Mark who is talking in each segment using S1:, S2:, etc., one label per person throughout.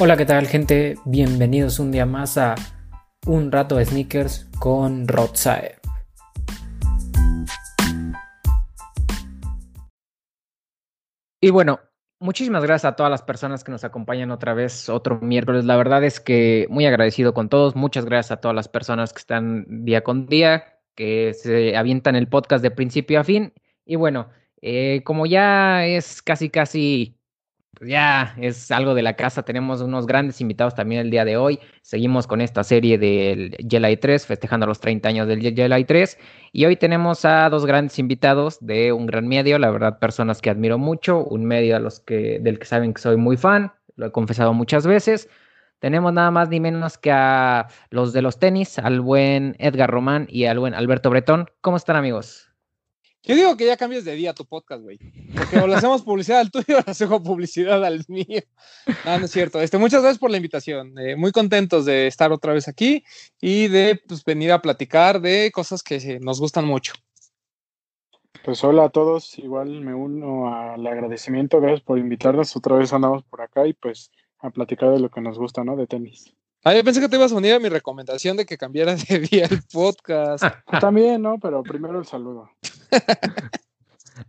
S1: Hola, ¿qué tal gente? Bienvenidos un día más a Un rato de sneakers con Rotsae. Y bueno, muchísimas gracias a todas las personas que nos acompañan otra vez otro miércoles. La verdad es que muy agradecido con todos. Muchas gracias a todas las personas que están día con día, que se avientan el podcast de principio a fin. Y bueno, eh, como ya es casi, casi pues ya es algo de la casa. Tenemos unos grandes invitados también el día de hoy. Seguimos con esta serie del Jelly 3, festejando los 30 años del Jelly 3. Y hoy tenemos a dos grandes invitados de un gran medio, la verdad, personas que admiro mucho, un medio a los que, del que saben que soy muy fan, lo he confesado muchas veces. Tenemos nada más ni menos que a los de los tenis, al buen Edgar Román y al buen Alberto Bretón. ¿Cómo están, amigos?
S2: Yo digo que ya cambies de día tu podcast, güey. Porque o le hacemos publicidad al tuyo o le hacemos publicidad al mío. No, no es cierto. Este, muchas gracias por la invitación. Eh, muy contentos de estar otra vez aquí y de pues, venir a platicar de cosas que nos gustan mucho.
S3: Pues hola a todos. Igual me uno al agradecimiento. Gracias por invitarnos. Otra vez andamos por acá y pues a platicar de lo que nos gusta, ¿no? De tenis.
S2: Ah, yo pensé que te ibas a unir a mi recomendación de que cambiaras de día el podcast.
S3: También, ¿no? Pero primero el saludo.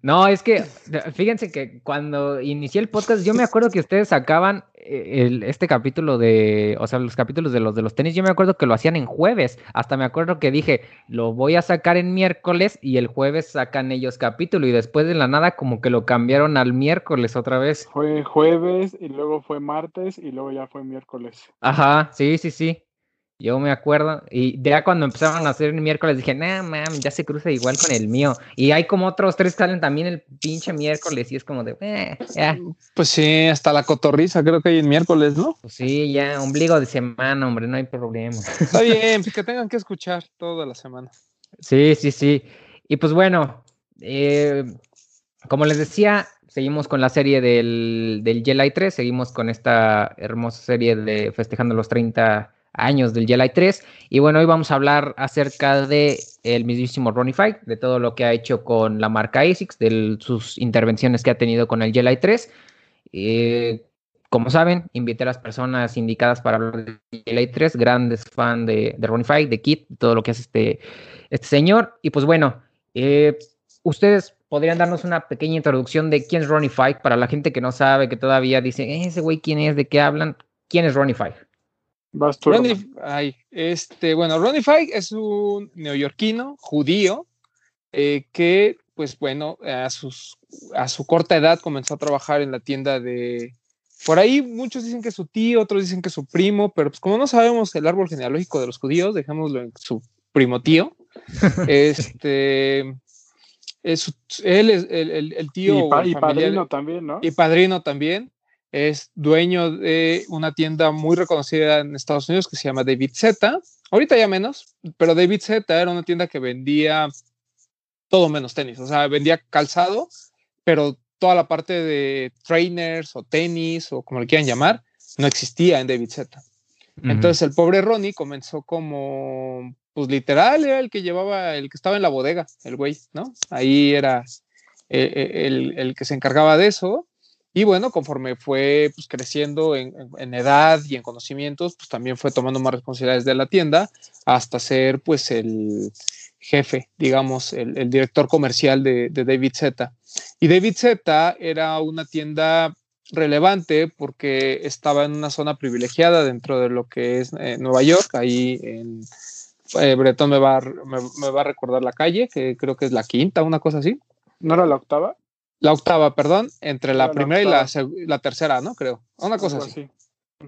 S1: No, es que fíjense que cuando inicié el podcast, yo me acuerdo que ustedes sacaban eh, este capítulo de, o sea, los capítulos de los de los tenis, yo me acuerdo que lo hacían en jueves. Hasta me acuerdo que dije, lo voy a sacar en miércoles y el jueves sacan ellos capítulo y después de la nada como que lo cambiaron al miércoles otra vez.
S3: Fue jueves y luego fue martes y luego ya fue miércoles.
S1: Ajá, sí, sí, sí. Yo me acuerdo, y ya cuando empezaron a hacer el miércoles dije, nah, mam, ya se cruza igual con el mío. Y hay como otros tres que salen también el pinche miércoles, y es como de, eh, ya.
S2: Pues sí, hasta la cotorriza creo que hay el miércoles, ¿no?
S1: Pues sí, ya, ombligo de semana, hombre, no hay problema.
S2: Está bien, pues que tengan que escuchar toda la semana.
S1: Sí, sí, sí. Y pues bueno, eh, como les decía, seguimos con la serie del, del Jelly 3, seguimos con esta hermosa serie de festejando los 30 años del Jelly 3. Y bueno, hoy vamos a hablar acerca de el mismísimo Ronnie Fight, de todo lo que ha hecho con la marca ASICS, de sus intervenciones que ha tenido con el Jelly 3. Eh, como saben, invité a las personas indicadas para hablar del Jelly 3, grandes fan de, de Ronnie Fight, de Kit, de todo lo que hace este, este señor. Y pues bueno, eh, ustedes podrían darnos una pequeña introducción de quién es Ronnie Fight para la gente que no sabe, que todavía dice, eh, ese güey, ¿quién es? ¿De qué hablan? ¿Quién es Ronnie Fight?
S2: Ronnie, ay, este, bueno, Ronnie Fike es un neoyorquino judío eh, que, pues bueno, a, sus, a su corta edad comenzó a trabajar en la tienda de... Por ahí muchos dicen que es su tío, otros dicen que es su primo, pero pues como no sabemos el árbol genealógico de los judíos, dejémoslo en su primo tío. este, es, él es el, el, tío.
S3: Y, y padrino también, ¿no?
S2: Y padrino también es dueño de una tienda muy reconocida en Estados Unidos que se llama David Z. Ahorita ya menos, pero David Z era una tienda que vendía todo menos tenis, o sea, vendía calzado, pero toda la parte de trainers o tenis o como le quieran llamar, no existía en David Z. Entonces el pobre Ronnie comenzó como, pues literal, era el que llevaba, el que estaba en la bodega, el güey, ¿no? Ahí era el, el que se encargaba de eso y bueno, conforme fue pues, creciendo en, edad y en conocimientos, pues también fue tomando más responsabilidades de la tienda hasta ser pues el jefe, digamos, el, director comercial de, David Z. Y David Z era una tienda relevante porque estaba en una zona privilegiada dentro de lo que es eh, Nueva York, ahí en eh, Bretón me va, me va a recordar la calle, que creo que es la quinta, una cosa así.
S3: ¿No era la octava?
S2: La octava, perdón, entre la, primera y la, la, tercera, ¿no? Creo. Una cosa así.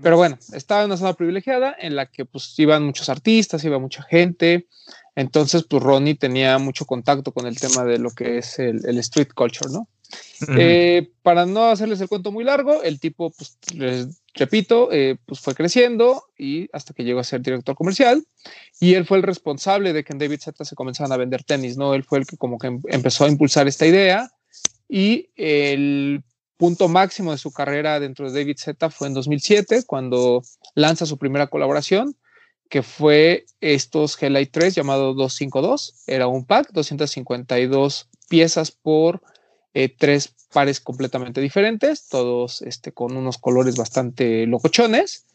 S2: Pero bueno, estaba en una zona privilegiada en la que pues iban muchos artistas, iba mucha gente. Entonces, pues Ronnie tenía mucho contacto con el tema de lo que es el, street culture, ¿no? Eh, para no hacerles el cuento muy largo, el tipo, pues les repito, eh, pues fue creciendo y hasta que llegó a ser director comercial. Y él fue el responsable de que en David Z se comenzaran a vender tenis, ¿no? Él fue el que como que em, empezó a impulsar esta idea y el punto máximo de su carrera dentro de David Z fue en 2007, cuando lanza su primera colaboración, que fue estos Hellite 3 llamado 252. Era un pack, 252 piezas por 3 pares completamente diferentes, todos este, con unos colores bastante locochones.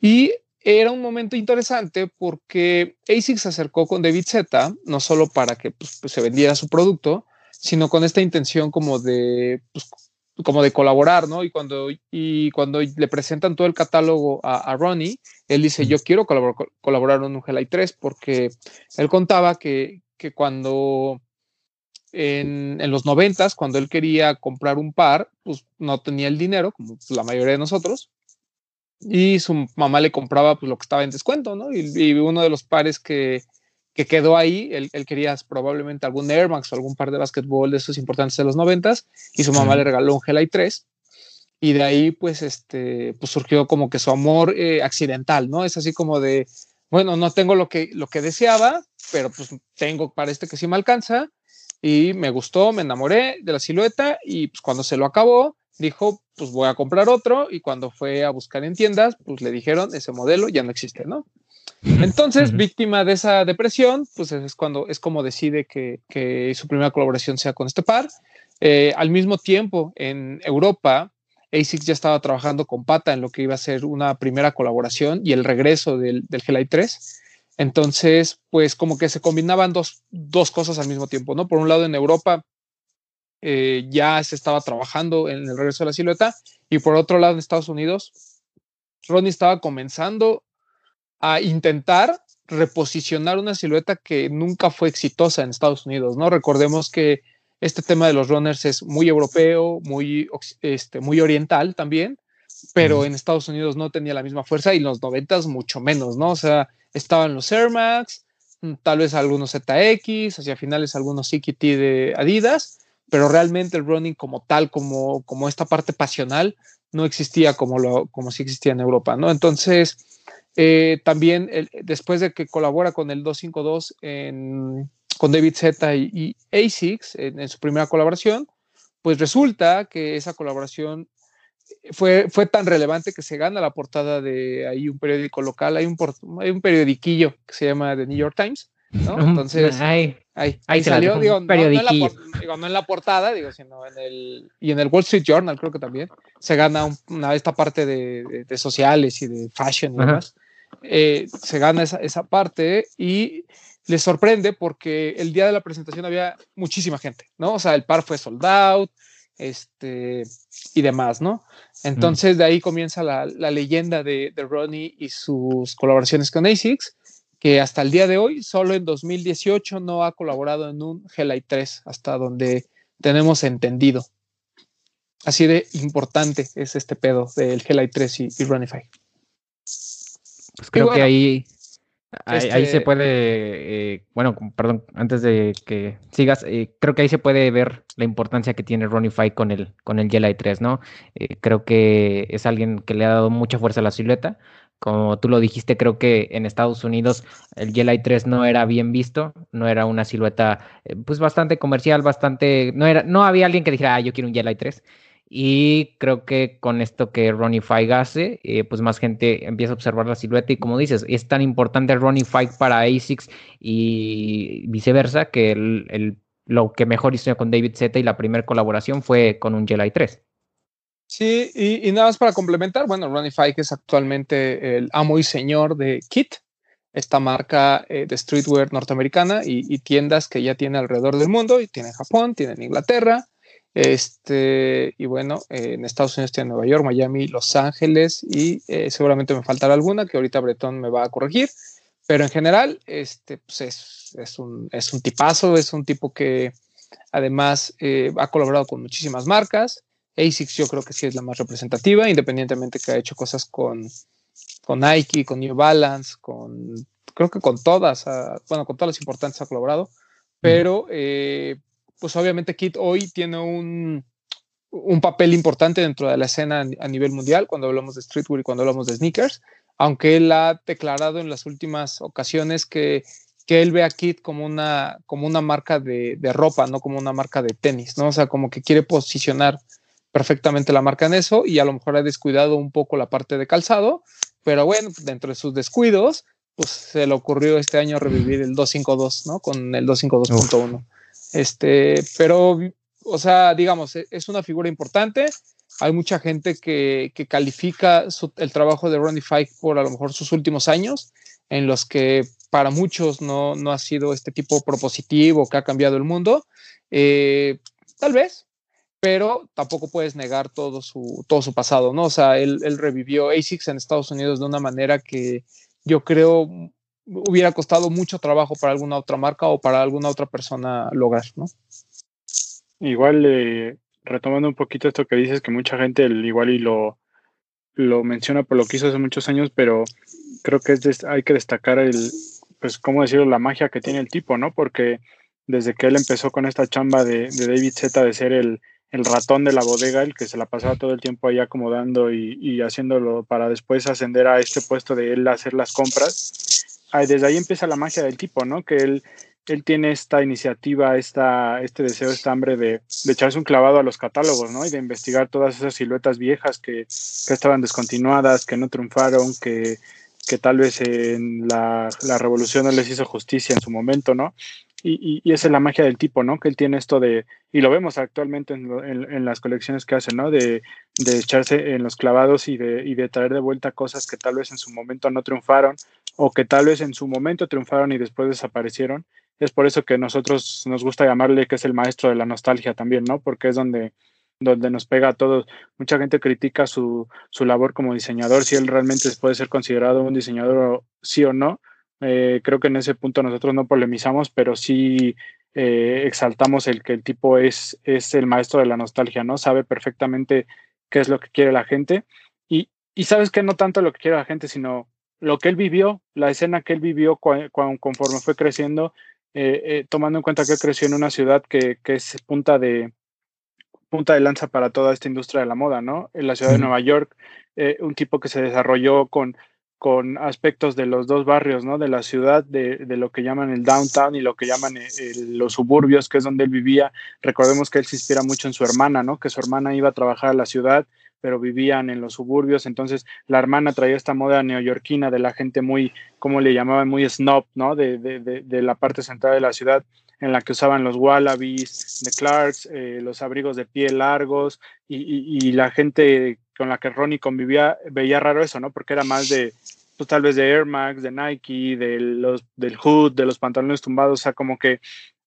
S2: Y era un momento interesante porque ASICS se acercó con David Z, no solo para que pues, pues, se vendiera su producto, sino con esta intención como de, pues, como de colaborar, ¿no? Y cuando, y cuando le presentan todo el catálogo a, Ronnie, él dice, yo quiero colaborar, colaborar en un Gelai 3 porque él contaba que, que cuando en, en, los noventas, cuando él quería comprar un par, pues no tenía el dinero, como la mayoría de nosotros, y su mamá le compraba pues, lo que estaba en descuento, ¿no? Y, uno de los pares que, que quedó ahí, él, quería probablemente algún Air Max o algún par de básquetbol de esos importantes de los noventas, y su mamá le regaló un Gelai 3, y de ahí pues, este, pues surgió como que su amor eh, accidental, ¿no? Es así como de, bueno, no tengo lo que, lo que deseaba, pero pues tengo para este que sí me alcanza, y me gustó, me enamoré de la silueta, y pues cuando se lo acabó, dijo, pues voy a comprar otro y cuando fue a buscar en tiendas, pues le dijeron, ese modelo ya no existe, ¿no? Entonces, víctima de esa depresión, pues es cuando es como decide que, que su primera colaboración sea con este par. Eh, al mismo tiempo, en Europa, ASICS ya estaba trabajando con Pata en lo que iba a ser una primera colaboración y el regreso del, del Gelai 3. Entonces, pues como que se combinaban dos, dos cosas al mismo tiempo, ¿no? Por un lado, en Europa eh, ya se estaba trabajando en el regreso de la silueta. Y por otro lado, en Estados Unidos, Ronnie estaba comenzando a intentar reposicionar una silueta que nunca fue exitosa en Estados Unidos, ¿no? Recordemos que este tema de los runners es muy europeo, muy, este, muy oriental también, pero en Estados Unidos no tenía la misma fuerza y en los noventas mucho menos, ¿no? O sea, estaban los Air Max, tal vez algunos ZX, hacia finales algunos CKT de Adidas, pero realmente el running como tal, como, como esta parte pasional, no existía como, lo, como sí existía en Europa, ¿no? Entonces, eh, también después de que colabora con el 252 en, con David Z y, ASICS en, su primera colaboración, pues resulta que esa colaboración fue, fue tan relevante que se gana la portada de ahí un periódico local, hay un, hay un periodiquillo que se llama The New York Times, ¿no? Entonces, ahí, ahí, salió, digo, no, en la, no, en la, portada, digo, sino en el, y en el Wall Street Journal creo que también, se gana una, esta parte de, de, sociales y de fashion y demás, eh, se gana esa, esa parte y les sorprende porque el día de la presentación había muchísima gente, ¿no? O sea, el par fue sold out, este, y demás, ¿no? Entonces de ahí comienza la, la leyenda de, de, Ronnie y sus colaboraciones con ASICS que hasta el día de hoy, solo en 2018 no ha colaborado en un Gelai 3, hasta donde tenemos entendido. Así de importante es este pedo del Gelai 3 y, y Runify.
S1: Pues creo que ahí, ahí, se este puede, eh, bueno, perdón, antes de que sigas, eh, creo que ahí se puede ver la importancia que tiene Runify con el, con el Gelai 3, ¿no? Eh, creo que es alguien que le ha dado mucha fuerza a la silueta, como tú lo dijiste, creo que en Estados Unidos el Gelai 3 no era bien visto, no era una silueta eh, pues bastante comercial, bastante, no era, no había alguien que dijera, ah, yo quiero un Gelai 3. Y creo que con esto que Ronnie Fike hace, eh, pues más gente empieza a observar la silueta. Y como dices, es tan importante Ronnie Fike para ASICS y viceversa, que lo que mejor hizo con David Z y la primera colaboración fue con un Gelai 3.
S2: Sí, y, nada más para complementar, bueno, Ronnie Fike es actualmente el amo y señor de Kit, esta marca eh, de streetwear norteamericana y, tiendas que ya tiene alrededor del mundo, y tiene en Japón, tiene en Inglaterra, este, y bueno, en Estados Unidos tiene Nueva York, Miami, Los Ángeles, y eh, seguramente me faltará alguna que ahorita Bretón me va a corregir, pero en general, este, pues es, es, un, es un tipazo, es un tipo que además eh, ha colaborado con muchísimas marcas, ASICS yo creo que sí es la más representativa, independientemente que ha hecho cosas con, con Nike, con New Balance, con creo que con todas, ah, bueno, con todas las importantes ha colaborado, pero eh, pues obviamente Kit hoy tiene un, un, papel importante dentro de la escena a nivel mundial cuando hablamos de streetwear y cuando hablamos de sneakers, aunque él ha declarado en las últimas ocasiones que, que él ve a Kit como una, como una marca de, de, ropa, no como una marca de tenis, ¿no? O sea, como que quiere posicionar perfectamente la marca en eso y a lo mejor ha descuidado un poco la parte de calzado, pero bueno, dentro de sus descuidos, pues se le ocurrió este año revivir el 252, ¿no? Con el 252.1. Este, pero o sea, digamos, e, es una figura importante. Hay mucha gente que, que califica el trabajo de Ronnie Fike por a lo mejor sus últimos años, en los que para muchos no, no ha sido este tipo propositivo que ha cambiado el mundo. Eh, tal vez, pero tampoco puedes negar todo su, todo su pasado, ¿no? O sea, él, revivió ASICS en Estados Unidos de una manera que yo creo hubiera costado mucho trabajo para alguna otra marca o para alguna otra persona lograr, ¿no?
S3: Igual, eh, retomando un poquito esto que dices, que mucha gente igual y lo, lo menciona por lo que hizo hace muchos años, pero creo que hay que destacar el, pues, ¿cómo decirlo? La magia que tiene el tipo, ¿no? Porque desde que él empezó con esta chamba de David Z de ser el, el, ratón de la bodega, el que se la pasaba todo el tiempo ahí acomodando y, y haciéndolo para después ascender a este puesto de él hacer las compras, desde ahí empieza la magia del tipo, ¿no? Que él, él tiene esta iniciativa, esta, este deseo, esta hambre de, echarse un clavado a los catálogos, ¿no? Y de investigar todas esas siluetas viejas que, que estaban descontinuadas, que no triunfaron, que, que tal vez en la, la, revolución no les hizo justicia en su momento, ¿no? Y, y, esa es la magia del tipo, ¿no? Que él tiene esto de, y lo vemos actualmente en, en, las colecciones que hace, ¿no? De, de, echarse en los clavados y de, y de traer de vuelta cosas que tal vez en su momento no triunfaron o que tal vez en su momento triunfaron y después desaparecieron. Es por eso que nosotros nos gusta llamarle que es el maestro de la nostalgia también, ¿no? Porque es donde, donde nos pega a todos. Mucha gente critica su, su labor como diseñador, si él realmente puede ser considerado un diseñador sí o no eh, creo que en ese punto nosotros no polemizamos, pero sí eh, exaltamos el que el tipo es, es el maestro de la nostalgia, ¿no? Sabe perfectamente qué es lo que quiere la gente y, y sabes que no tanto lo que quiere la gente, sino lo que él vivió, la escena que él vivió conforme fue creciendo, eh, tomando en cuenta que creció en una ciudad que, que, es punta de punta de lanza para toda esta industria de la moda, ¿no? En la ciudad de Nueva York, un tipo que se desarrolló con con aspectos de los dos barrios, ¿no? De la ciudad, de, de lo que llaman el downtown y lo que llaman eh, los suburbios, que es donde él vivía. Recordemos que él se inspira mucho en su hermana, ¿no? Que su hermana iba a trabajar a la ciudad, pero vivían en los suburbios. Entonces, la hermana traía esta moda neoyorquina de la gente muy, como le llamaban, muy snob, ¿no? De, de, de la parte central de la ciudad en la que usaban los wallabies de Clarks, eh, los abrigos de piel largos y, y, y, la gente con la que Ronnie convivía veía raro eso, ¿no? Porque era más de, pues tal vez de Air Max, de Nike, de los, del hood, de los pantalones tumbados, o sea, como que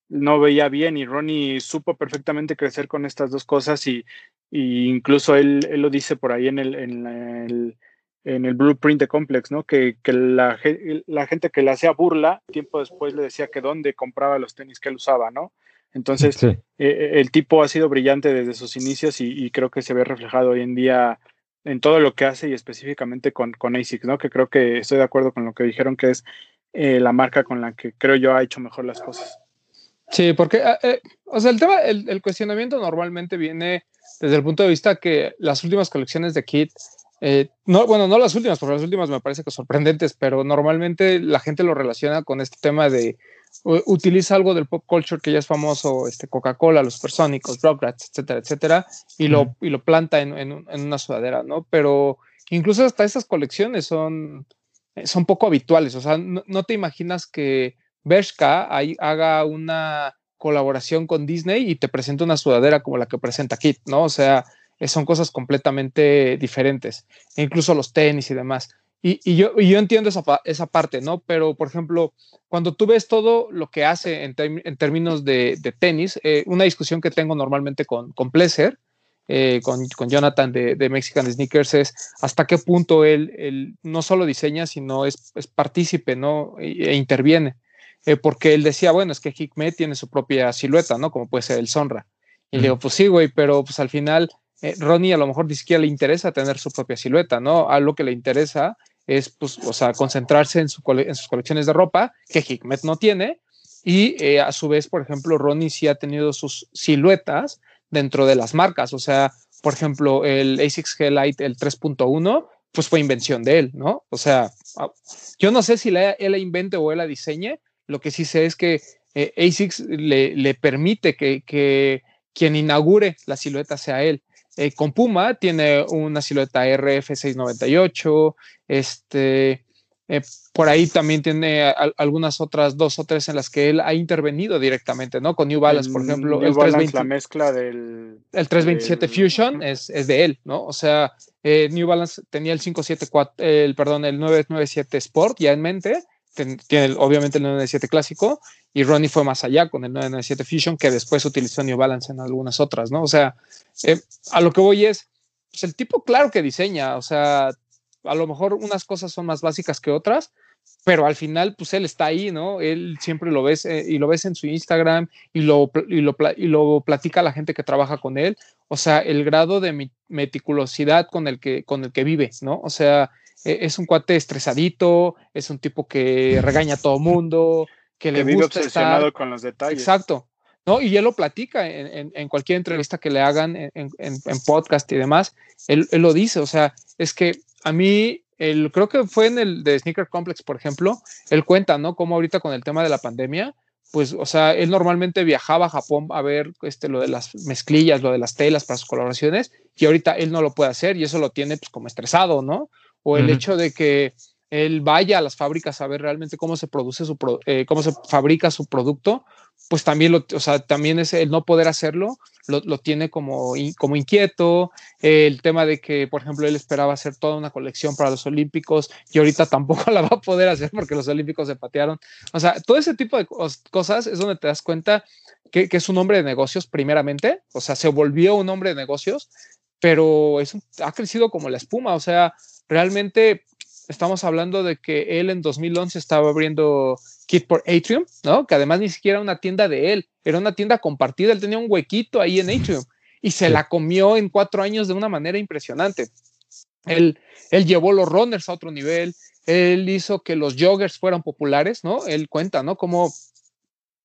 S3: no veía bien y Ronnie supo perfectamente crecer con estas dos cosas y, y incluso él, él, lo dice por ahí en el, en el, en el blueprint de Complex, ¿no? Que, que la, la, gente que le hacía burla, tiempo después le decía que dónde compraba los tenis que él usaba, ¿no? Entonces, sí. eh, el tipo ha sido brillante desde sus inicios y, y, creo que se ve reflejado hoy en día en todo lo que hace y específicamente con, con ASICS, ¿no? Que creo que estoy de acuerdo con lo que dijeron que es eh, la marca con la que creo yo ha hecho mejor las cosas.
S2: Sí, porque, eh, eh, o sea, el tema, el, el, cuestionamiento normalmente viene desde el punto de vista que las últimas colecciones de Kit, eh, no, bueno, no las últimas, porque las últimas me parece que sorprendentes, pero normalmente la gente lo relaciona con este tema de utiliza algo del pop culture que ya es famoso, este Coca-Cola, los Supersónicos, Rugrats, etcétera, etcétera, y lo, y lo planta en, en, en, una sudadera, ¿no? Pero incluso hasta esas colecciones son, son poco habituales, o sea, no, no te imaginas que Bershka haga una colaboración con Disney y te presenta una sudadera como la que presenta Kit, ¿no? O sea, son cosas completamente diferentes, e incluso los tenis y demás. Y, y, yo, y yo entiendo esa, esa parte, ¿no? Pero, por ejemplo, cuando tú ves todo lo que hace en, en términos de, de tenis, eh, una discusión que tengo normalmente con, con Pleasure, eh, con, con, Jonathan de, de, Mexican Sneakers, es hasta qué punto él, él no solo diseña, sino es, es partícipe, ¿no? E, e interviene. Eh, porque él decía, bueno, es que Hikmet tiene su propia silueta, ¿no? Como puede ser el Sonra. Y mm. le digo, pues sí, güey, pero pues al final eh, Ronnie a lo mejor ni siquiera le interesa tener su propia silueta, ¿no? A lo que le interesa es, pues, o sea, concentrarse en, su en sus colecciones de ropa, que Hikmet no tiene, y eh, a su vez, por ejemplo, Ronnie sí ha tenido sus siluetas dentro de las marcas, o sea, por ejemplo, el ASICS G-Lite, el 3.1, pues fue invención de él, ¿no? O sea, yo no sé si él la invente o él la diseñe, lo que sí sé es que eh, ASICS le, le permite que, que, quien inaugure la silueta sea él. Eh, con Puma tiene una silueta RF698, este, Eh, por ahí también tiene algunas otras dos o tres en las que él ha intervenido directamente, ¿no? Con New Balance, por ejemplo.
S3: New el Balance, la mezcla del...
S2: El 327 Fusion es, es, de él, ¿no? O sea, eh, New Balance tenía el 574, el, perdón, el 997 Sport ya en mente, tiene obviamente el 997 clásico, y Ronnie fue más allá con el 997 Fusion, que después utilizó New Balance en algunas otras, ¿no? O sea, eh, a lo que voy es, pues el tipo claro que diseña, o sea, a lo mejor unas cosas son más básicas que otras, pero al final, pues él está ahí, ¿no? Él siempre lo ves eh, y lo ves en su Instagram y lo, y lo, y lo platica la gente que trabaja con él. O sea, el grado de meticulosidad con el que, con el que vive, ¿no? O sea, es un cuate estresadito, es un tipo que regaña a todo mundo, que, le vive gusta obsesionado
S3: con los detalles.
S2: Exacto. ¿no? Y él lo platica en, en, cualquier entrevista que le hagan en, en podcast y demás. Él, él, lo dice, o sea, es que a mí, el, creo que fue en el de Sneaker Complex, por ejemplo, él cuenta, ¿no? Cómo ahorita con el tema de la pandemia, pues, o sea, él normalmente viajaba a Japón a ver este, lo de las mezclillas, lo de las telas para sus colaboraciones, y ahorita él no lo puede hacer y eso lo tiene pues como estresado, ¿no? O el hecho de que él vaya a las fábricas a ver realmente cómo se produce su, eh, cómo se fabrica su producto, pues también lo, o sea, también es el no poder hacerlo, lo, lo tiene como, como inquieto, el tema de que, por ejemplo, él esperaba hacer toda una colección para los Olímpicos y ahorita tampoco la va a poder hacer porque los Olímpicos se patearon. O sea, todo ese tipo de cosas es donde te das cuenta que, que es un hombre de negocios primeramente, o sea, se volvió un hombre de negocios, pero es ha crecido como la espuma, o sea, realmente estamos hablando de que él en 2011 estaba abriendo Kit por Atrium, ¿no? Que además ni siquiera era una tienda de él, era una tienda compartida, él tenía un huequito ahí en Atrium y se la comió en cuatro años de una manera impresionante. Él, él llevó los runners a otro nivel, él hizo que los joggers fueran populares, ¿no? Él cuenta, ¿no? Cómo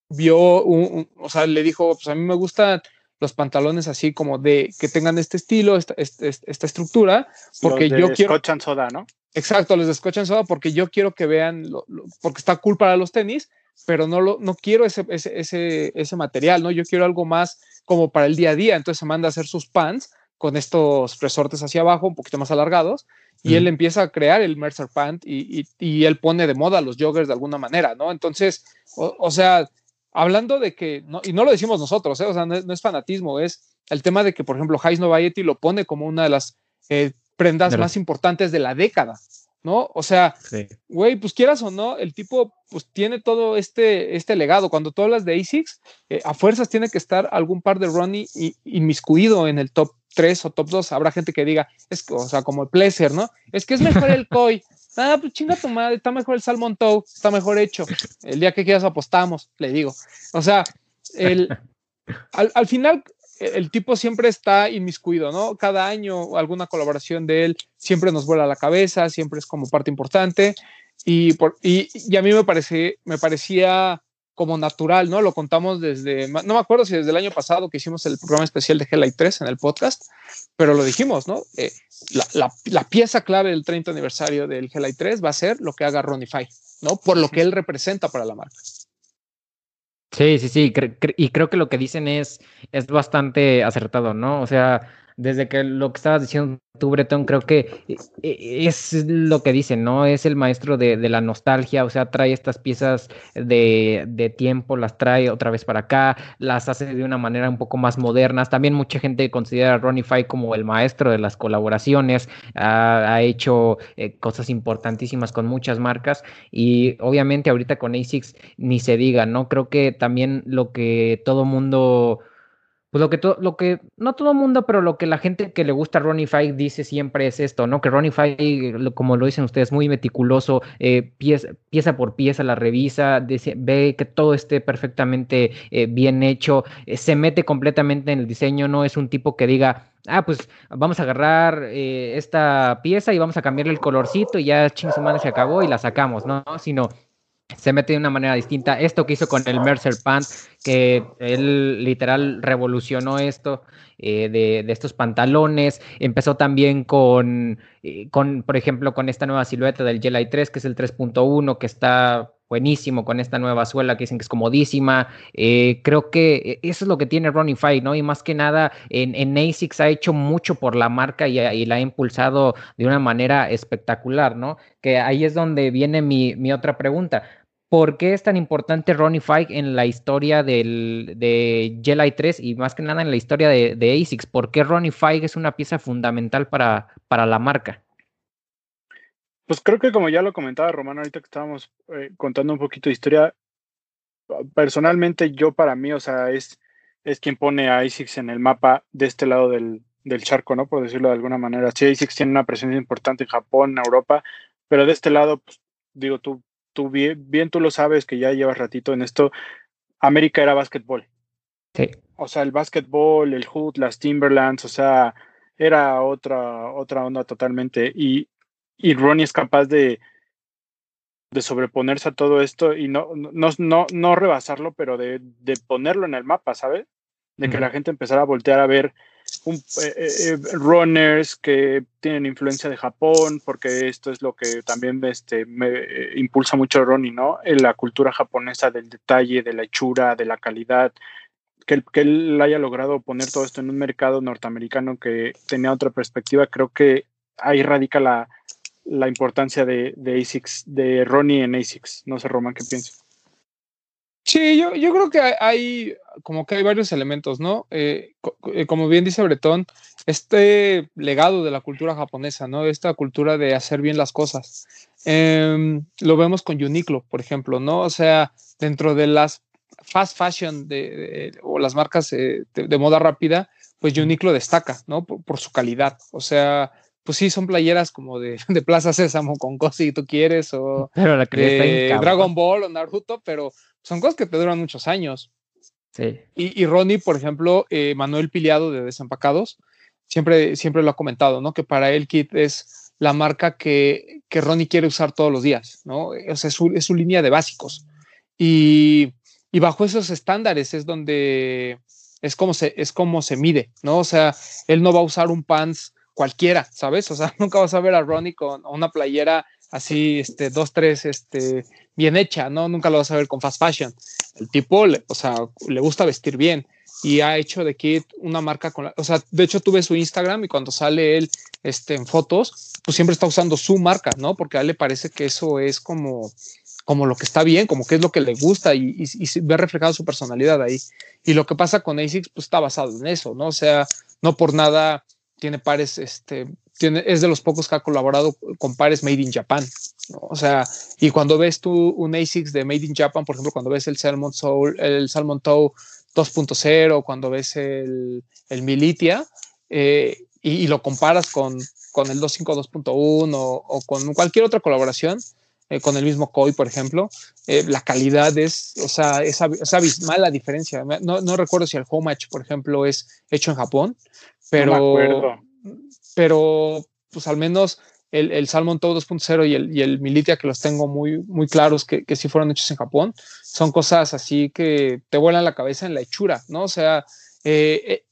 S2: vio, un, o sea, le dijo, pues a mí me gustan los pantalones así como de que tengan este estilo, esta, esta, esta estructura, porque yo quiero...
S3: Scotch soda, ¿no?
S2: Exacto, los de Scotch Soda porque yo quiero que vean, porque está cool para los tenis, pero no, lo, no quiero ese, ese, ese, ese, material, ¿no? Yo quiero algo más como para el día a día. Entonces se manda a hacer sus pants con estos resortes hacia abajo, un poquito más alargados, y él empieza a crear el Mercer Pant y, y, y, él pone de moda los joggers de alguna manera, ¿no? Entonces, o, sea, hablando de que, no, y no lo decimos nosotros, ¿eh? o sea, no es, fanatismo, es el tema de que, por ejemplo, Heis Novayeti lo pone como una de las eh, prendas más importantes de la década, ¿no? O sea, güey, pues quieras o no, el tipo pues tiene todo este, este legado. Cuando tú hablas de ASICS, eh, a fuerzas tiene que estar algún par de Ronnie inmiscuido en el top 3 o top 2. Habrá gente que diga, es, o sea, como el Pleasure, ¿no? Es que es mejor el Koi. Ah, pues chinga tu madre, está mejor el Salmon Toe, está mejor hecho. El día que quieras apostamos, le digo. O sea, el, al, al final el tipo siempre está inmiscuido, ¿no? Cada año alguna colaboración de él siempre nos vuela la cabeza, siempre es como parte importante y, por, y, a mí me, parece, me parecía como natural, ¿no? Lo contamos desde, no me acuerdo si desde el año pasado que hicimos el programa especial de Hellite 3 en el podcast, pero lo dijimos, ¿no? Eh, la, la, pieza clave del 30 aniversario del Hellite 3 va a ser lo que haga Ronify, ¿no? Por lo que él representa para la marca.
S1: Sí, sí, sí, y creo que lo que dicen es, es bastante acertado, ¿no? O sea, desde que lo que estabas diciendo tú, Bretón, creo que eh, eh, es lo que dicen, ¿no? Es el maestro de, la nostalgia, o sea, trae estas piezas de, tiempo, las trae otra vez para acá, las hace de una manera un poco más modernas. También mucha gente considera a Ronnie Fay como el maestro de las colaboraciones, ha, hecho eh, cosas importantísimas con muchas marcas y obviamente ahorita con ASICS ni se diga, ¿no? Creo que también lo que todo mundo pues lo que, lo que, no todo el mundo, pero lo que la gente que le gusta a Ronnie Fight dice siempre es esto, ¿no? Que Ronnie Fight, como lo dicen ustedes, muy meticuloso, eh, pieza, por pieza la revisa, ve que todo esté perfectamente eh, bien hecho, eh, se mete completamente en el diseño, no es un tipo que diga, ah, pues vamos a agarrar esta pieza y vamos a cambiarle el colorcito y ya ching se acabó y la sacamos, ¿no? Sino se mete de una manera distinta. Esto que hizo con el Mercer Pant, que él literal revolucionó esto eh, de, estos pantalones. Empezó también con, eh, con, por ejemplo, con esta nueva silueta del Jelly 3, que es el 3.1, que está buenísimo con esta nueva suela que dicen que es comodísima. Eh, creo que eso es lo que tiene Ronnie Fight, ¿no? Y más que nada en, en ASICS ha hecho mucho por la marca y, la ha impulsado de una manera espectacular, ¿no? Que ahí es donde viene mi, mi otra pregunta. ¿Por qué es tan importante Ronnie Fight en la historia del, de Jedi 3 y más que nada en la historia de, ASICS? ¿Por qué Ronnie Fight es una pieza fundamental para, para la marca?
S3: Pues creo que como ya lo comentaba Román ahorita que estábamos eh, contando un poquito de historia, personalmente yo para mí, o sea, es, es quien pone a ASICS en el mapa de este lado del, del charco, ¿no? Por decirlo de alguna manera. Sí, ASICS tiene una presencia importante en Japón, en Europa, pero de este lado, pues, digo, tú, tú bien, bien tú lo sabes que ya llevas ratito en esto, América era básquetbol.
S1: Sí.
S3: O sea, el básquetbol, el Hood, las Timberlands, o sea, era otra, otra onda totalmente. Y, y Ronnie es capaz de, de sobreponerse a todo esto y no, no, no, no rebasarlo, pero de, de ponerlo en el mapa, ¿sabes? De que la gente empezara a voltear a ver un, eh, eh, eh, runners que tienen influencia de Japón, porque esto es lo que también este, me impulsa mucho Ronnie, ¿no? La cultura japonesa del detalle, de la hechura, de la calidad, que, que él haya logrado poner todo esto en un mercado norteamericano que tenía otra perspectiva, creo que ahí radica la, la importancia de, de ASICS, de Ronnie en ASICS. No sé, Roman, ¿qué piensas?
S2: Sí, yo, yo creo que hay, como que hay varios elementos, ¿no? Eh, eh, como bien dice Bretón, este legado de la cultura japonesa, ¿no? Esta cultura de hacer bien las cosas. Em, lo vemos con Uniqlo, por ejemplo, ¿no? O sea, dentro de las fast fashion de, o las marcas eh, de, moda rápida, pues Uniqlo destaca, ¿no? Por, su calidad. O sea, pues sí, son playeras como de, de Plaza Sésamo con cosas si tú quieres, o de Dragon Ball o Naruto, pero son cosas que te duran muchos años.
S1: Sí.
S2: Y, Ronnie, por ejemplo, eh, Manuel Piliado de Desempacados, siempre, siempre lo ha comentado, ¿no? Que para él Kit es la marca que, que Ronnie quiere usar todos los días, ¿no? O sea, es su, es su línea de básicos. Y, y, bajo esos estándares es donde es como, se, es como se mide, ¿no? O sea, él no va a usar un pants cualquiera, ¿sabes? O sea, nunca vas a ver a Ronnie con una playera así, este, dos, tres, este, bien hecha, ¿no? Nunca lo vas a ver con fast fashion. El tipo, o sea, le gusta vestir bien y ha hecho de Kit una marca con la, o sea, de hecho tuve su Instagram y cuando sale él este, en fotos, pues siempre está usando su marca, ¿no? Porque a él le parece que eso es como, como lo que está bien, como que es lo que le gusta y, y, ve reflejado su personalidad ahí. Y lo que pasa con ASICS, pues está basado en eso, ¿no? O sea, no por nada tiene pares, este, tiene, es de los pocos que ha colaborado con pares Made in Japan. O sea, y cuando ves tú un ASICS de Made in Japan, por ejemplo, cuando ves el Salmon Soul, el Salmon Toe 2.0, cuando ves el, el Militia, eh, y, lo comparas con, con el 2.5 2.1 o, con cualquier otra colaboración, eh, con el mismo Koi, por ejemplo, eh, la calidad es, o sea, es, abismal la diferencia. No, no, recuerdo si el Homage, por ejemplo, es hecho en Japón, pero, pero pues al menos el, el Salmon Toe 2.0 y el, y el Militia, que los tengo muy, muy claros que, que sí fueron hechos en Japón, son cosas así que te vuelan la cabeza en la hechura, ¿no? O sea, eh, eh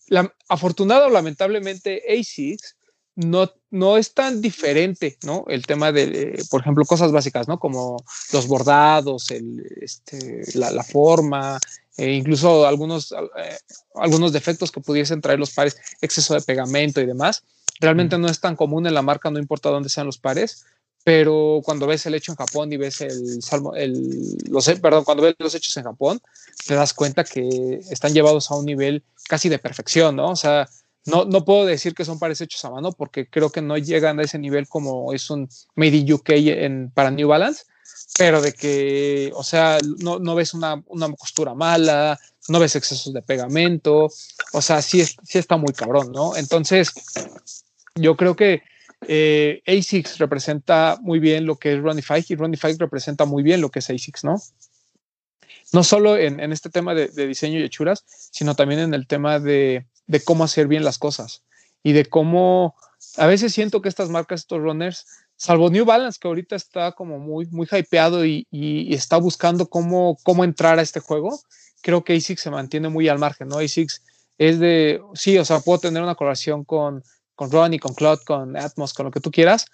S2: afortunado lamentablemente ASICS no, no es tan diferente, ¿no? El tema de, por ejemplo, cosas básicas, ¿no? Como los bordados, el, este, la, la forma, e incluso algunos, eh, algunos defectos que pudiesen traer los pares, exceso de pegamento y demás. Realmente no es tan común en la marca, no importa dónde sean los pares, pero cuando ves el hecho en Japón y ves el salmo, el, los, perdón, cuando ves los hechos en Japón, te das cuenta que están llevados a un nivel casi de perfección, ¿no? O sea, no, no puedo decir que son pares hechos a mano porque creo que no llegan a ese nivel como es un Made in UK en, para New Balance, pero de que, o sea, no, no ves una, una, costura mala, no ves excesos de pegamento, o sea, sí, sí está muy cabrón, ¿no? Entonces, yo creo que eh, ASICS representa muy bien lo que es Fike y Fike representa muy bien lo que es ASICS, ¿no? No solo en, en este tema de, de, diseño y hechuras, sino también en el tema de, de cómo hacer bien las cosas y de cómo a veces siento que estas marcas, estos runners, salvo New Balance, que ahorita está como muy, muy hypeado y, y, está buscando cómo, cómo entrar a este juego, creo que ASICS se mantiene muy al margen, ¿no? ASICS es de, sí, o sea, puedo tener una colaboración con, con Ronnie, con Claude, con Atmos, con lo que tú quieras,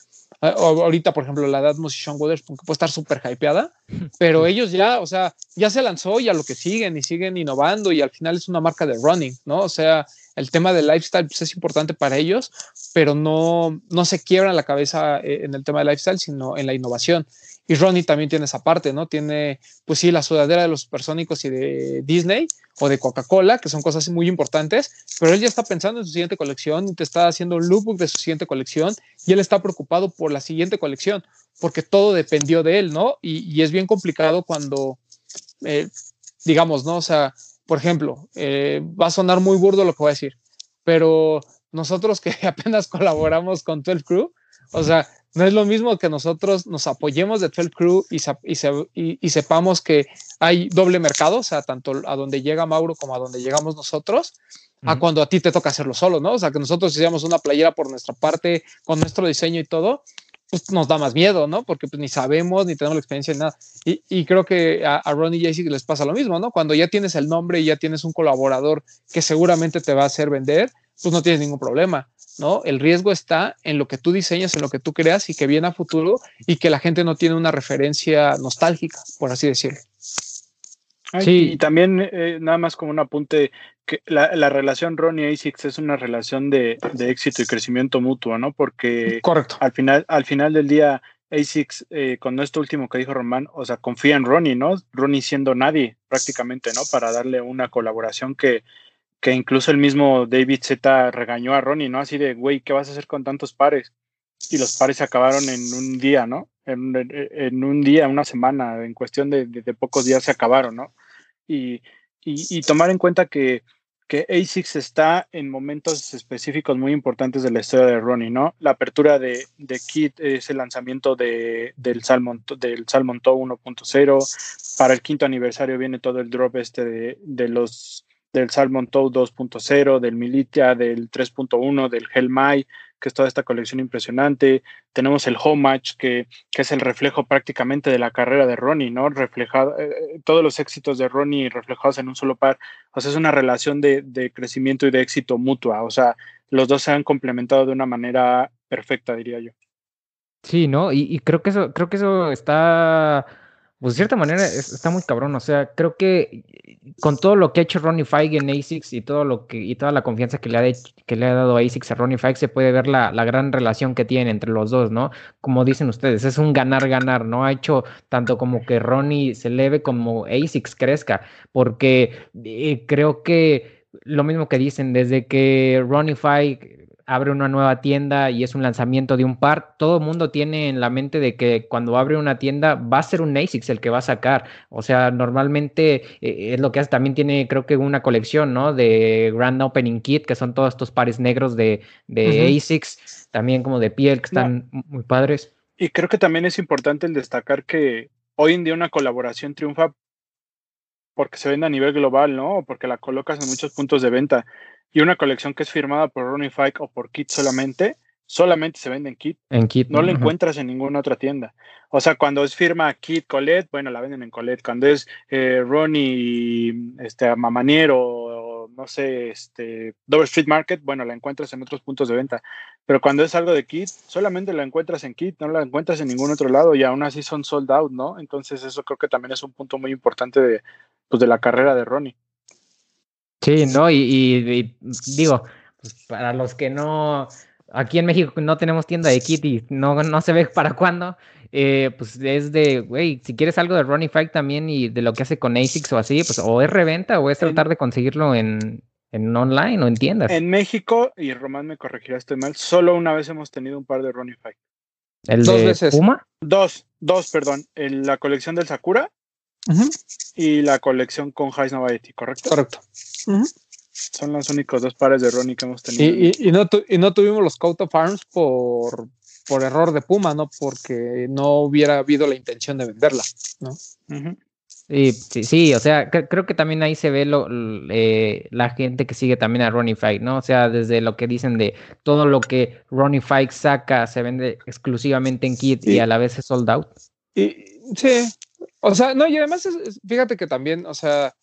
S2: ahorita, por ejemplo, la edad Sean Waters puede estar súper hypeada, pero ellos ya, o sea, ya se lanzó y a lo que siguen y siguen innovando y al final es una marca de running, ¿no? O sea, el tema del lifestyle pues, es importante para ellos, pero no, no se quiebran la cabeza eh, en el tema del lifestyle, sino en la innovación. Y Ronnie también tiene esa parte, ¿no? Tiene, pues sí, la sudadera de los supersónicos y de Disney o de Coca-Cola, que son cosas muy importantes, pero él ya está pensando en su siguiente colección y te está haciendo un lookbook de su siguiente colección y él está preocupado por la siguiente colección, porque todo dependió de él, ¿no? Y, es bien complicado cuando, eh, digamos, ¿no? O sea, por ejemplo, eh, va a sonar muy burdo lo que voy a decir, pero nosotros que apenas colaboramos con 12 Crew, o sea, no es lo mismo que nosotros nos apoyemos de 12 Crew y, y, sepamos que hay doble mercado, o sea, tanto a donde llega Mauro como a donde llegamos nosotros, a cuando a ti te toca hacerlo solo, ¿no? O sea, que nosotros hiciéramos una playera por nuestra parte, con nuestro diseño y todo, pues nos da más miedo, ¿no? Porque pues ni sabemos, ni tenemos la experiencia ni nada. Y, creo que a, a Ron y Jaycee les pasa lo mismo, ¿no? Cuando ya tienes el nombre y ya tienes un colaborador que seguramente te va a hacer vender, pues no tienes ningún problema. ¿No? El riesgo está en lo que tú diseñas, en lo que tú creas y que viene a futuro y que la gente no tiene una referencia nostálgica, por así decirlo.
S3: sí. Y también, eh, nada más como un apunte, que la, relación Ron y ASICS es una relación de, éxito y crecimiento mutuo, ¿no? Porque
S2: Correcto.
S3: Al, final, al final del día, ASICS, eh, con esto último que dijo Román, o sea, confía en Ronnie, ¿no? Ronnie siendo nadie prácticamente, ¿no? Para darle una colaboración que, que incluso el mismo David Z regañó a Ronnie, ¿no? Así de, güey, ¿qué vas a hacer con tantos pares? Y los pares se acabaron en un día, ¿no? En, un día, una semana, en cuestión de, pocos días se acabaron, ¿no? Y, tomar en cuenta que, que ASICS está en momentos específicos muy importantes de la historia de Ronnie, ¿no? La apertura de, de Kit es el lanzamiento de, del Salmon, del Salmon 1.0. Para el quinto aniversario viene todo el drop este de, de los del Salmon Toad 2.0, del Militia, del 3.1, del Hellmai, que es toda esta colección impresionante. Tenemos el Homage, que, que es el reflejo prácticamente de la carrera de Ronnie, ¿no? Reflejado, eh, eh, todos los éxitos de Ronnie reflejados en un solo par. O sea, es una relación de, de crecimiento y de éxito mutua. O sea, los dos se han complementado de una manera perfecta, diría yo.
S1: Sí, ¿no? Y, y creo que eso, creo que eso está pues de cierta manera está muy cabrón. O sea, creo que con todo lo que ha hecho Ronnie Feige en ASICS y todo lo que, y toda la confianza que le ha, que le ha dado ASICS a Ronnie Feige, se puede ver la, gran relación que tienen entre los dos, ¿no? Como dicen ustedes, es un ganar-ganar, ¿no? Ha hecho tanto como que Ronnie se eleve como ASICS crezca, porque eh, creo que lo mismo que dicen, desde que Ronnie Feige abre una nueva tienda y es un lanzamiento de un par, todo el mundo tiene en la mente de que cuando abre una tienda va a ser un ASICS el que va a sacar. O sea, normalmente eh, es lo que hace. También tiene, creo que una colección, ¿no? De Grand Opening Kit, que son todos estos pares negros de, de ASICS, también como de piel, que están muy padres.
S3: Y creo que también es importante el destacar que hoy en día una colaboración triunfa porque se vende a nivel global, ¿no? Porque la colocas en muchos puntos de venta. Y una colección que es firmada por Ronnie Fike o por Kit solamente, solamente se vende en Kit.
S1: En Kit.
S3: No la encuentras en ninguna otra tienda. O sea, cuando es firma Kit Colette, bueno, la venden en Colette. Cuando es eh, Ronnie este, Mamaniero no sé, este, Dover Street Market, bueno, la encuentras en otros puntos de venta. Pero cuando es algo de Kit, solamente la encuentras en Kit, no la encuentras en ningún otro lado y aún así son sold out, ¿no? Entonces eso creo que también es un punto muy importante de, pues, de la carrera de Ronnie.
S1: Sí, ¿no? Y, digo, pues para los que no, aquí en México no tenemos tienda de kit y no, no se ve para cuándo, eh, pues es de, güey, si quieres algo de Ronnie Fike también y de lo que hace con ASICS o así, pues o es reventa o es tratar de conseguirlo en, en online o en tiendas.
S3: En México, y Román me corregirá, estoy mal, solo una vez hemos tenido un par de Ronnie Fike.
S1: ¿El dos de veces. Puma?
S3: Dos, dos, perdón. En la colección del Sakura y la colección con Hais Novaeti, ¿correcto?
S2: Correcto.
S3: Son los únicos dos pares de Ronnie que hemos tenido.
S2: Y, no, y no, tuvimos los Coat of Arms por, por error de Puma, ¿no? Porque no hubiera habido la intención de venderla, ¿no?
S1: Sí, sí, o sea, creo que también ahí se ve lo, eh, la gente que sigue también a Ronnie Fike, ¿no? O sea, desde lo que dicen de todo lo que Ronnie Fike saca se vende exclusivamente en kit y a la vez es sold out.
S2: Y, sí, o sea, no, y además, fíjate que también, o sea,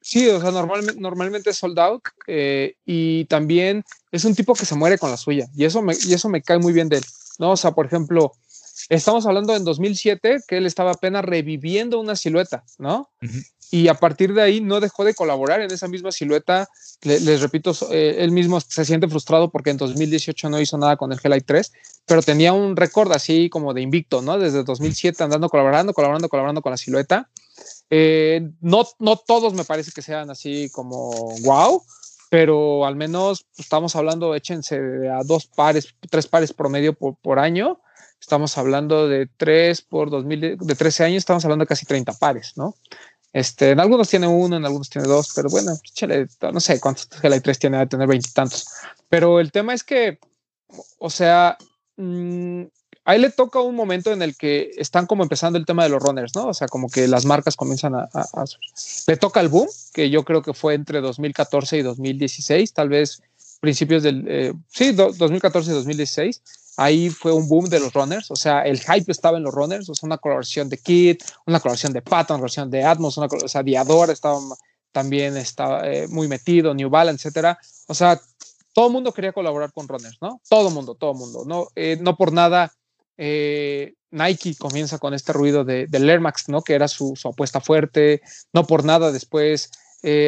S2: Sí, o sea, normalmente, normalmente es sold out eh, y también es un tipo que se muere con la suya y eso, me, y eso me cae muy bien de él, ¿no? O sea, por ejemplo, estamos hablando en 2007 que él estaba apenas reviviendo una silueta, ¿no? Y a partir de ahí no dejó de colaborar en esa misma silueta. les repito, eh, él mismo se siente frustrado porque en 2018 no hizo nada con el G-Lite 3, pero tenía un récord así como de invicto, ¿no? Desde 2007 andando colaborando, colaborando, colaborando con la silueta eh, no, no todos me parece que sean así como wow, pero al menos estamos hablando, échense a dos pares, tres pares promedio por, año. Estamos hablando de tres por 2000, de 13 años, estamos hablando de casi 30 pares, ¿no? Este, en algunos tiene uno, en algunos tiene dos, pero bueno, no sé cuántos GLI 3 tiene, de tener veintitantos. Pero el tema es que, o sea, mmm, ahí le toca un momento en el que están como empezando el tema de los runners, ¿no? O sea, como que las marcas comienzan a, Le toca el boom, que yo creo que fue entre 2014 y 2016, tal vez principios del... Eh, sí, 2014 y 2016. Ahí fue un boom de los runners, o sea, el hype estaba en los runners, o sea, una colaboración de Kit, una colaboración de Patton, una colaboración de Atmos, una o sea, Diadora estaba también estaba eh, muy metido, New Balance, etcétera. O sea, todo el mundo quería colaborar con runners, ¿no? Todo el mundo, todo el mundo. No, eh, no por nada Nike comienza con este ruido de, del ¿no? Que era su, apuesta fuerte. No por nada después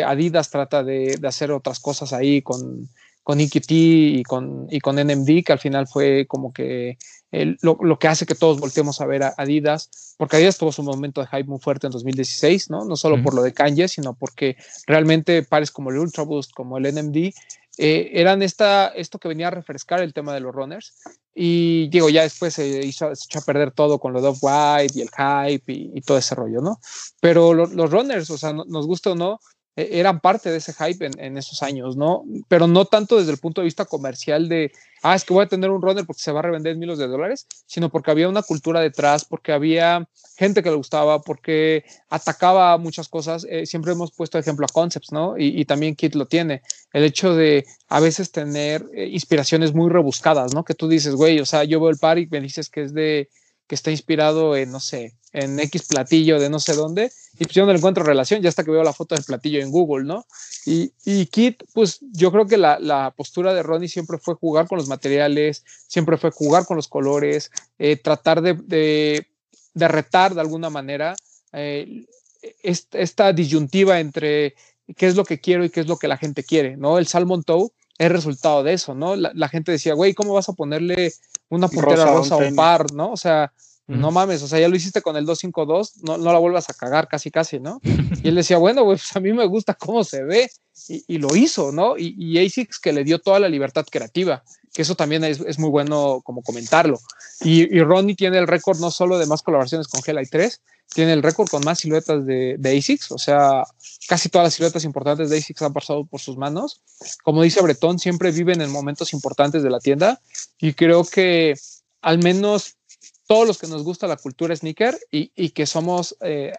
S2: Adidas trata de, hacer otras cosas ahí con, con EQT y con, y con NMD, que al final fue como que lo, que hace que todos volteemos a ver a Adidas, porque Adidas tuvo su momento de hype muy fuerte en 2016, ¿no? No solo por lo de Kanye, sino porque realmente pares como el Ultra Boost, como el NMD, eh, eran esta, esto que venía a refrescar el tema de los runners. Y digo, ya después se hizo, echó a perder todo con lo de Off-White y el hype y, todo ese rollo, ¿no? Pero los runners, o sea, nos gusta o no, eran parte de ese hype en, esos años, ¿no? Pero no tanto desde el punto de vista comercial de, ah, es que voy a tener un runner porque se va a revender miles de dólares, sino porque había una cultura detrás, porque había gente que le gustaba, porque atacaba muchas cosas. Eh, siempre hemos puesto ejemplo a Concepts, ¿no? Y, también Kit lo tiene. El hecho de a veces tener eh, inspiraciones muy rebuscadas, ¿no? Que tú dices, güey, o sea, yo veo el par y me dices que es de, que está inspirado en, no sé, en X platillo de no sé dónde, y pues yo no encuentro relación, ya hasta que veo la foto del platillo en Google, ¿no? Y, y Kit, pues yo creo que la, la, postura de Ronnie siempre fue jugar con los materiales, siempre fue jugar con los colores, eh, tratar de, de, de, retar de alguna manera eh, esta, disyuntiva entre qué es lo que quiero y qué es lo que la gente quiere, ¿no? El Salmon Toe es resultado de eso, ¿no? La, gente decía, güey, ¿cómo vas a ponerle una puntera rosa, a un par, ¿no? O sea, no mames, o sea, ya lo hiciste con el 252, no, no la vuelvas a cagar casi, casi, ¿no? Y él decía, bueno, pues a mí me gusta cómo se ve, y, lo hizo, ¿no? Y, y, ASICS que le dio toda la libertad creativa, que eso también es, es muy bueno como comentarlo. Y, y, Ronnie tiene el récord no solo de más colaboraciones con Hellite 3, tiene el récord con más siluetas de, de ASICS, o sea, casi todas las siluetas importantes de ASICS han pasado por sus manos. Como dice Bretón, siempre viven en momentos importantes de la tienda, y creo que al menos todos los que nos gusta la cultura sneaker y, que somos eh,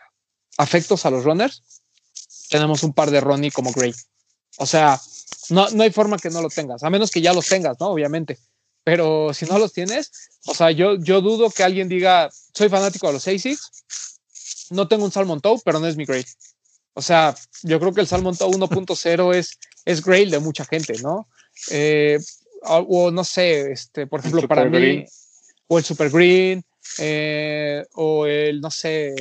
S2: afectos a los runners, tenemos un par de Ronnie como Gray. O sea, no, no hay forma que no lo tengas, a menos que ya los tengas, ¿no? Obviamente. Pero si no los tienes, o sea, yo, yo dudo que alguien diga, soy fanático de los ASICs, no tengo un Salmon Toe, pero no es mi Gray. O sea, yo creo que el Salmon Toe 1.0 es, es Grail de mucha gente, ¿no? Eh, o no sé, este, por ejemplo, para mí, o el Super Green, eh, o el, no sé,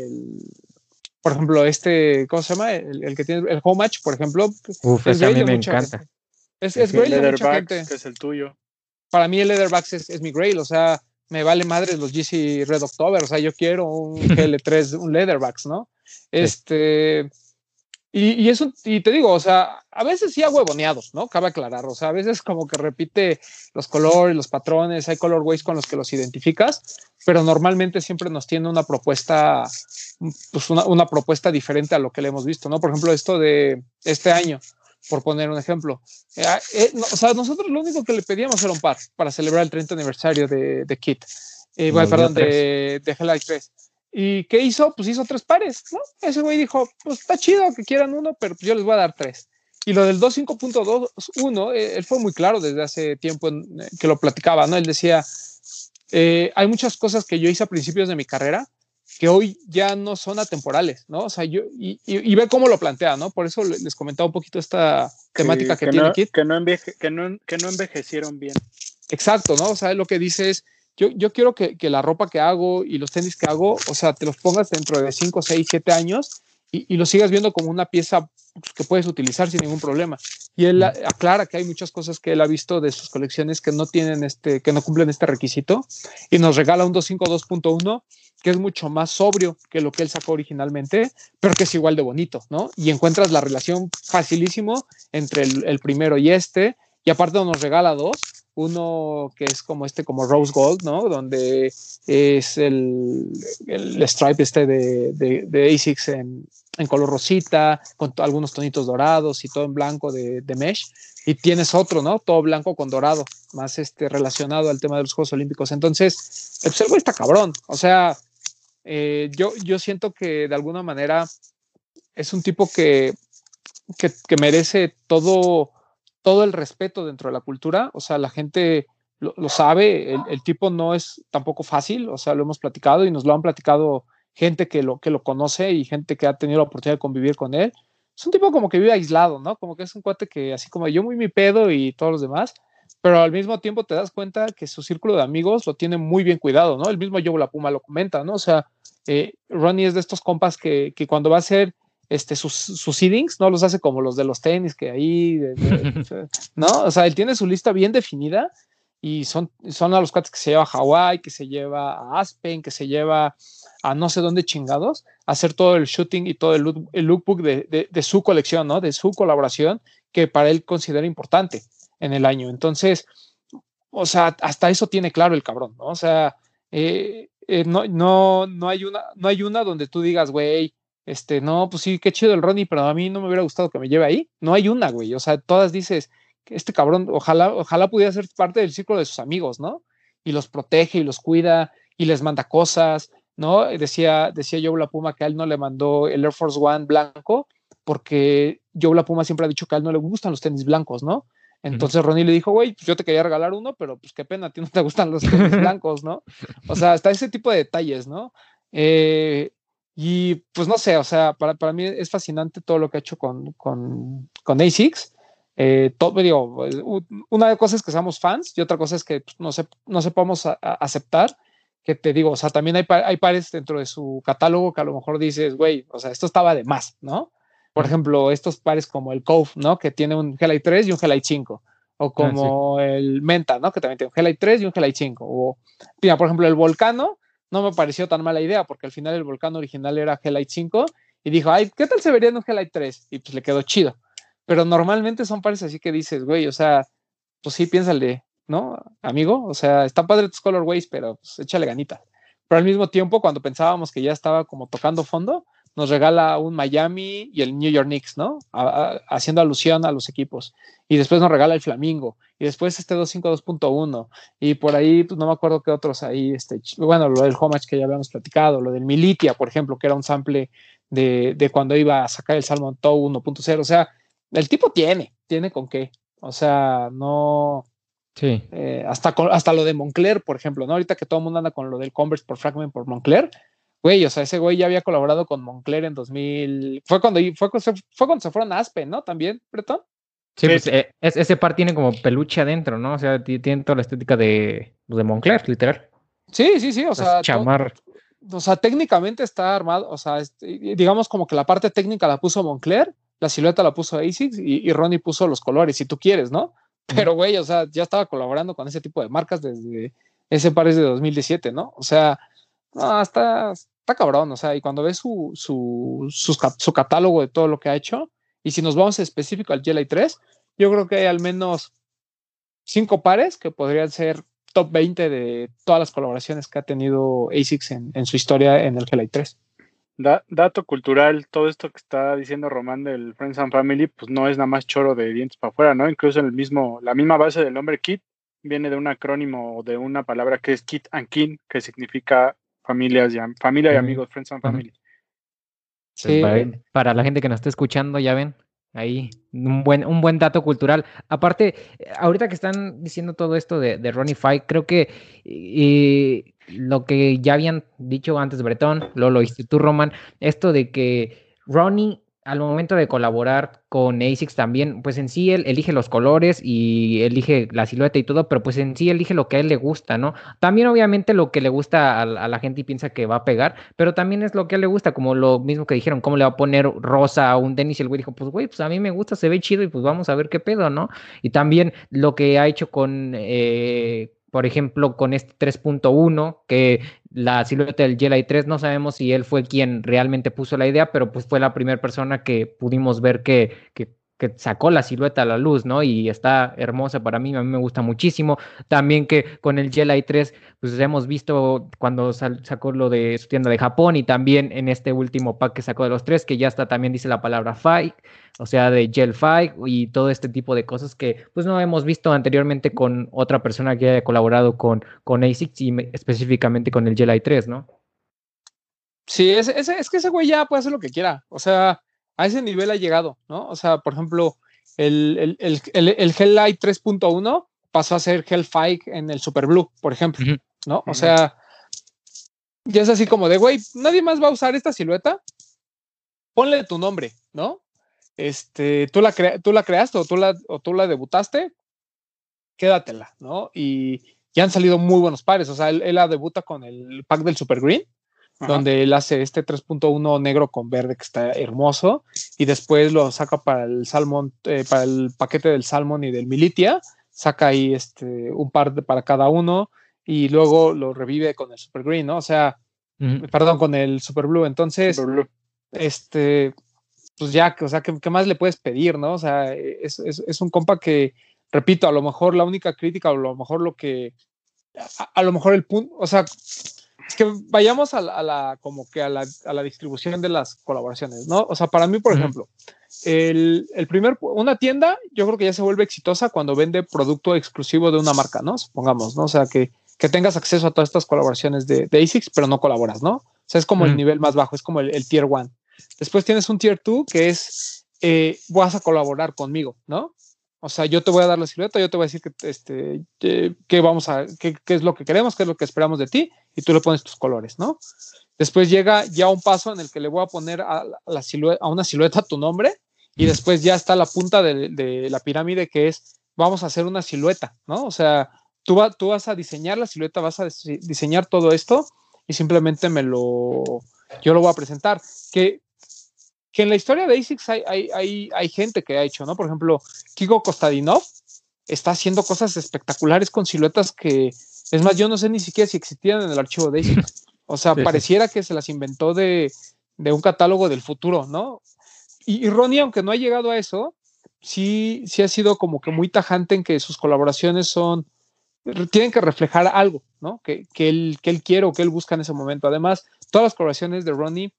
S2: por ejemplo, este, ¿cómo se llama? El, que tiene el Home Match, por ejemplo.
S1: Uf, ese a mí me encanta.
S2: Es, es Grail de mucha gente.
S3: Que es el tuyo.
S2: Para mí el Leatherbacks es, es mi Grail, o sea, me vale madre los GC Red October, o sea, yo quiero un GL3, un Leatherbacks, ¿no? Este, y, y, eso, y te digo, o sea, a veces sí huevoneados, ¿no? Cabe aclarar, o sea, a veces como que repite los colores, los patrones, hay colorways con los que los identificas, pero normalmente siempre nos tiene una propuesta, pues una, una, propuesta diferente a lo que le hemos visto, ¿no? Por ejemplo, esto de este año, por poner un ejemplo. Eh, eh, o sea, nosotros lo único que le pedíamos era un par para celebrar el 30 aniversario de, de Kit, eh, perdón, de, de Hellite 3. ¿Y qué hizo? Pues hizo tres pares, ¿no? Ese güey dijo, pues está chido que quieran uno, pero pues yo les voy a dar tres. Y lo del 2.5.21, eh, él fue muy claro desde hace tiempo en, eh, que lo platicaba, ¿no? Él decía, eh, hay muchas cosas que yo hice a principios de mi carrera que hoy ya no son atemporales, ¿no? O sea, yo, y, y, ve cómo lo plantea, ¿no? Por eso les comentaba un poquito esta temática que, tiene Kit.
S3: Que no, que, no, que no envejecieron bien.
S2: Exacto, ¿no? O sea, lo que dice es, yo, yo quiero que, que, la ropa que hago y los tenis que hago, o sea, te los pongas dentro de 5, 6, 7 años y, y lo sigas viendo como una pieza que puedes utilizar sin ningún problema. Y él aclara que hay muchas cosas que él ha visto de sus colecciones que no tienen este, que no cumplen este requisito y nos regala un 252.1 que es mucho más sobrio que lo que él sacó originalmente, pero que es igual de bonito, ¿no? Y encuentras la relación facilísimo entre el, primero y este, y aparte nos regala dos, uno que es como este, como Rose Gold, ¿no? Donde es el, el stripe este de, de, de ASICS en, en color rosita, con algunos tonitos dorados y todo en blanco de, de, mesh. Y tienes otro, ¿no? Todo blanco con dorado, más este relacionado al tema de los Juegos Olímpicos. Entonces, pues el güey está cabrón. O sea, eh, yo, yo siento que de alguna manera es un tipo que, que, que, merece todo, todo el respeto dentro de la cultura. O sea, la gente lo, lo sabe. El, el tipo no es tampoco fácil. O sea, lo hemos platicado y nos lo han platicado gente que lo, que lo conoce y gente que ha tenido la oportunidad de convivir con él. Es un tipo como que vive aislado, ¿no? Como que es un cuate que así como yo muy mi pedo y todos los demás, pero al mismo tiempo te das cuenta que su círculo de amigos lo tiene muy bien cuidado, ¿no? El mismo Joe La Puma lo comenta, ¿no? O sea, eh, Ronnie es de estos compas que, que cuando va a hacer este, sus, sus seedings, no los hace como los de los tenis, que ahí, de, de, ¿no? O sea, él tiene su lista bien definida y son, son a los cuates que se lleva a Hawái, que se lleva a Aspen, que se lleva a no sé dónde chingados, hacer todo el shooting y todo el, look, el lookbook de, de, de, su colección, ¿no? De su colaboración, que para él considera importante en el año. Entonces, o sea, hasta eso tiene claro el cabrón, ¿no? O sea, eh, eh, no, no, no, hay una, no hay una donde tú digas, güey, este, no, pues sí, qué chido el Ronnie, pero a mí no me hubiera gustado que me lleve ahí. No hay una, güey. O sea, todas dices, este cabrón, ojalá, ojalá pudiera ser parte del círculo de sus amigos, ¿no? Y los protege y los cuida y les manda cosas ¿no? Decía, decía Joe La Puma que a él no le mandó el Air Force One blanco porque Joe La Puma siempre ha dicho que a él no le gustan los tenis blancos, ¿no? Entonces. Ronnie le dijo, güey, pues yo te quería regalar uno, pero pues qué pena, a ti no te gustan los tenis blancos, ¿no? O sea, hasta ese tipo de detalles, ¿no? Eh, y pues no sé, o sea, para, para, mí es fascinante todo lo que ha hecho con, con, con ASICS. Eh, todo, digo, una cosa es que seamos fans y otra cosa es que pues, no, se, no sepamos a, a aceptar que te digo, o sea, también hay, hay pares dentro de su catálogo que a lo mejor dices, güey, o sea, esto estaba de más, ¿no? Por ejemplo, estos pares como el Cove, ¿no? Que tiene un Helite 3 y un Helite 5. O como ah, sí. el Menta, ¿no? Que también tiene un Helite 3 y un Helite 5. O, mira, por ejemplo, el Volcano no me pareció tan mala idea porque al final el Volcano original era Helite 5 y dijo, ay, ¿qué tal se vería en un Helite 3? Y pues le quedó chido. Pero normalmente son pares así que dices, güey, o sea, pues sí, piénsale, ¿no? Amigo, o sea, están padres tus colorways, pero pues, échale ganita. Pero al mismo tiempo, cuando pensábamos que ya estaba como tocando fondo, nos regala un Miami y el New York Knicks, ¿no? A, a, haciendo alusión a los equipos. Y después nos regala el Flamingo. Y después este 252.1. Y por ahí, pues no me acuerdo qué otros ahí, este, bueno, lo del Homage que ya habíamos platicado, lo del Militia, por ejemplo, que era un sample de, de cuando iba a sacar el Salmon Tow 1.0. O sea, el tipo tiene, tiene con qué. O sea, no,
S1: Sí.
S2: Eh, hasta, con, hasta lo de Moncler, por ejemplo, ¿no? Ahorita que todo el mundo anda con lo del Converse por Fragment por Moncler, güey, o sea, ese güey ya había colaborado con Moncler en 2000. Fue cuando, fue, fue cuando se fueron a Aspen, ¿no? También, Bretón.
S1: Sí, pues eh, ese par tiene como peluche adentro, ¿no? O sea, tiene toda la estética de, pues, de Moncler, literal.
S2: Sí, sí, sí, o sea.
S1: Chamar.
S2: o sea, técnicamente está armado, o sea, este, digamos como que la parte técnica la puso Moncler, la silueta la puso ASICS y, y Ronnie puso los colores, si tú quieres, ¿no? Pero, güey, o sea, ya estaba colaborando con ese tipo de marcas desde ese par es de 2017, ¿no? O sea, no, está, está cabrón, o sea, y cuando ves su, su, su, su, catálogo de todo lo que ha hecho, y si nos vamos específico al GLI 3, yo creo que hay al menos cinco pares que podrían ser top 20 de todas las colaboraciones que ha tenido ASICS en, en su historia en el GLI 3.
S3: Da, dato cultural, todo esto que está diciendo Román del Friends and Family, pues no es nada más choro de dientes para afuera, ¿no? Incluso el mismo, la misma base del nombre Kit viene de un acrónimo de una palabra que es Kit and Kin, que significa familias y, familia y amigos, Friends and Family.
S1: Sí. Para, para, la gente que nos está escuchando, ya ven, ahí un buen, un buen dato cultural. Aparte, ahorita que están diciendo todo esto de, de Ronnie Fight, creo que eh, lo que ya habían dicho antes Bretón, lo lo hiciste tú, Roman, esto de que Ronnie al momento de colaborar con ASICS también, pues en sí él elige los colores y elige la silueta y todo, pero pues en sí elige lo que a él le gusta, ¿no? También obviamente lo que le gusta a, la gente y piensa que va a pegar, pero también es lo que a él le gusta, como lo mismo que dijeron, cómo le va a poner rosa a un tenis y el güey dijo, pues güey, pues a mí me gusta, se ve chido y pues vamos a ver qué pedo, ¿no? Y también lo que ha hecho con... Eh, por ejemplo, con este 3.1, que la silueta del Jedi 3, no sabemos si él fue quien realmente puso la idea, pero pues fue la primera persona que pudimos ver que, que que sacó la silueta a la luz, ¿no? Y está hermosa para mí, a mí me gusta muchísimo. También que con el Jelly 3, pues hemos visto cuando sacó lo de su tienda de Japón y también en este último pack que sacó de los tres, que ya está también dice la palabra Fight, o sea, de Gel Fight y todo este tipo de cosas que pues no hemos visto anteriormente con otra persona que haya colaborado con, con ASICS y específicamente con el Jelly 3, ¿no?
S2: Sí, es, es que ese güey ya puede hacer lo que quiera. O sea, a ese nivel ha llegado, ¿no? O sea, por ejemplo, el, el, el, el, Hell Light 3.1 pasó a ser Hell Fight en el Super Blue, por ejemplo, ¿no? O sea, ya es así como de, güey, nadie más va a usar esta silueta, ponle tu nombre, ¿no? Este, tú la, tú la creaste o tú la, o tú la debutaste, quédatela, ¿no? Y ya han salido muy buenos pares, o sea, él, él la debuta con el pack del Super Green, donde él hace este 3.1 negro con verde que está hermoso y después lo saca para el salmón, eh, para el paquete del salmón y del militia, saca ahí este, un par de, para cada uno y luego lo revive con el super green, ¿no? O sea, perdón, con el super blue. Entonces, este, pues ya, o sea, ¿qué, más le puedes pedir, no? O sea, es, es, un compa que, repito, a lo mejor la única crítica o a lo mejor lo que, a lo mejor el punto, o sea, que vayamos a la, como que a la, a la, distribución de las colaboraciones, ¿no? O sea, para mí, por ejemplo, el, el, primer, una tienda, yo creo que ya se vuelve exitosa cuando vende producto exclusivo de una marca, ¿no? Supongamos, ¿no? O sea, que, que tengas acceso a todas estas colaboraciones de, de ASICS, pero no colaboras, ¿no? O sea, es como el nivel más bajo, es como el, tier one. Después tienes un tier two que es, eh, vas a colaborar conmigo, ¿no? O sea, yo te voy a dar la silueta, yo te voy a decir que, este, que, vamos a, qué es lo que queremos, qué es lo que esperamos de ti, y tú le pones tus colores, ¿no? Después llega ya un paso en el que le voy a poner a, la silueta, a una silueta tu nombre, y después ya está la punta de, la pirámide que es, vamos a hacer una silueta, ¿no? O sea, tú, tú vas a diseñar la silueta, vas a diseñar todo esto, y simplemente me lo, yo lo voy a presentar. Que que en la historia de ASICS hay, hay, hay, gente que ha hecho, ¿no? Por ejemplo, Kiko Kostadinov está haciendo cosas espectaculares con siluetas que, es más, yo no sé ni siquiera si existían en el archivo de ASICS. O sea, pareciera que se las inventó de, un catálogo del futuro, ¿no? Y, Ronnie, aunque no ha llegado a eso, sí, sí ha sido como que muy tajante en que sus colaboraciones son, tienen que reflejar algo, ¿no? Que, que, él, que él quiere o que él busca en ese momento. Además, todas las colaboraciones de Ronnie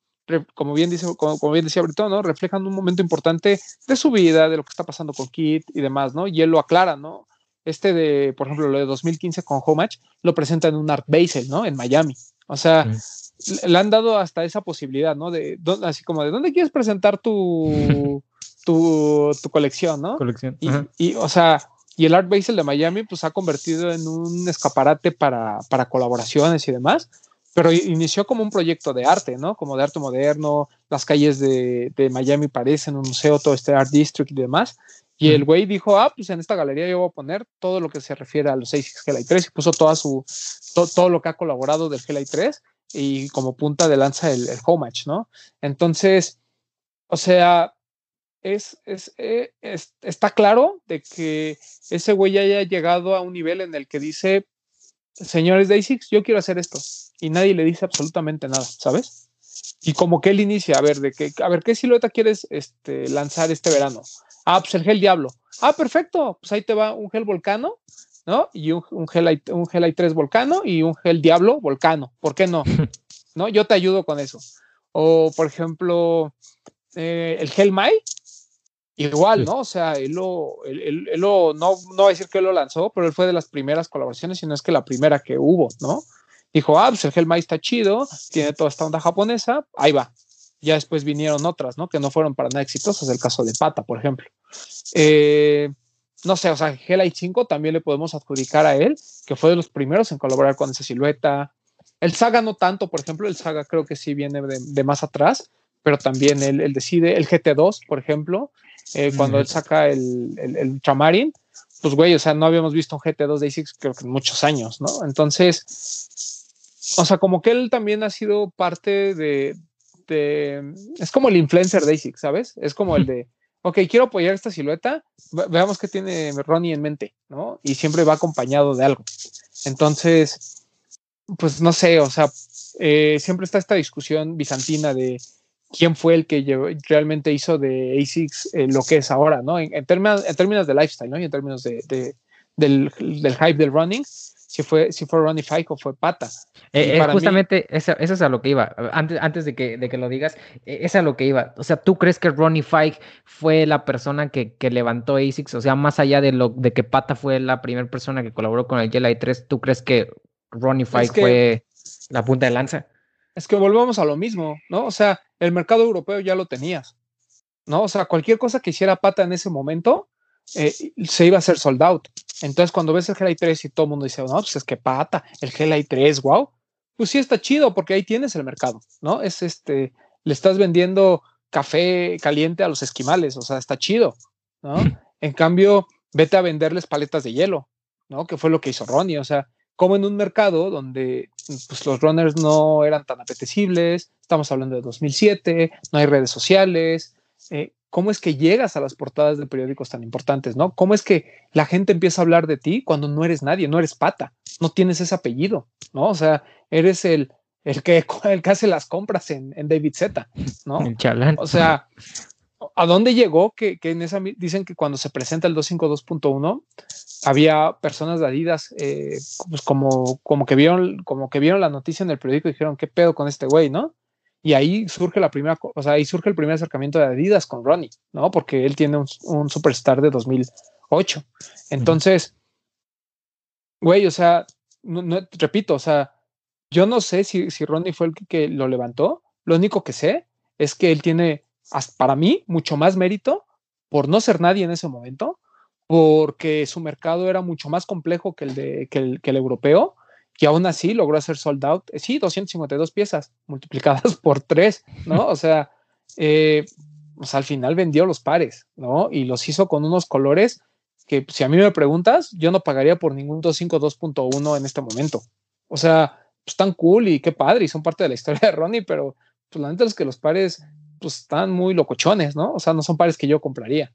S2: como bien, dice, como, bien decía Britón, ¿no? Reflejan un momento importante de su vida, de lo que está pasando con Kit y demás, ¿no? Y él lo aclara, ¿no? Este de, por ejemplo, lo de 2015 con Homage, lo presenta en un Art Basel, ¿no? En Miami. O sea, le han dado hasta esa posibilidad, ¿no? De, así como de, ¿dónde quieres presentar tu, tu, tu colección, ¿no?
S1: Colección.
S2: Y, y, o sea, y el Art Basel de Miami, pues ha convertido en un escaparate para, para colaboraciones y demás pero inició como un proyecto de arte, ¿no? Como de arte moderno, las calles de, de Miami parecen un museo, todo este Art District y demás. Y el güey dijo, ah, pues en esta galería yo voy a poner todo lo que se refiere a los 6 GLI 3 y puso toda su, todo lo que ha colaborado del GLI 3 y como punta de lanza el, el homage, ¿no? Entonces, o sea, es, es, eh, es, está claro de que ese güey ya haya llegado a un nivel en el que dice, señores de ASICS, yo quiero hacer esto y nadie le dice absolutamente nada, ¿sabes? Y como que él inicia, a ver, de que, a ver, ¿qué silueta quieres este, lanzar este verano? Ah, pues el Gel Diablo. Ah, perfecto, pues ahí te va un Gel Volcano, ¿no? Y un, un, Gel, un Gel i3 Volcano y un Gel Diablo Volcano. ¿Por qué no? ¿No? Yo te ayudo con eso. O, por ejemplo, eh, el Gel Mai, igual, ¿no? O sea, él lo, él, lo no, no va a decir que él lo lanzó, pero él fue de las primeras colaboraciones, sino es que la primera que hubo, ¿no? Dijo, ah, pues el Hellmai está chido, tiene toda esta onda japonesa, ahí va. Ya después vinieron otras, ¿no? Que no fueron para nada exitosas, el caso de Pata, por ejemplo. Eh, no sé, o sea, Hellite 5 también le podemos adjudicar a él, que fue de los primeros en colaborar con esa silueta. El Saga no tanto, por ejemplo, el Saga creo que sí viene de, más atrás, pero también él, decide, el GT2, por ejemplo, eh, cuando él saca el, el, el Ultramarin, pues güey, o sea, no habíamos visto un GT2 de ASICS creo que en muchos años, ¿no? Entonces, o sea, como que él también ha sido parte de, de es como el influencer de ASICS, ¿sabes? Es como el de, ok, quiero apoyar esta silueta, veamos qué tiene Ronnie en mente, ¿no? Y siempre va acompañado de algo. Entonces, pues no sé, o sea, eh, siempre está esta discusión bizantina de quién fue el que realmente hizo de ASICS eh, lo que es ahora, ¿no? En, términos, en términos de lifestyle, ¿no? Y en términos de, del, del, hype del running, si fue, si fue Ronnie Fike o fue Pata.
S1: Eh, eh justamente eso, es a lo que iba. Antes, antes de, que, de que lo digas, eh, es a lo que iba. O sea, ¿tú crees que Ronnie Fike fue la persona que, que levantó ASICS? O sea, más allá de, lo, de que Pata fue la primera persona que colaboró con el Jelly 3, ¿tú crees que Ronnie Fike fue la punta de lanza?
S2: Es que volvemos a lo mismo, ¿no? O sea, el mercado europeo ya lo tenías, ¿no? O sea, cualquier cosa que hiciera Pata en ese momento eh, se iba a hacer sold out. Entonces, cuando ves el GLI 3 y todo el mundo dice, no, pues es que Pata, el GLI 3, wow, pues sí está chido porque ahí tienes el mercado, ¿no? Es este, le estás vendiendo café caliente a los esquimales, o sea, está chido, ¿no? En cambio, vete a venderles paletas de hielo, ¿no? Que fue lo que hizo Ronnie, o sea, como en un mercado donde pues, los runners no eran tan apetecibles, estamos hablando de 2007, no hay redes sociales, eh, ¿cómo es que llegas a las portadas de periódicos tan importantes, no? ¿Cómo es que la gente empieza a hablar de ti cuando no eres nadie, no eres pata, no tienes ese apellido, ¿no? O sea, eres el, el, que, el que hace las compras en, en David Z, ¿no? O sea, ¿a dónde llegó? Que, que, en esa dicen que cuando se presenta el 252.1 había personas de Adidas eh, pues como, como, que vieron, como que vieron la noticia en el periódico y dijeron, ¿qué pedo con este güey, no? Y ahí surge la primera, o sea, ahí surge el primer acercamiento de Adidas con Ronnie, ¿no? Porque él tiene un, superstar de 2008. Entonces, güey, o sea, no, repito, o sea, yo no sé si, si Ronnie fue el que, lo levantó. Lo único que sé es que él tiene, para mí, mucho más mérito por no ser nadie en ese momento, porque su mercado era mucho más complejo que el, de, que el, que el europeo y aún así logró hacer sold out. Eh, sí, 252 piezas multiplicadas por 3, ¿no? O sea, eh, pues al final vendió los pares, ¿no? Y los hizo con unos colores que si a mí me preguntas, yo no pagaría por ningún 252.1 en este momento. O sea, pues tan cool y qué padre y son parte de la historia de Ronnie, pero pues la neta es que los pares pues están muy locochones, ¿no? O sea, no son pares que yo compraría.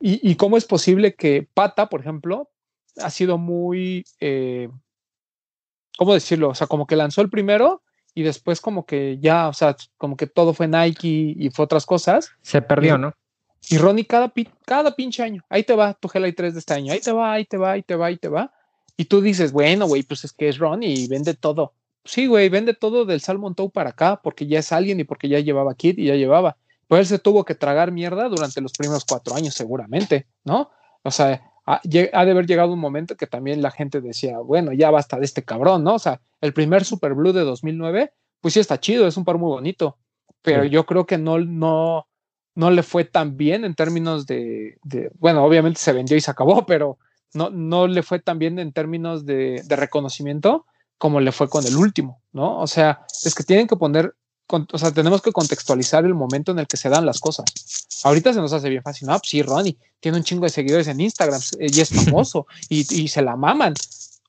S2: y, cómo es posible que Pata, por ejemplo, ha sido muy, eh, ¿cómo decirlo? O sea, como que lanzó el primero y después como que ya, o sea, como que todo fue Nike y fue otras cosas.
S1: Se perdió, ¿no?
S2: Y Ronnie cada, cada pinche año, ahí te va tu GLI 3 de este año, ahí te va, ahí te va, ahí te va, ahí te va. Y tú dices, bueno, güey, pues es que es Ronnie y vende todo. Sí, güey, vende todo del Salmon Toe para acá porque ya es alguien y porque ya llevaba kit y ya llevaba. Pues él se tuvo que tragar mierda durante los primeros cuatro años, seguramente, ¿no? O sea, ha, de haber llegado un momento que también la gente decía, bueno, ya basta de este cabrón, ¿no? O sea, el primer Super Blue de 2009, pues sí está chido, es un par muy bonito, pero yo creo que no, no, no le fue tan bien en términos de, bueno, obviamente se vendió y se acabó, pero no, no le fue tan bien en términos de, de reconocimiento como le fue con el último, ¿no? O sea, es que tienen que poner o sea, tenemos que contextualizar el momento en el que se dan las cosas. Ahorita se nos hace bien fácil, no, pues sí, Ronnie tiene un chingo de seguidores en Instagram eh, y es famoso y, y se la maman.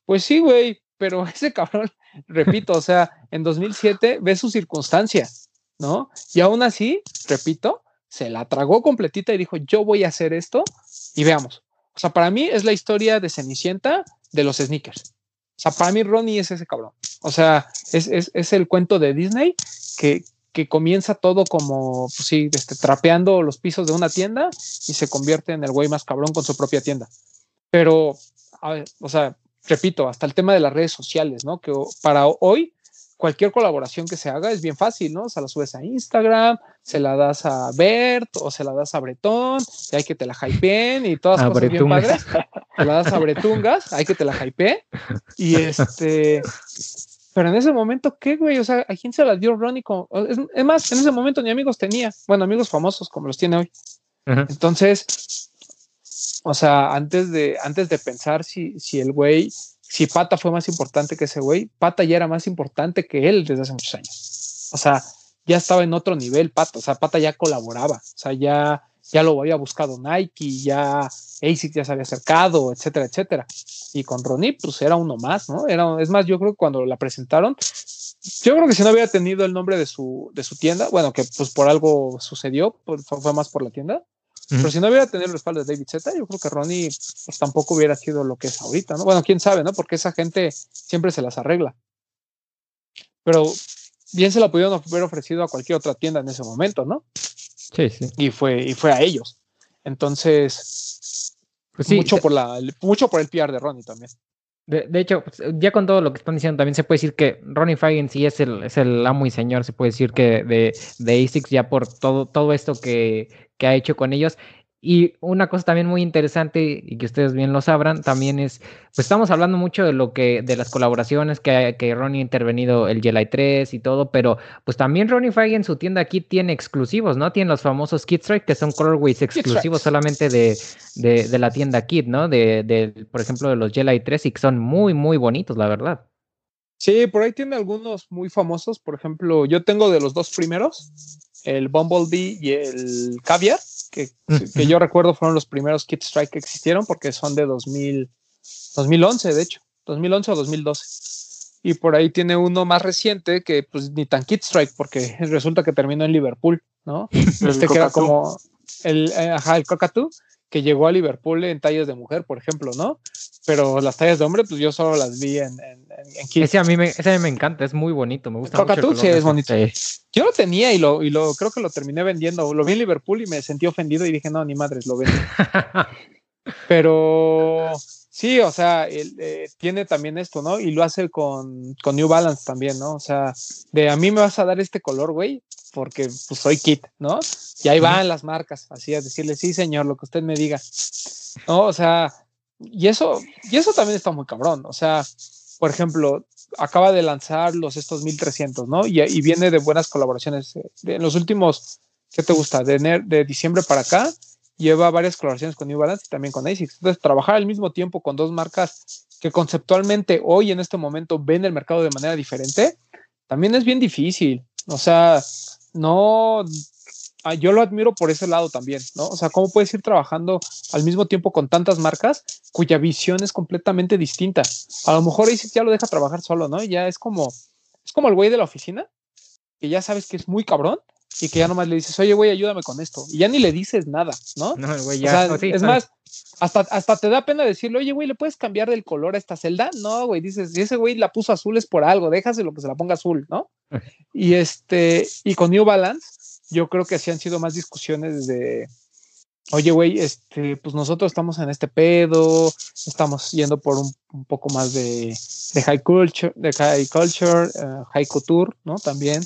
S2: Pues sí, güey, pero ese cabrón, repito, o sea, en 2007 ve su circunstancia, ¿no? Y aún así, repito, se la tragó completita y dijo, yo voy a hacer esto y veamos. O sea, para mí es la historia de Cenicienta de los sneakers. O sea, para mí Ronnie es ese cabrón. O sea, es, es, es el cuento de Disney que, que comienza todo como, pues sí, este, trapeando los pisos de una tienda y se convierte en el güey más cabrón con su propia tienda. Pero, o sea, repito, hasta el tema de las redes sociales, ¿no? Que para hoy cualquier colaboración que se haga es bien fácil, ¿no? Se la subes a Instagram, se la das a Bert o se la das a Bretón, y hay que te la hypeen y todas las cosas bien padres. La das a Bretungas, hay que te la hypeen. Y este, pero en ese momento, ¿qué, güey? O sea, ¿a quién se la dio Ronnie? Es, más, en ese momento ni amigos tenía. Bueno, amigos famosos como los tiene hoy. Entonces, o sea, antes de, antes de pensar si, si el güey si Pata fue más importante que ese güey, Pata ya era más importante que él desde hace muchos años. O sea, ya estaba en otro nivel Pata, o sea, Pata ya colaboraba, o sea, ya, ya lo había buscado Nike, ya ASIC ya se había acercado, etcétera, etcétera. Y con Ronnie, pues era uno más, ¿no? Era, es más, yo creo que cuando la presentaron, yo creo que si no hubiera tenido el nombre de su, de su tienda, bueno, que pues por algo sucedió, pues, fue más por la tienda, pero si no hubiera tenido el respaldo de David Z, yo creo que Ronnie pues, tampoco hubiera sido lo que es ahorita, ¿no? Bueno, quién sabe, ¿no? Porque esa gente siempre se las arregla. Pero bien se la pudieron haber ofrecido a cualquier otra tienda en ese momento, ¿no?
S1: Sí, sí.
S2: Y fue, y fue a ellos. Entonces, pues mucho, por la, mucho por el PR de Ronnie también.
S1: De, hecho, pues, ya con todo lo que están diciendo, también se puede decir que Ronnie Fagan sí es el, es el amo y señor, se puede decir que de, de ASICS ya por todo, todo esto que, que ha hecho con ellos. Y una cosa también muy interesante y que ustedes bien lo sabrán, también es, pues estamos hablando mucho de lo que, de las colaboraciones que, que Ronnie ha intervenido el Jelly 3 y todo, pero pues también Ronnie Feige en su tienda aquí tiene exclusivos, ¿no? Tiene los famosos Kid Strike que son colorways exclusivos solamente de, de, de, la tienda Kid, ¿no? De, de, por ejemplo, de los Jelly 3 y que son muy, muy bonitos, la verdad.
S2: Sí, por ahí tiene algunos muy famosos, por ejemplo, yo tengo de los dos primeros, el Bumblebee y el Caviar, que, que yo recuerdo fueron los primeros Kid Strike que existieron porque son de 2000, 2011, de hecho, 2011 o 2012. Y por ahí tiene uno más reciente que pues ni tan Kid Strike porque resulta que terminó en Liverpool, ¿no? este que era como el, eh, ajá, el Cockatoo que llegó a Liverpool en tallas de mujer, por ejemplo, ¿no? Pero las tallas de hombre, pues yo solo las vi en, en, en
S1: Ese a, mí me, ese a mí me encanta, es muy bonito, me gusta mucho.
S2: sí, es bonito. Yo lo tenía y lo, y lo creo que lo terminé vendiendo. Lo vi en Liverpool y me sentí ofendido y dije, no, ni madres, lo vendo. Pero sí, o sea, él, eh, tiene también esto, ¿no? Y lo hace con, con New Balance también, ¿no? O sea, de a mí me vas a dar este color, güey, porque pues soy Kit, ¿no? Y ahí van las marcas, así a decirle, sí, señor, lo que usted me diga. ¿No? O sea, y eso, y eso también está muy cabrón. O sea, por ejemplo, acaba de lanzar los estos 1300, ¿no? Y, y viene de buenas colaboraciones. Eh, en los últimos, ¿qué te gusta? De, de diciembre para acá, lleva varias colaboraciones con New Balance y también con ASICS. Entonces, trabajar al mismo tiempo con dos marcas que conceptualmente hoy en este momento ven el mercado de manera diferente, también es bien difícil. O sea, no, ah, yo lo admiro por ese lado también, ¿no? O sea, ¿cómo puedes ir trabajando al mismo tiempo con tantas marcas cuya visión es completamente distinta? A lo mejor ahí ya lo deja trabajar solo, ¿no? ya es como, es como el güey de la oficina, que ya sabes que es muy cabrón y que ya nomás le dices, oye, güey, ayúdame con esto. Y ya ni le dices nada, ¿no?
S1: No, güey, ya.
S2: O sea, es más, hasta, hasta te da pena decirle, oye, güey, ¿le puedes cambiar del color a esta celda? No, güey, dices, si ese güey la puso azul es por algo, déjaselo que se la ponga azul, ¿no? y este, y con New Balance, yo creo que sí han sido más discusiones de, oye, güey, este, pues nosotros estamos en este pedo, estamos yendo por un, un poco más de, de, high culture, de high culture, uh, high couture, ¿no? También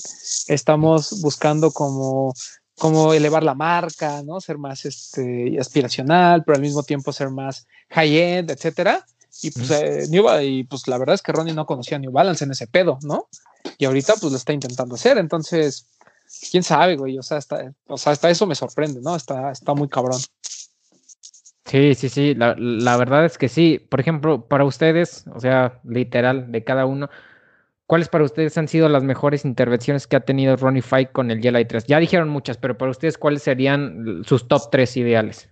S2: estamos buscando como como elevar la marca, ¿no? Ser más este, aspiracional, pero al mismo tiempo ser más high-end, etcétera. Y pues, eh, New, y pues la verdad es que Ronnie no conocía a New Balance en ese pedo, ¿no? Y ahorita pues lo está intentando hacer, entonces, quién sabe, güey, o sea, hasta, o sea, hasta eso me sorprende, ¿no? Está, está muy cabrón.
S1: Sí, sí, sí, la, la verdad es que sí. Por ejemplo, para ustedes, o sea, literal, de cada uno, ¿Cuáles para ustedes han sido las mejores intervenciones que ha tenido Ronnie Fight con el Jedi 3? Ya dijeron muchas, pero para ustedes, ¿cuáles serían sus top 3 ideales?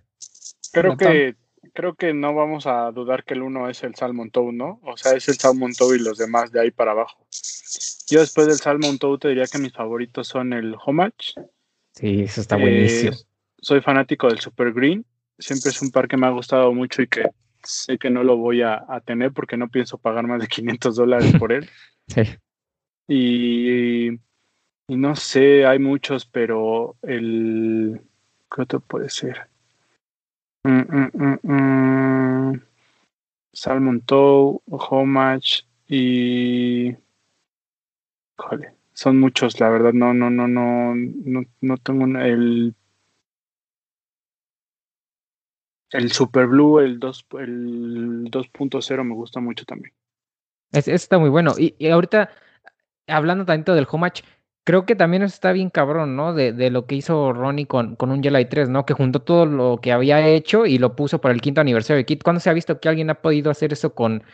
S3: Creo que, creo que no vamos a dudar que el uno es el Salmon Toad, ¿no? O sea, es el Salmon Toad y los demás de ahí para abajo. Yo después del Salmon Toad te diría que mis favoritos son el Homage.
S1: Sí, eso está buenísimo. Eh,
S3: soy fanático del Super Green. Siempre es un par que me ha gustado mucho y que sé que no lo voy a, a tener porque no pienso pagar más de 500 dólares por él.
S1: Sí.
S3: Y, y, no sé, hay muchos, pero el. ¿Qué otro puede ser? Mm, mm, mm, Salmon Toe, Homage y. Joder, son muchos, la verdad. No, no, no, no, no, no tengo el. El Super Blue, el 2.0 el me gusta mucho también.
S1: Es, está muy bueno. Y, y, ahorita, hablando tanto del homage, creo que también está bien cabrón, ¿no? De, de lo que hizo Ronnie con, con un Jedi 3, ¿no? Que juntó todo lo que había hecho y lo puso para el quinto aniversario de Kit. ¿Cuándo se ha visto que alguien ha podido hacer eso con,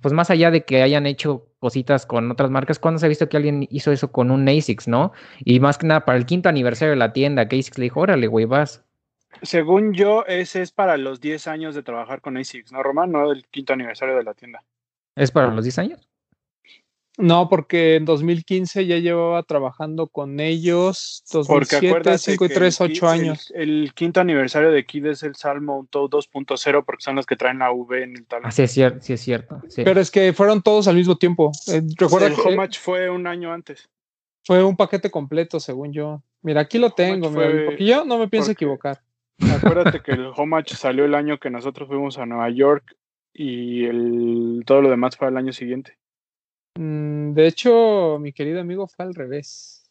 S1: pues más allá de que hayan hecho cositas con otras marcas, ¿cuándo se ha visto que alguien hizo eso con un ASICS, ¿no? Y más que nada para el quinto aniversario de la tienda, que ASICS le dijo, órale, güey, vas.
S3: Según yo, ese es para los 10 años de trabajar con ASICS, ¿no, Román? No el quinto aniversario de la tienda.
S1: ¿Es para los 10 años?
S2: No, porque en 2015 ya llevaba trabajando con ellos 2007, 5 y 3, 8 años.
S3: El, el, quinto aniversario de Kid es el Salmo 2.0 porque son los que traen la V en el tal.
S1: Ah, sí es cierto, sí es cierto. Sí.
S2: Pero es que fueron todos al mismo tiempo. Eh, recuerda
S3: el
S2: que
S3: Homage fue un año antes.
S2: Fue un paquete completo, según yo. Mira, aquí lo tengo, mira,
S3: fue-
S2: porque yo no me pienso
S3: porque-
S2: equivocar.
S3: Acuérdate que el Homage salió el año que nosotros fuimos a Nueva York y el, todo lo demás fue al año siguiente.
S2: Mm, De hecho, mi querido amigo fue al revés.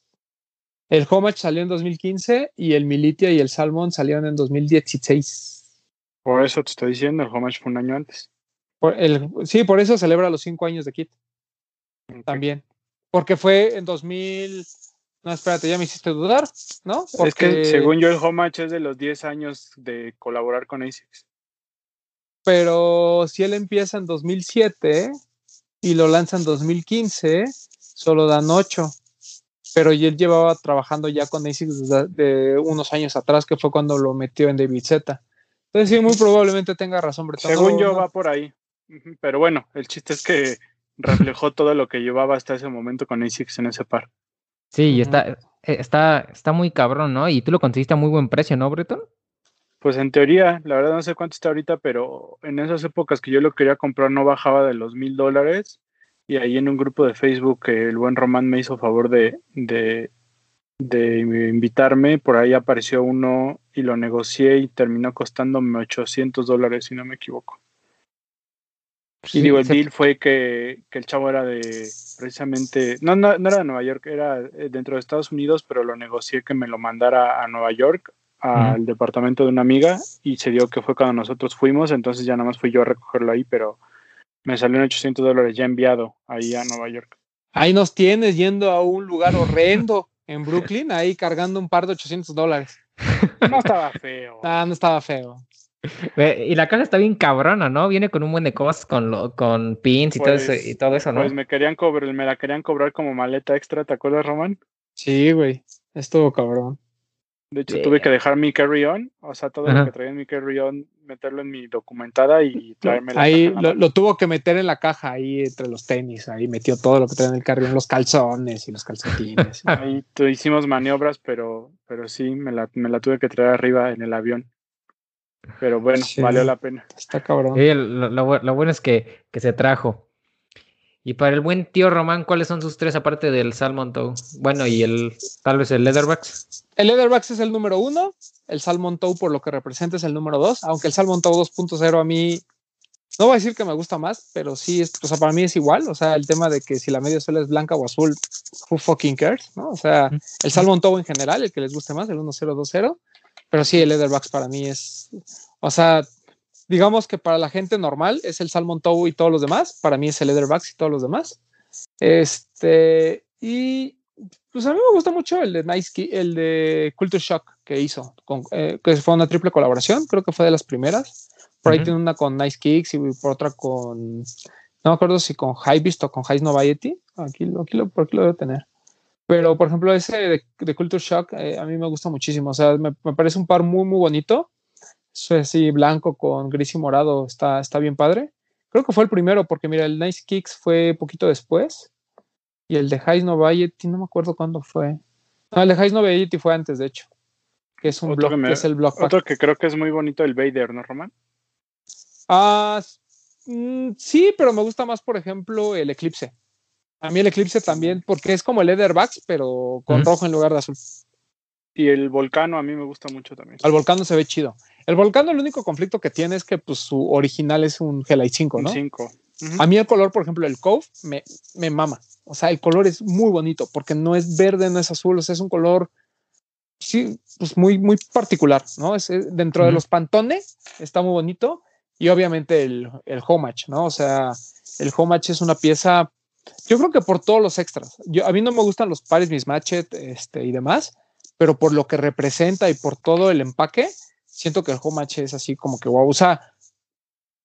S2: El Homage salió en 2015 y el Militia y el Salmon salieron en 2016.
S3: Por eso te estoy diciendo, el Homage fue un año antes.
S2: Por el, sí, por eso celebra los cinco años de Kit también. Porque fue en 2000. No, espérate, ya me hiciste dudar, ¿no?
S3: Es que
S2: Porque-
S3: según yo el Homage es de los 10 años de colaborar con ASICS.
S2: Pero si él empieza en 2007 y lo lanza en 2015, solo dan 8. Pero y él llevaba trabajando ya con ASICS desde de unos años atrás, que fue cuando lo metió en David Z. Entonces sí, muy probablemente tenga razón, Bretón.
S3: Según
S2: No,
S3: yo
S2: no.
S3: va por ahí. Pero bueno, el chiste es que reflejó todo lo que llevaba hasta ese momento con ASICS en ese par.
S1: Sí, y está, eh, está, está muy cabrón, ¿no? Y tú lo conseguiste a muy buen precio, ¿no, Breton?
S3: Pues en teoría, la verdad no sé cuánto está ahorita, pero en esas épocas que yo lo quería comprar no bajaba de los mil dólares. Y ahí en un grupo de Facebook que el buen Román me hizo favor de, de, de invitarme, por ahí apareció uno y lo negocié y terminó costándome 800 dólares, si no me equivoco. Y digo, el deal fue que, que el chavo era de precisamente, no, no, no era de Nueva York, era eh, dentro de Estados Unidos, pero lo negocié que me lo mandara a Nueva York, al departamento de una amiga, y se dio que fue cuando nosotros fuimos, entonces ya nada más fui yo a recogerlo ahí, pero me salió en 800 dólares ya enviado ahí a Nueva York.
S2: Ahí nos tienes yendo a un lugar horrendo en Brooklyn, ahí cargando un par de 800 dólares.
S3: No estaba feo.
S2: Ah, no estaba feo.
S1: Y la caja está bien cabrona, ¿no? Viene con un buen de cosas, con, lo, con pins y, todo eso,
S3: Pues-
S1: y todo eso, ¿no?
S3: Pues me querían cobrar, me la querían cobrar como maleta extra, ¿te acuerdas, Román?
S2: Sí, güey. Estuvo cabrón.
S3: De hecho,
S1: Yeah.
S3: tuve que dejar mi carry-on, o sea, todo
S1: Ajá.
S3: lo que traía en mi carry-on, meterlo en mi documentada y traerme la
S2: Ahí
S3: caja en la
S2: lo, tuvo que meter en la caja, ahí entre los tenis. Ahí metió todo lo que traía en el carril, los calzones y los calcetines.
S3: Ahí tu- hicimos maniobras, pero, pero sí, me la, me la tuve que traer arriba en el avión. Pero bueno,
S2: Sí.
S3: valió la pena.
S2: Está cabrón.
S1: Sí, lo, lo bueno es que, que se trajo. Y para el buen tío Román, ¿cuáles son sus tres aparte del Salmon Toe? Bueno, y el tal vez el Leatherbacks.
S2: El Leatherbacks es el número uno. El Salmon Toe, por lo que representa, es el número dos. Aunque el Salmon Toe 2.0 a mí, no voy a decir que me gusta más, pero sí, es, o sea, para mí es igual. O sea, el tema de que si la media suela es blanca o azul, who fucking cares, ¿no? O sea, el Salmon Toe en general, el que les guste más, el 1020. Pero sí, el Leatherbacks para mí es, o sea, digamos que para la gente normal es el Salmon Toe y todos los demás. Para mí es el Leatherbacks y todos los demás. Este, y pues a mí me gusta mucho el de Nice Ki- el de Culture Shock que hizo, con, eh, que fue una triple colaboración, creo que fue de las primeras. Por ahí
S1: Ujú.
S2: tiene una con Nice Kicks y por otra con, no me acuerdo si con High Beast o con High Noviety. Aquí, aquí, lo, por aquí lo debo tener. Pero, por ejemplo, ese de, de Culture Shock eh, a mí me gusta muchísimo. O sea, me, me parece un par muy, muy bonito. Eso es así, blanco con gris y morado, está, está bien padre. Creo que fue el primero, porque mira, el Nice Kicks fue poquito después. Y el de High Noviety, no me acuerdo cuándo fue. No, el de High Noviety fue antes, de hecho. Que es un
S3: Otro
S2: blog,
S3: que me-
S2: que es el blog pack.
S3: Otro que creo que es muy bonito, el Vader, ¿no, Román?
S2: Ah, mm, sí, pero me gusta más, por ejemplo, el Eclipse. A mí el Eclipse también, porque es como el Leatherbacks, pero con rojo en lugar de azul.
S3: Y el Volcano a mí me gusta mucho también.
S2: Al Volcano se ve chido. El Volcano, el único conflicto que tiene es que pues, su original es un Helite 5,
S3: Un
S2: ¿no?
S3: 5.
S2: A mí el color, por ejemplo, el Cove me, me mama. O sea, el color es muy bonito porque no es verde, no es azul, o sea, es un color, sí, pues muy, muy particular, ¿no? Es, es- dentro de los pantones está muy bonito y obviamente el, el Homage, ¿no? O sea, el Homage es una pieza Yo creo que por todos los extras. Yo, a mí no me gustan los pares mismatched este, y demás, pero por lo que representa y por todo el empaque, siento que el home match es así como que wow. O sea,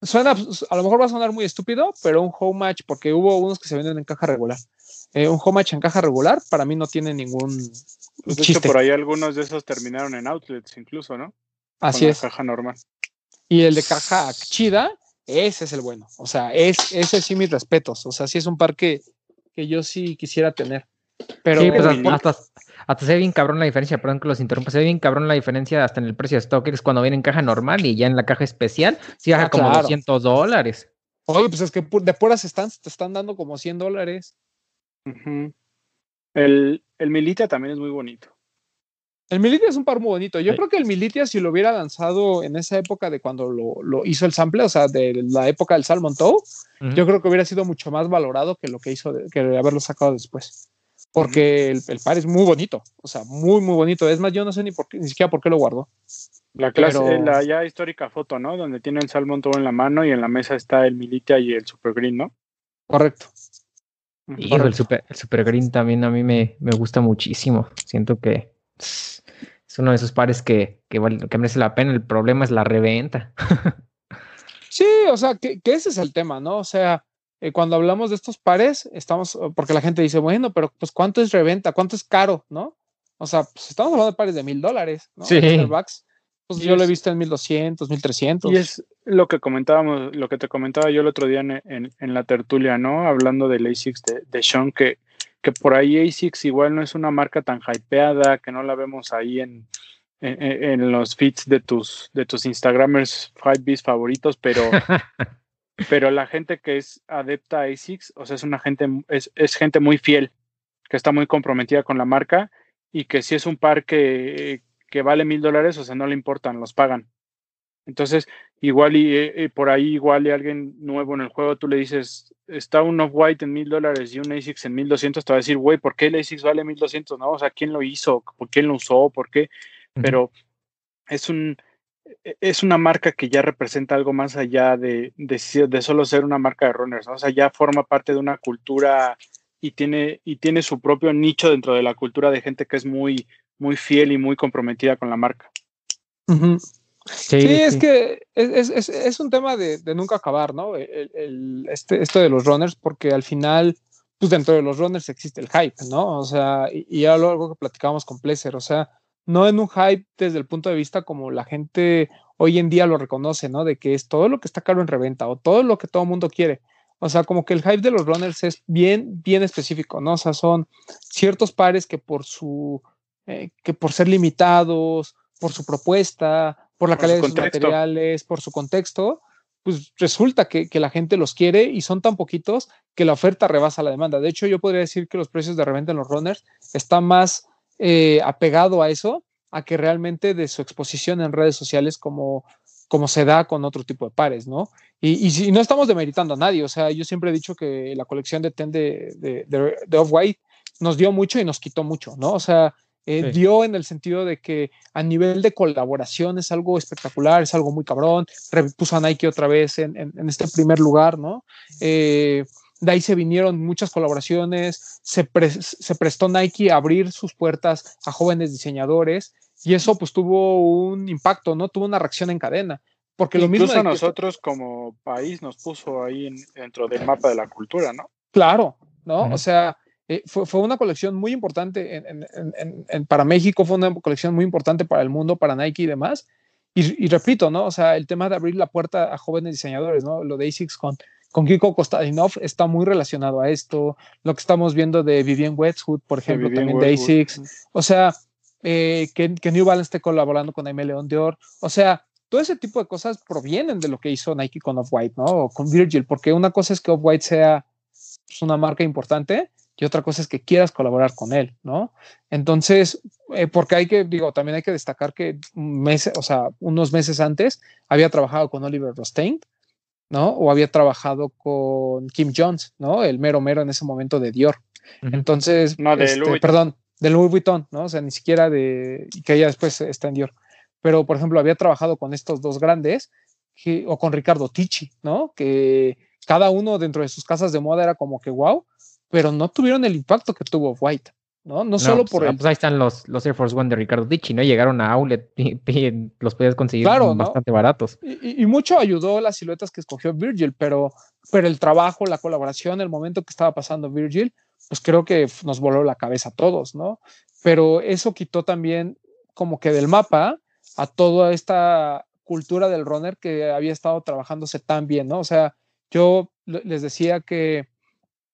S2: suena, a lo mejor va a sonar muy estúpido, pero un home match, porque hubo unos que se venden en caja regular. Eh, un home match en caja regular para mí no tiene ningún
S3: Pues de
S2: chiste.
S3: hecho, por ahí algunos de esos terminaron en outlets incluso, ¿no?
S2: Así
S3: Con la
S2: es.
S3: caja normal.
S2: Y el de caja chida, ese es el bueno. O sea, es, ese sí mis respetos. O sea, sí es un par que, que yo sí quisiera tener. Pero
S1: sí, pues hasta, hasta, se ve bien cabrón la diferencia, perdón que los interrumpa, se ve bien cabrón la diferencia hasta en el precio de StockX cuando viene en caja normal y ya en la caja especial, sí baja
S2: Ah,
S1: como
S2: claro.
S1: 200 dólares.
S2: Oye, pues es que de puras stands te están dando como 100 dólares.
S3: El, el Milita también es muy bonito.
S2: El Militia es un par muy bonito. Yo
S1: Sí.
S2: creo que el Militia, si lo hubiera lanzado en esa época de cuando lo, lo hizo el sample, o sea, de la época del Salmon Toe, yo creo que hubiera sido mucho más valorado que lo que hizo, de- que haberlo sacado después. Porque el, el par es muy bonito, o sea, muy, muy bonito. Es más, yo no sé ni, por qué, ni siquiera por qué lo guardó.
S3: La clase,
S2: Pero-
S3: la ya histórica foto, ¿no? Donde tiene el Salmon todo en la mano y en la mesa está el Milita y el Super Green, ¿no?
S2: Correcto.
S1: Hijo, el super, el super Green también a mí me, me gusta muchísimo. Siento que es es uno de esos pares que, que, vale- que merece la pena. El problema es la reventa.
S2: Sí, o sea, que, que ese es el tema, ¿no? O sea, eh, cuando hablamos de estos pares, estamos, porque la gente dice, bueno, pero pues ¿cuánto es reventa? ¿Cuánto es caro? ¿No? O sea, pues estamos hablando de pares de mil dólares, ¿no?
S1: Sí.
S2: Starbucks, pues yo lo he visto en 1200, 1300.
S3: Y es lo que comentábamos, lo que te comentaba yo el otro día en, en- en la tertulia, ¿no? Hablando del ASICS de, de Sean, que, que por ahí ASICS igual no es una marca tan hypeada, que no la vemos ahí en, en, en los feeds de tus, de tus Instagramers Hypebeast favoritos, pero, pero la gente que es adepta a ASICS, o sea, es una gente, es, es gente muy fiel, que está muy comprometida con la marca y que si es un par que, que vale mil dólares, o sea, no le importan, los pagan. Entonces, igual y eh, eh, por ahí, igual y alguien nuevo en el juego, tú le dices, está un Off-White en mil dólares y un ASICS en mil doscientos, te va a decir, güey, ¿por qué el ASICS vale mil doscientos? No, o sea, ¿quién lo hizo? ¿Por quién lo usó? ¿Por qué? Pero es un es una marca que ya representa algo más allá de, de, solo ser una marca de runners, ¿no? O sea, ya forma parte de una cultura y tiene, y tiene su propio nicho dentro de la cultura de gente que es muy, muy fiel y muy comprometida con la marca.
S1: Sí,
S2: Sí, es
S1: sí.
S2: que es, es- es- es un tema de, de nunca acabar, ¿no? El- el- este, esto de los runners, porque al final, pues dentro de los runners existe el hype, ¿no? O sea, y, algo que platicábamos con Pleasure, o sea, no en un hype desde el punto de vista como la gente hoy en día lo reconoce, ¿no? De que es todo lo que está caro en reventa o todo lo que todo el mundo quiere. O sea, como que el hype de los runners es bien, bien específico, ¿no? O sea, son ciertos pares que por su, eh, que por ser limitados, por su propuesta, por la
S3: Por su
S2: calidad de sus materiales, por su contexto, pues resulta que, que la gente los quiere y son tan poquitos que la oferta rebasa la demanda. De hecho, yo podría decir que los precios de reventa en los runners están más eh, apegado a eso, a que realmente de su exposición en redes sociales como, como se da con otro tipo de pares, ¿no? Y, y si no estamos demeritando a nadie, o sea, yo siempre he dicho que la colección de Ten de, de, de, de Off-White nos dio mucho y nos quitó mucho, ¿no? O sea, eh,
S1: Sí.
S2: dio en el sentido de que a nivel de colaboración es algo espectacular, es algo muy cabrón, puso a Nike otra vez en, en, en este primer lugar, ¿no? Eh, de ahí se vinieron muchas colaboraciones, se, pre- se prestó Nike a abrir sus puertas a jóvenes diseñadores y eso pues tuvo un impacto, ¿no? Tuvo una reacción en cadena. Porque lo mismo
S3: Incluso a
S2: que-
S3: nosotros como país nos puso ahí en- dentro del mapa de la cultura, ¿no?
S2: Claro, ¿no? O sea, eh, fue, fue una colección muy importante en- en- en- en- en- para México, fue una colección muy importante para el mundo, para Nike y demás. Y, y repito, ¿no? O sea, el tema de abrir la puerta a jóvenes diseñadores, ¿no? Lo de ASICS con, con Kiko Kostadinov está muy relacionado a esto. Lo que estamos viendo de Vivienne Westwood, por ejemplo,
S3: Vivienne
S2: también de
S3: Westwood.
S2: ASICS. O sea, eh, que, que New Balance esté colaborando con Aimé León Dior. O sea, todo ese tipo de cosas provienen de lo que hizo Nike con Off-White, ¿no? O con Virgil, porque una cosa es que Off-White sea pues, una marca importante y otra cosa es que quieras colaborar con él, ¿no? Entonces, eh, porque hay que, digo, también hay que destacar que un mes, o sea, unos meses antes había trabajado con Oliver Rostein, ¿no? O había trabajado con Kim Jones, ¿no? El mero mero en ese momento de Dior. Entonces,
S3: No, de
S2: este,
S3: Louis Vuitton.
S2: perdón, de Louis Vuitton, ¿no? O sea, ni siquiera de, que ella después está en Dior. Pero, por ejemplo, había trabajado con estos dos grandes, que, o con Ricardo Ticci, ¿no? Que cada uno dentro de sus casas de moda era como que wow, pero no tuvieron el impacto que tuvo White. ¿No? No, solo
S1: pues,
S2: por
S1: ah, pues ahí están los, los Air Force One de Ricardo Dichi, ¿no? Llegaron a Outlet y, los podías conseguir bastante baratos.
S2: Y, mucho ayudó las siluetas que escogió Virgil, pero, pero el trabajo, la colaboración, el momento que estaba pasando Virgil, pues creo que nos voló la cabeza a todos, ¿no? Pero eso quitó también como que del mapa a toda esta cultura del runner que había estado trabajándose tan bien, ¿no? O sea, yo les decía que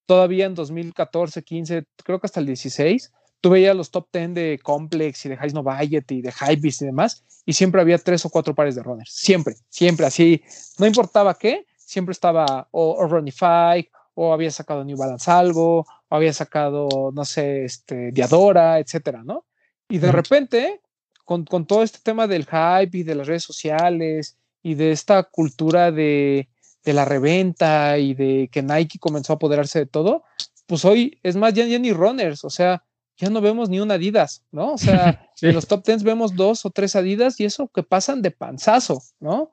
S2: todavía en 2014, 15, creo que hasta el 16, tú veías los top 10 de Complex y de High Novajet y de Hypebeast y demás, y siempre había tres o cuatro pares de runners. Siempre, siempre así. No importaba qué, siempre estaba o, o Runify, o había sacado New Balance algo, o había sacado, no sé, este, Diadora, etcétera, ¿no? Y de repente, con, con todo este tema del hype y de las redes sociales y de esta cultura de, de la reventa y de que Nike comenzó a apoderarse de todo, pues hoy es más, ya, ni runners, o sea, ya no vemos ni un Adidas, ¿no? O sea, en los top tens vemos dos o tres Adidas y eso que pasan de panzazo, ¿no?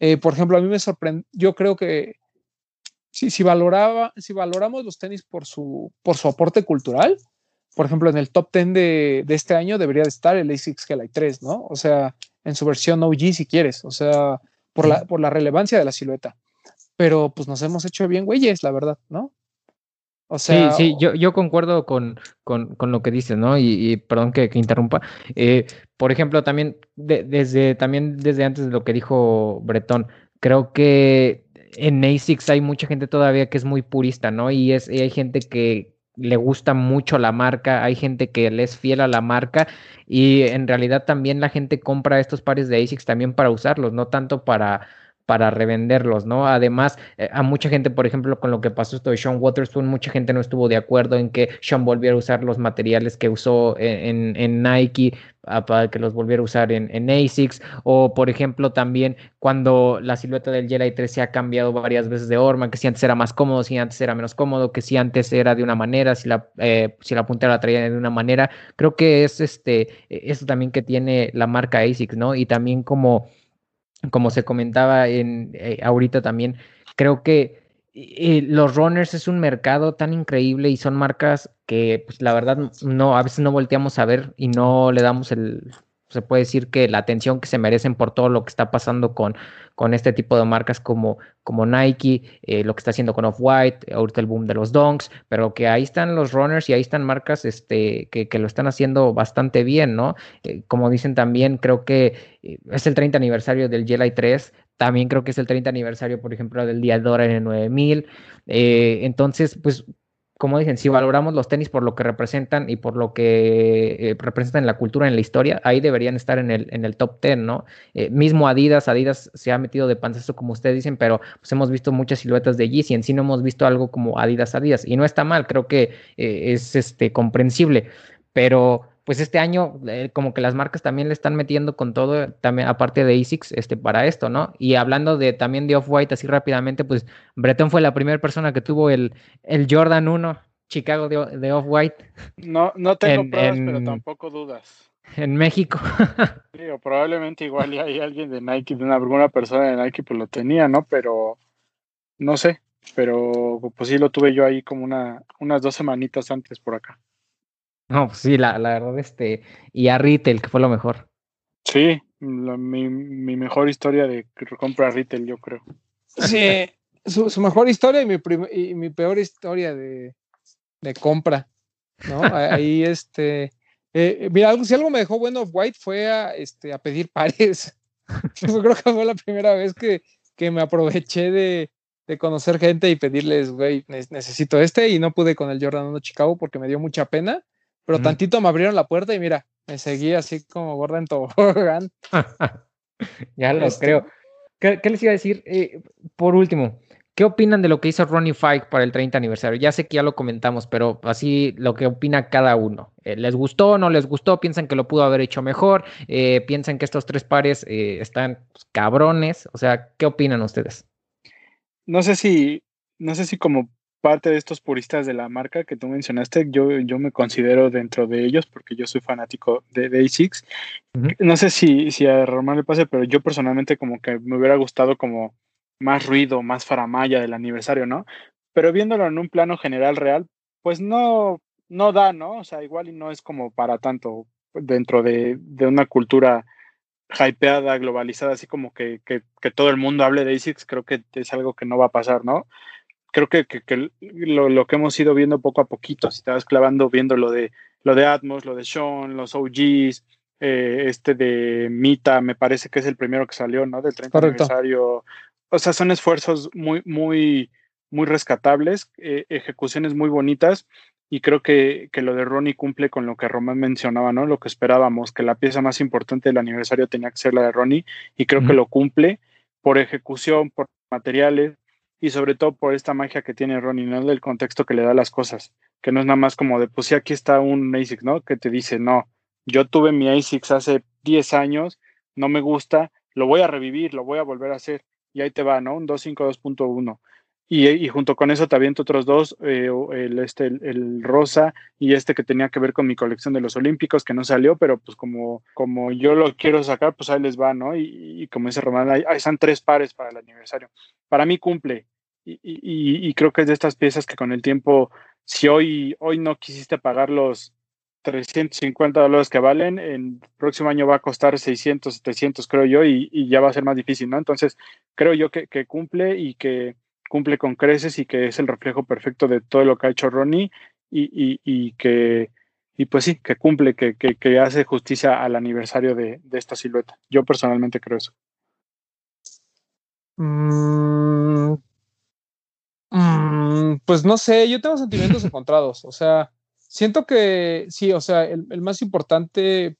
S2: Eh, por ejemplo, a mí me sorprende, yo creo que si, si, valoraba, si valoramos los tenis por su, por su aporte cultural, por ejemplo, en el top ten de, de este año debería de estar el ASICS Gelai 3, ¿no? O sea, en su versión OG si quieres, o sea, por la, por la relevancia de la silueta pero pues nos hemos hecho bien güeyes, la verdad, ¿no?
S1: O sea, sí, sí, yo, yo concuerdo con, con, con, lo que dices, ¿no? Y, perdón que, interrumpa. Eh, por ejemplo, también desde, también desde antes de lo que dijo Bretón, creo que en ASICS hay mucha gente todavía que es muy purista, ¿no? Y, es, y hay gente que le gusta mucho la marca, hay gente que le es fiel a la marca y en realidad también la gente compra estos pares de ASICS también para usarlos, no tanto para para revenderlos, ¿no? Además, eh, a mucha gente, por ejemplo, con lo que pasó esto de Sean Waterspoon, mucha gente no estuvo de acuerdo en que Sean volviera a usar los materiales que usó en, en, Nike para que los volviera a usar en, en, ASICS, o por ejemplo también cuando la silueta del Jedi 3 se ha cambiado varias veces de horma, que si antes era más cómodo, si antes era menos cómodo, que si antes era de una manera, si la, eh, si la puntera la traía de una manera, creo que es este, e, eso también que tiene la marca ASICS, ¿no? Y también como como se comentaba en, eh, ahorita también, creo que eh, los runners es un mercado tan increíble y son marcas que pues, la verdad no a veces no volteamos a ver y no le damos el se puede decir que la atención que se merecen por todo lo que está pasando con, con este tipo de marcas como, como Nike, eh, lo que está haciendo con Off-White, ahorita el boom de los donks, pero que ahí están los runners y ahí están marcas este, que, que lo están haciendo bastante bien, ¿no? Eh, como dicen también, creo que eh, es el 30 aniversario del Jelly 3, también creo que es el 30 aniversario, por ejemplo, del Diadora N9000. entonces, pues como dicen, si valoramos los tenis por lo que representan y por lo que eh, representan en la cultura, en la historia, ahí deberían estar en el, en el top 10, ¿no? Eh, mismo Adidas, Adidas se ha metido de panzazo, como ustedes dicen, pero pues hemos visto muchas siluetas de Yeezy, en sí no hemos visto algo como Adidas, Adidas, y no está mal, creo que eh, es este, comprensible, pero pues este año eh, como que las marcas también le están metiendo con todo, también aparte de ASICS, este, para esto, ¿no? Y hablando de también de Off-White así rápidamente, pues Breton fue la primera persona que tuvo el, el Jordan 1 Chicago de, de Off-White.
S3: No, no tengo pruebas, pero tampoco dudas.
S1: En México.
S3: Digo, probablemente igual hay alguien de Nike, de una, alguna persona de Nike, pues lo tenía, ¿no? Pero no sé, pero pues sí lo tuve yo ahí como una, unas dos semanitas antes por acá.
S1: No, pues sí, la, la verdad, este, y a retail, que fue lo mejor.
S3: Sí, mi, mi, mejor historia de compra retail, yo creo.
S2: Sí, su, su mejor historia y mi, y mi peor historia de, de compra, ¿no? Ahí, este, eh, mira, algo, si algo me dejó bueno White fue a, este, a pedir pares. Yo creo que fue la primera vez que, que me aproveché de, de conocer gente y pedirles, güey, necesito este y no pude con el Jordan 1 Chicago porque me dio mucha pena pero tantito me abrieron la puerta y mira, me seguí así como gorda en tobogán.
S1: ya lo este creo. ¿Qué, les iba a decir? Eh, por último, ¿qué opinan de lo que hizo Ronnie Fike para el 30 aniversario? Ya sé que ya lo comentamos, pero así lo que opina cada uno. Eh, ¿Les gustó? ¿No les gustó? ¿Piensan que lo pudo haber hecho mejor? Eh, ¿Piensan que estos tres pares están pues, cabrones? O sea, ¿qué opinan ustedes?
S3: No sé si, no sé si como parte de estos puristas de la marca que tú mencionaste, yo, yo me considero dentro de ellos porque yo soy fanático de, de ASICS. No sé si, si a Román le pase, pero yo personalmente como que me hubiera gustado como más ruido, más faramaya del aniversario, ¿no? Pero viéndolo en un plano general real, pues no, no da, ¿no? O sea, igual y no es como para tanto dentro de, de una cultura hypeada, globalizada, así como que, que, que, todo el mundo hable de ASICS, creo que es algo que no va a pasar, ¿no? Creo que, que lo, lo, que hemos ido viendo poco a poquito, si te vas clavando viendo lo de, lo de Atmos, lo de Sean, los OGs, eh, este de Mita, me parece que es el primero que salió, ¿no? Del 30 Correcto. aniversario. O sea, son esfuerzos muy, muy, muy rescatables, eh, ejecuciones muy bonitas y creo que, que, lo de Ronnie cumple con lo que Román mencionaba, ¿no? Lo que esperábamos, que la pieza más importante del aniversario tenía que ser la de Ronnie y creo que lo cumple por ejecución, por materiales y sobre todo por esta magia que tiene Ronnie, ¿no? Del contexto que le da las cosas, que no es nada más como de, pues sí, aquí está un ASIC, ¿no? Que te dice, no, yo tuve mi ASICS hace 10 años, no me gusta, lo voy a revivir, lo voy a volver a hacer y ahí te va, ¿no? Un 252.1 y, y, junto con eso te aviento otros dos, eh, el, este, el, rosa y este que tenía que ver con mi colección de los olímpicos, que no salió, pero pues como, como yo lo quiero sacar, pues ahí les va, ¿no? Y, y como dice Román, ahí, ahí, están tres pares para el aniversario. Para mí cumple, y, creo que es de estas piezas que con el tiempo, si hoy, hoy no quisiste pagar los 350 dólares que valen, el próximo año va a costar 600, 700, creo yo, y, ya va a ser más difícil, ¿no? Entonces, creo yo que, cumple y que cumple con creces y que es el reflejo perfecto de todo lo que ha hecho Ronnie y que y pues sí, que cumple, que, que, que hace justicia al aniversario de, de, esta silueta. Yo personalmente creo eso.
S2: Mm, mm, pues no sé, yo tengo sentimientos encontrados. O sea, siento que sí, o sea, el, el más importante,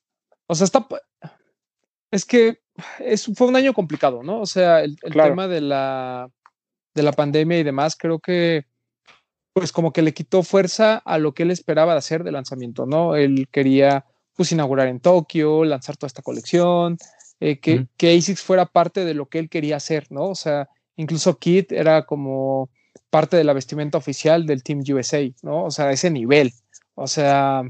S2: o sea, está, es que es, fue un año complicado, ¿no? O sea, el, el claro. tema de la de la pandemia y demás, creo que pues como que le quitó fuerza a lo que él esperaba de hacer de lanzamiento, ¿no? Él quería pues inaugurar en Tokio, lanzar toda esta colección, eh, que, que ASICS fuera parte de lo que él quería hacer, ¿no? O sea, incluso Kit era como parte de la vestimenta oficial del Team USA, ¿no? O sea, ese nivel, o sea,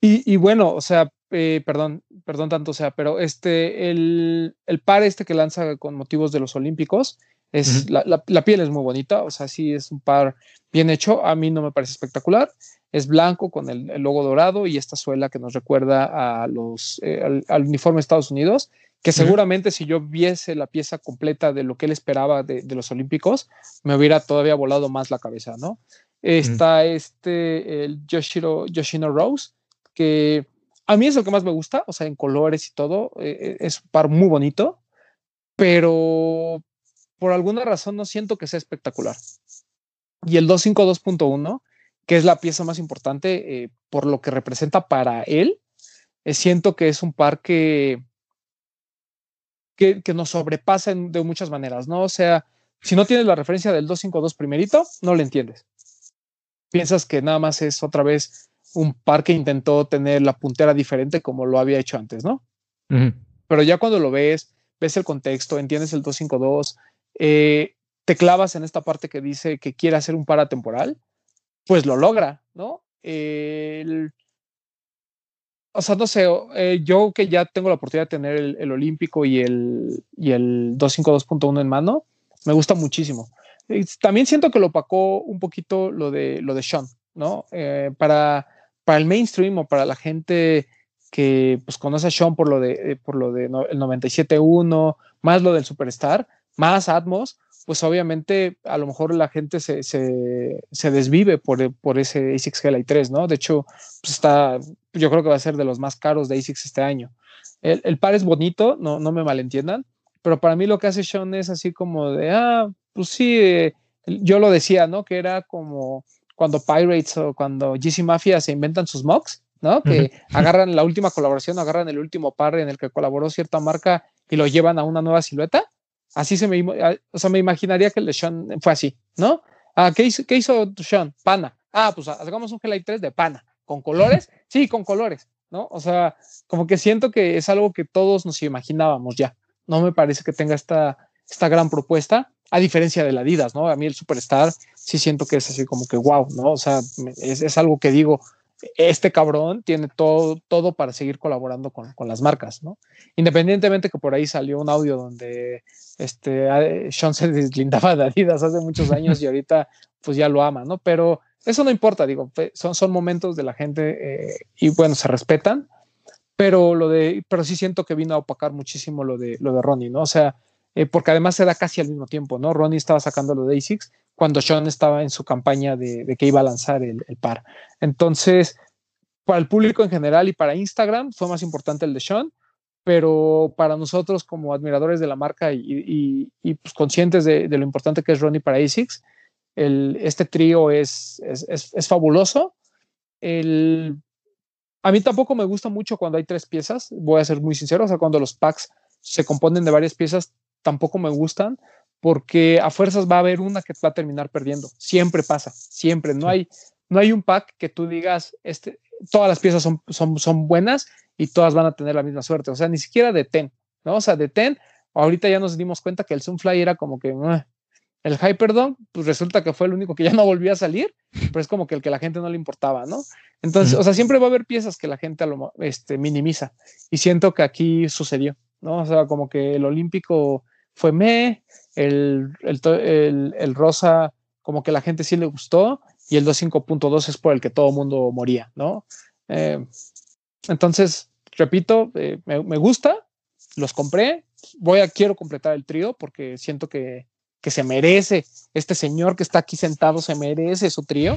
S2: y, y bueno, o sea, eh, perdón, perdón tanto, o sea, pero este, el, el par este que lanza con motivos de los Olímpicos, es, uh -huh. la, la, la, piel es muy bonita, o sea, sí es un par bien hecho. A mí no me parece espectacular. Es blanco con el, el logo dorado y esta suela que nos recuerda a los, eh, al, al, uniforme de Estados Unidos, que seguramente uh -huh. si yo viese la pieza completa de lo que él esperaba de, de, los Olímpicos, me hubiera todavía volado más la cabeza, ¿no? Está uh -huh. este, el Yoshiro, Yoshino Rose, que a mí es lo que más me gusta, o sea, en colores y todo, eh, es un par muy bonito, pero por alguna razón no siento que sea espectacular. Y el 252.1, que es la pieza más importante eh, por lo que representa para él, eh, siento que es un par que, que, que, nos sobrepasa en, de muchas maneras, ¿no? O sea, si no tienes la referencia del 252 primerito, no le entiendes. Piensas que nada más es otra vez un par que intentó tener la puntera diferente como lo había hecho antes, ¿no? Uh -huh. Pero ya cuando lo ves, ves el contexto, entiendes el 252, eh, te clavas en esta parte que dice que quiere hacer un paratemporal, pues lo logra, ¿no? El, o sea, no sé, eh, yo que ya tengo la oportunidad de tener el, el Olímpico y el, y el 252.1 en mano, me gusta muchísimo. También siento que lo opacó un poquito lo de, lo de Sean, ¿no? Eh, para, para el mainstream o para la gente que pues, conoce a Sean por lo de, por lo de no, el 97.1, más lo del Superstar, más Atmos, pues obviamente a lo mejor la gente se, se, se desvive por, por ese ASICS GLI 3, ¿no? De hecho, pues está, yo creo que va a ser de los más caros de ASICS este año. El, el par es bonito, no, no me malentiendan, pero para mí lo que hace Sean es así como de, ah, pues sí, eh, yo lo decía, ¿no? Que era como cuando Pirates o cuando GC Mafia se inventan sus mocks, ¿no? Que uh -huh. agarran la última colaboración, agarran el último par en el que colaboró cierta marca y lo llevan a una nueva silueta Así se me, o sea, me imaginaría que el de Sean fue así, ¿no? Ah, ¿qué hizo, ¿qué hizo Sean? Pana. Ah, pues hagamos un Hellite 3 de pana. ¿Con colores? Sí, con colores, ¿no? O sea, como que siento que es algo que todos nos imaginábamos ya. No me parece que tenga esta, esta gran propuesta, a diferencia de la Adidas, ¿no? A mí el Superstar sí siento que es así como que wow, ¿no? O sea, es, es algo que digo, este cabrón tiene todo, todo para seguir colaborando con, con, las marcas, ¿no? Independientemente que por ahí salió un audio donde este, Sean se deslindaba de Adidas hace muchos años y ahorita pues ya lo ama, ¿no? Pero eso no importa, digo, son, son momentos de la gente eh, y bueno, se respetan, pero lo de, pero sí siento que vino a opacar muchísimo lo de, lo de Ronnie, ¿no? O sea, eh, porque además se da casi al mismo tiempo, ¿no? Ronnie estaba sacando lo de ASICS cuando Sean estaba en su campaña de, que iba a lanzar el, par. Entonces, para el público en general y para Instagram fue más importante el de Sean, pero para nosotros como admiradores de la marca y, pues conscientes de, lo importante que es Ronnie para ASICS, el, este trío es, es, es, fabuloso. El, a mí tampoco me gusta mucho cuando hay tres piezas, voy a ser muy sincero, o sea, cuando los packs se componen de varias piezas, tampoco me gustan, porque a fuerzas va a haber una que va a terminar perdiendo. Siempre pasa, siempre. No, hay, no hay un pack que tú digas, este, todas las piezas son, son, son buenas y todas van a tener la misma suerte. O sea, ni siquiera de Ten, ¿no? O sea, de Ten, ahorita ya nos dimos cuenta que el Sunfly era como que... el Hyperdome, pues resulta que fue el único que ya no volvió a salir, pero es como que el que la gente no le importaba, ¿no? Entonces, o sea, siempre va a haber piezas que la gente lo, este, minimiza. Y siento que aquí sucedió, ¿no? O sea, como que el Olímpico fue me, el, el, el, rosa como que la gente sí le gustó y el 2.5.2 es por el que todo mundo moría, ¿no? Eh, entonces, repito, eh, me, me, gusta, los compré, voy a, quiero completar el trío porque siento que, que, se merece, este señor que está aquí sentado se merece su trío,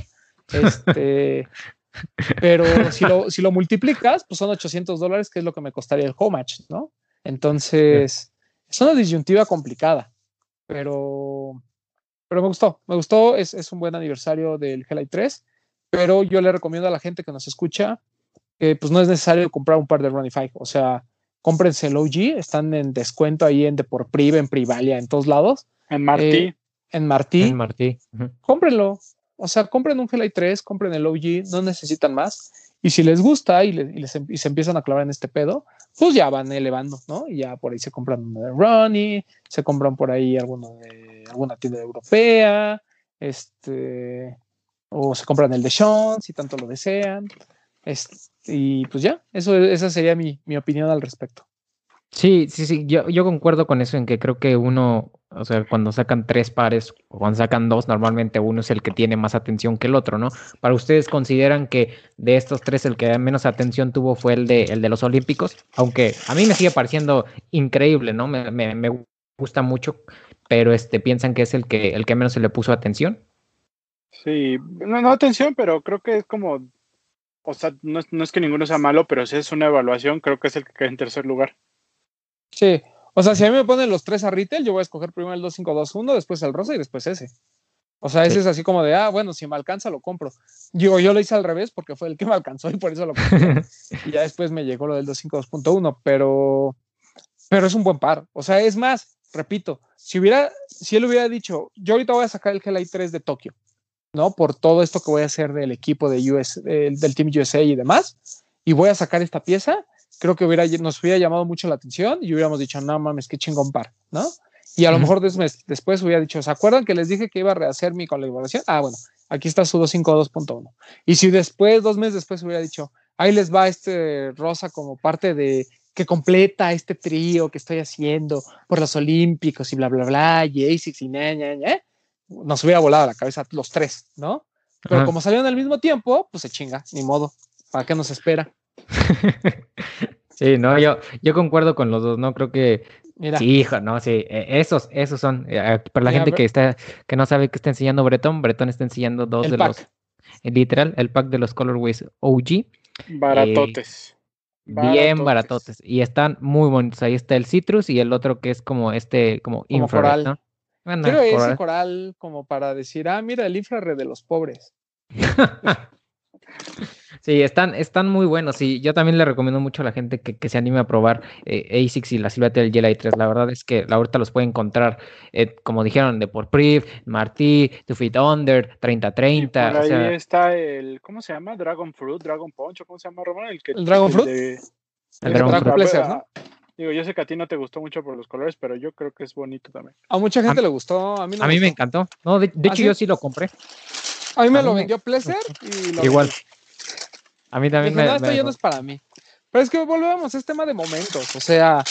S2: este, pero si lo, si lo multiplicas, pues son 800 dólares, que es lo que me costaría el home match, ¿no? Entonces, es una disyuntiva complicada, pero, pero me gustó, me gustó, es, es un buen aniversario del Hellite 3, pero yo le recomiendo a la gente que nos escucha que pues no es necesario comprar un par de 5, o sea, cómprense el OG, están en descuento ahí en Prive, en Privalia, en todos lados.
S3: En Martí. Eh,
S2: en Martí.
S1: En Martí.
S2: Cómprenlo. O sea, compren un Hellite 3, compren el OG, no necesitan más. Y si les gusta y, les, y, se empiezan a clavar en este pedo, pues ya van elevando, ¿no? Y ya por ahí se compran uno de Ronnie, se compran por ahí alguno de alguna tienda europea, este, o se compran el de Sean, si tanto lo desean. Este, y pues ya, eso, esa sería mi, mi opinión al respecto.
S1: Sí, sí, sí, yo, yo concuerdo con eso en que creo que uno, o sea, cuando sacan tres pares o cuando sacan dos, normalmente uno es el que tiene más atención que el otro, ¿no? Para ustedes consideran que de estos tres el que menos atención tuvo fue el de, el de los Olímpicos, aunque a mí me sigue pareciendo increíble, ¿no? Me, me, me gusta mucho, pero este, piensan que es el que, el que menos se le puso atención.
S3: Sí, no, no atención, pero creo que es como, o sea, no es, no es que ninguno sea malo, pero si es una evaluación, creo que es el que queda en tercer lugar.
S2: Sí, o sea, si a mí me ponen los tres a retail, yo voy a escoger primero el 2521, después el rosa y después ese. O sea, ese es así como de, ah, bueno, si me alcanza, lo compro. Digo, yo lo hice al revés porque fue el que me alcanzó y por eso lo compré. y ya después me llegó lo del 252.1, pero, pero es un buen par. O sea, es más, repito, si hubiera, si él hubiera dicho, yo ahorita voy a sacar el GLI 3 de Tokio, ¿no? Por todo esto que voy a hacer del equipo de US, del Team USA y demás, y voy a sacar esta pieza, creo que hubiera, nos hubiera llamado mucho la atención y hubiéramos dicho, no mames, qué chingón par, ¿no? Y a lo mejor después hubiera dicho, ¿se acuerdan que les dije que iba a rehacer mi colaboración? Ah, bueno, aquí está su 252.1. Y si después, dos meses después hubiera dicho, ahí les va este rosa como parte de que completa este trío que estoy haciendo por los Olímpicos y bla, bla, bla, y ASICS y ña, ña, ña, nos hubiera volado la cabeza los tres, ¿no? Pero como salieron al mismo tiempo, pues se chinga, ni modo. ¿Para qué nos espera?
S1: sí, no, yo, yo concuerdo con los dos, ¿no? Creo que Sí, hijo, no, sí, e, esos, esos son. Eh, para la gente que está, que no sabe qué está enseñando Bretón, Bretón está enseñando dos de los, eh, literal, el pack de los Colorways OG.
S3: Baratotes.
S1: Bien baratotes. Y están muy bonitos. Ahí está el Citrus y el otro que es como este, como,
S2: como infrared, coral. ¿no? Creo ese coral como para decir, ah, mira, el infrared de los pobres.
S1: Sí, están, están muy buenos y yo también le recomiendo mucho a la gente que, se anime a probar eh, ASICS y la silueta del Jelly 3. La verdad es que ahorita los puede encontrar, eh, como dijeron, de por Priv, Martí, To Fit Under, 3030.
S3: Por ahí está el, ¿cómo se llama? Dragon Fruit, Dragon Punch, ¿cómo se llama, Román?
S2: El, que, Dragon Fruit.
S1: el Dragon Fruit. ¿no?
S3: Digo, yo sé que a ti no te gustó mucho por los colores, pero yo creo que es bonito también.
S2: A mucha gente le gustó, a mí no
S1: A mí me encantó. No, de, ¿Ah, hecho yo sí lo compré.
S2: A mí me lo vendió Pleasure y lo
S1: Igual. A mí también
S2: me, no, esto ya no es para mí. Pero es que volvemos, es tema de momentos. O sea,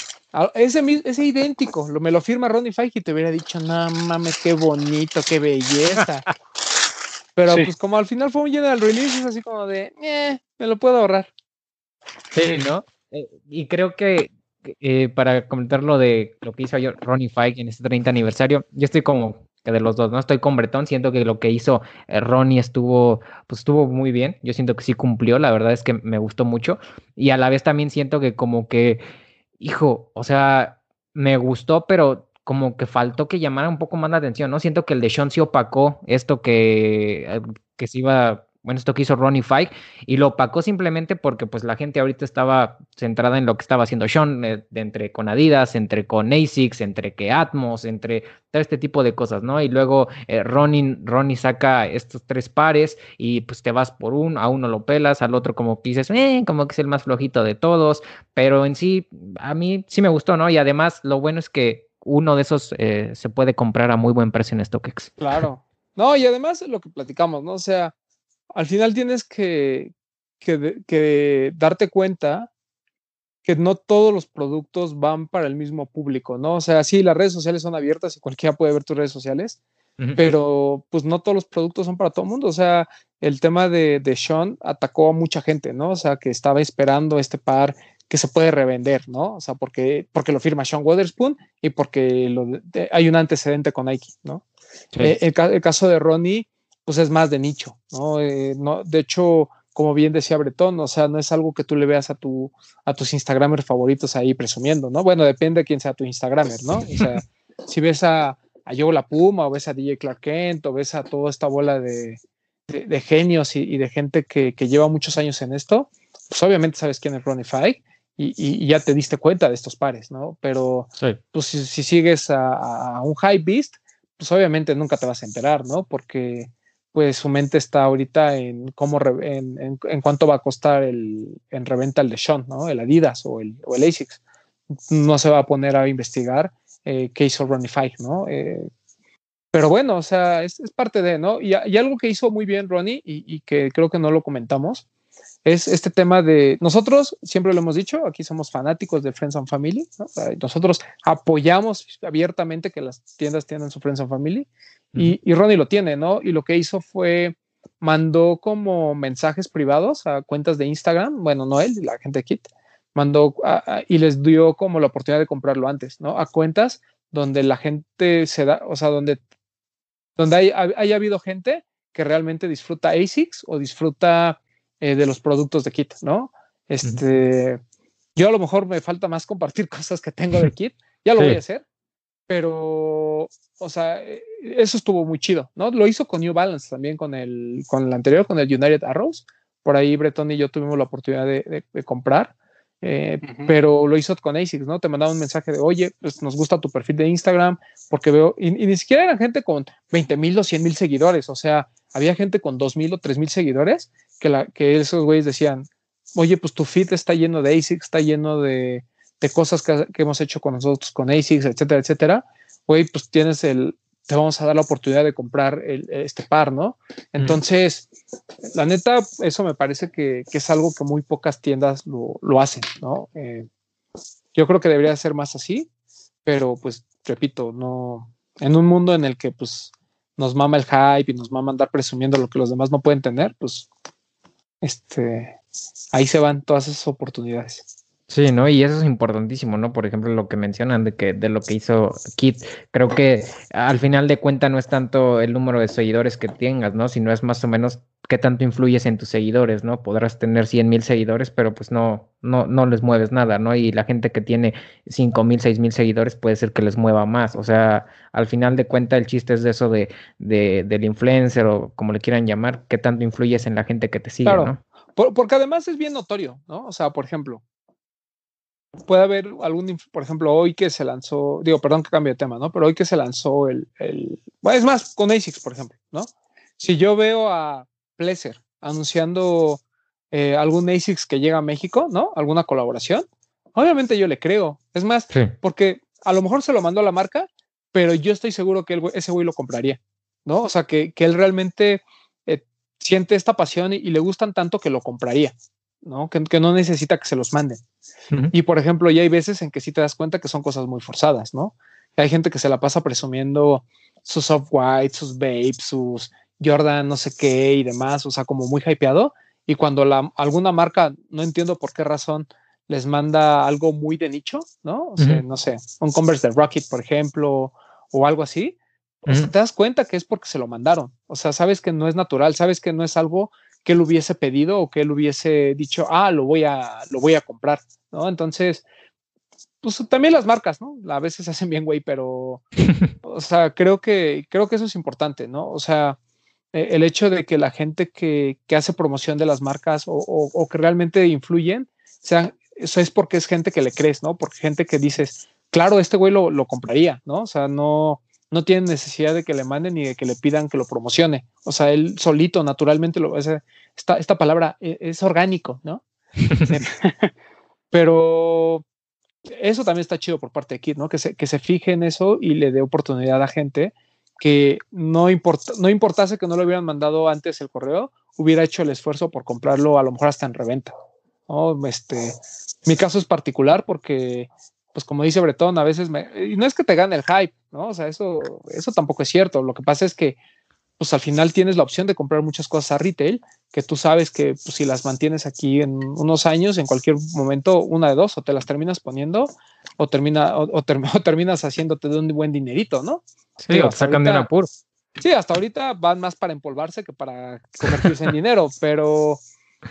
S2: ese, ese idéntico, lo, me lo firma Ronnie Feige y te hubiera dicho, no mames, qué bonito, qué belleza. Pero pues como al final fue un general release, es así como de, eh, me lo puedo ahorrar.
S1: Sí, ¿no? Eh, y creo que eh, para comentar lo de lo que hizo Ronnie Fike en este 30 aniversario, yo estoy como que de los dos, ¿no? Estoy con Bretón, siento que lo que hizo eh, Ronnie estuvo, pues estuvo muy bien, yo siento que sí cumplió, la verdad es que me gustó mucho, y a la vez también siento que como que, hijo, o sea, me gustó, pero como que faltó que llamara un poco más la atención, ¿no? Siento que el de Sean sí opacó esto que, eh, que se iba bueno, esto que hizo Ronnie Fike, y lo opacó simplemente porque pues la gente ahorita estaba centrada en lo que estaba haciendo Sean, eh, entre con Adidas, entre con ASICS, entre que Atmos, entre todo este tipo de cosas, ¿no? Y luego eh, Ronnie, Ronnie saca estos tres pares y pues te vas por uno, a uno lo pelas, al otro como que dices, eh, como que es el más flojito de todos, pero en sí, a mí sí me gustó, ¿no? Y además lo bueno es que uno de esos eh, se puede comprar a muy buen precio en StockX.
S2: Claro. No, y además lo que platicamos, ¿no? O sea, al final tienes que, que, darte cuenta que no todos los productos van para el mismo público, ¿no? O sea, sí, las redes sociales son abiertas y cualquiera puede ver tus redes sociales, pero pues no todos los productos son para todo el mundo. O sea, el tema de, de, Sean atacó a mucha gente, ¿no? O sea, que estaba esperando este par que se puede revender, ¿no? O sea, porque, porque lo firma Sean Weatherspoon y porque hay un antecedente con Nike, ¿no? Eh, el, el, caso de Ronnie, pues es más de nicho, ¿no? Eh, no de hecho, como bien decía Bretón, o sea, no es algo que tú le veas a, tu, a tus Instagramers favoritos ahí presumiendo, ¿no? Bueno, depende de quién sea tu Instagramer, ¿no? O sea, si ves a, a Joe La Puma, o ves a DJ Clark Kent, o ves a toda esta bola de, de, genios y, de gente que, que, lleva muchos años en esto, pues obviamente sabes quién es Ronnie Fike y, y, ya te diste cuenta de estos pares, ¿no? Pero pues, si, si sigues a, a, un high beast, pues obviamente nunca te vas a enterar, ¿no? Porque pues su mente está ahorita en cómo en, en, cuánto va a costar el en reventa el de Sean, ¿no? El Adidas o el, o el ASICS. No se va a poner a investigar eh, qué hizo Ronnie ¿no? Eh, pero bueno, o sea, es, es parte de, ¿no? Y, y, algo que hizo muy bien Ronnie y, y, que creo que no lo comentamos es este tema de nosotros, siempre lo hemos dicho, aquí somos fanáticos de Friends and Family, ¿no? nosotros apoyamos abiertamente que las tiendas tengan su Friends and Family y, y, Ronnie lo tiene, ¿no? Y lo que hizo fue mandó como mensajes privados a cuentas de Instagram, bueno, no él, la gente de Kit, mandó y les dio como la oportunidad de comprarlo antes, ¿no? A cuentas donde la gente se da, o sea, donde, donde hay, haya habido gente que realmente disfruta ASICS o disfruta eh, de los productos de Kit, ¿no? Este, yo a lo mejor me falta más compartir cosas que tengo de Kit, ya lo voy a hacer, pero, o sea, eh, eso estuvo muy chido, ¿no? Lo hizo con New Balance también, con el, con el anterior, con el United Arrows. Por ahí Breton y yo tuvimos la oportunidad de, de, comprar, eh, uh -huh. pero lo hizo con ASICS, ¿no? Te mandaba un mensaje de, oye, pues nos gusta tu perfil de Instagram, porque veo, y, y ni siquiera era gente con 20 mil o 100 mil seguidores, o sea, había gente con 2 mil o 3 mil seguidores que, la, que esos güeyes decían, oye, pues tu feed está lleno de ASICS, está lleno de, de cosas que, que, hemos hecho con nosotros, con ASICS, etcétera, etcétera, güey, pues tienes el, te vamos a dar la oportunidad de comprar el, este par, ¿no? Entonces, mm. la neta, eso me parece que, que, es algo que muy pocas tiendas lo, lo hacen, ¿no? Eh, yo creo que debería ser más así, pero pues, repito, no, en un mundo en el que pues nos mama el hype y nos mama andar presumiendo lo que los demás no pueden tener, pues, este, ahí se van todas esas oportunidades.
S1: Sí, ¿no? Y eso es importantísimo, ¿no? Por ejemplo, lo que mencionan de que de lo que hizo Kit, creo que al final de cuentas no es tanto el número de seguidores que tengas, ¿no? Sino es más o menos qué tanto influyes en tus seguidores, ¿no? Podrás tener 100 mil seguidores, pero pues no, no, no les mueves nada, ¿no? Y la gente que tiene 5 mil, 6 mil seguidores puede ser que les mueva más. O sea, al final de cuentas el chiste es de eso de, de, del influencer o como le quieran llamar, qué tanto influyes en la gente que te sigue, claro. ¿no?
S2: Por, porque además es bien notorio, ¿no? O sea, por ejemplo, puede haber algún, por ejemplo, hoy que se lanzó, digo, perdón que cambie de tema, ¿no? Pero hoy que se lanzó el, el bueno, es más, con ASICS, por ejemplo, ¿no? Si yo veo a Pleasure anunciando eh, algún ASICS que llega a México, ¿no? Alguna colaboración, obviamente yo le creo. Es más, sí. porque a lo mejor se lo mandó a la marca, pero yo estoy seguro que el, ese güey lo compraría, ¿no? O sea, que, que él realmente eh, siente esta pasión y, y le gustan tanto que lo compraría, ¿no? Que, que, no necesita que se los manden. Uh -huh. Y por ejemplo, ya hay veces en que sí te das cuenta que son cosas muy forzadas, ¿no? Hay gente que se la pasa presumiendo sus soft white, sus vapes, sus Jordan no sé qué y demás, o sea, como muy hypeado. Y cuando la, alguna marca, no entiendo por qué razón, les manda algo muy de nicho, ¿no? O sea, no sé, un Converse de Rocket, por ejemplo, o algo así, te das cuenta que es porque se lo mandaron. O sea, sabes que no es natural, sabes que no es algo que él hubiese pedido o que él hubiese dicho, ah, lo voy a, lo voy a comprar, ¿no? Entonces, pues también las marcas, ¿no? A veces hacen bien, güey, pero, o sea, creo que, creo que eso es importante, ¿no? O sea, e, el hecho de que la gente que, que hace promoción de las marcas o, o, que realmente influyen, sean, eso es porque es gente que le crees, ¿no? Porque gente que dices, claro, este güey lo, lo compraría, ¿no? O sea, no, no tiene necesidad de que le manden ni de que le pidan que lo promocione. O sea, él solito, naturalmente, lo, esta, esta palabra e, es, orgánico, ¿no? Pero eso también está chido por parte de Kid, ¿no? Que se, que se fije en eso y le dé oportunidad a gente que no, importa, no importase que no lo hubieran mandado antes el correo, hubiera hecho el esfuerzo por comprarlo a lo mejor hasta en reventa. ¿no? Este, mi caso es particular porque, pues como dice Bretón, a veces me, y no es que te gane el hype, ¿no? O sea, eso, eso tampoco es cierto. Lo que pasa es que, pues al final tienes la opción de comprar muchas cosas a retail, que tú sabes que pues, si las mantienes aquí en unos años, en cualquier momento, una de dos, o te las terminas poniendo, o, termina, o, terminas haciéndote de un buen dinerito, ¿no?
S1: Sí, o sacan de apuro.
S2: Sí, hasta ahorita van más para empolvarse que para convertirse en dinero, pero,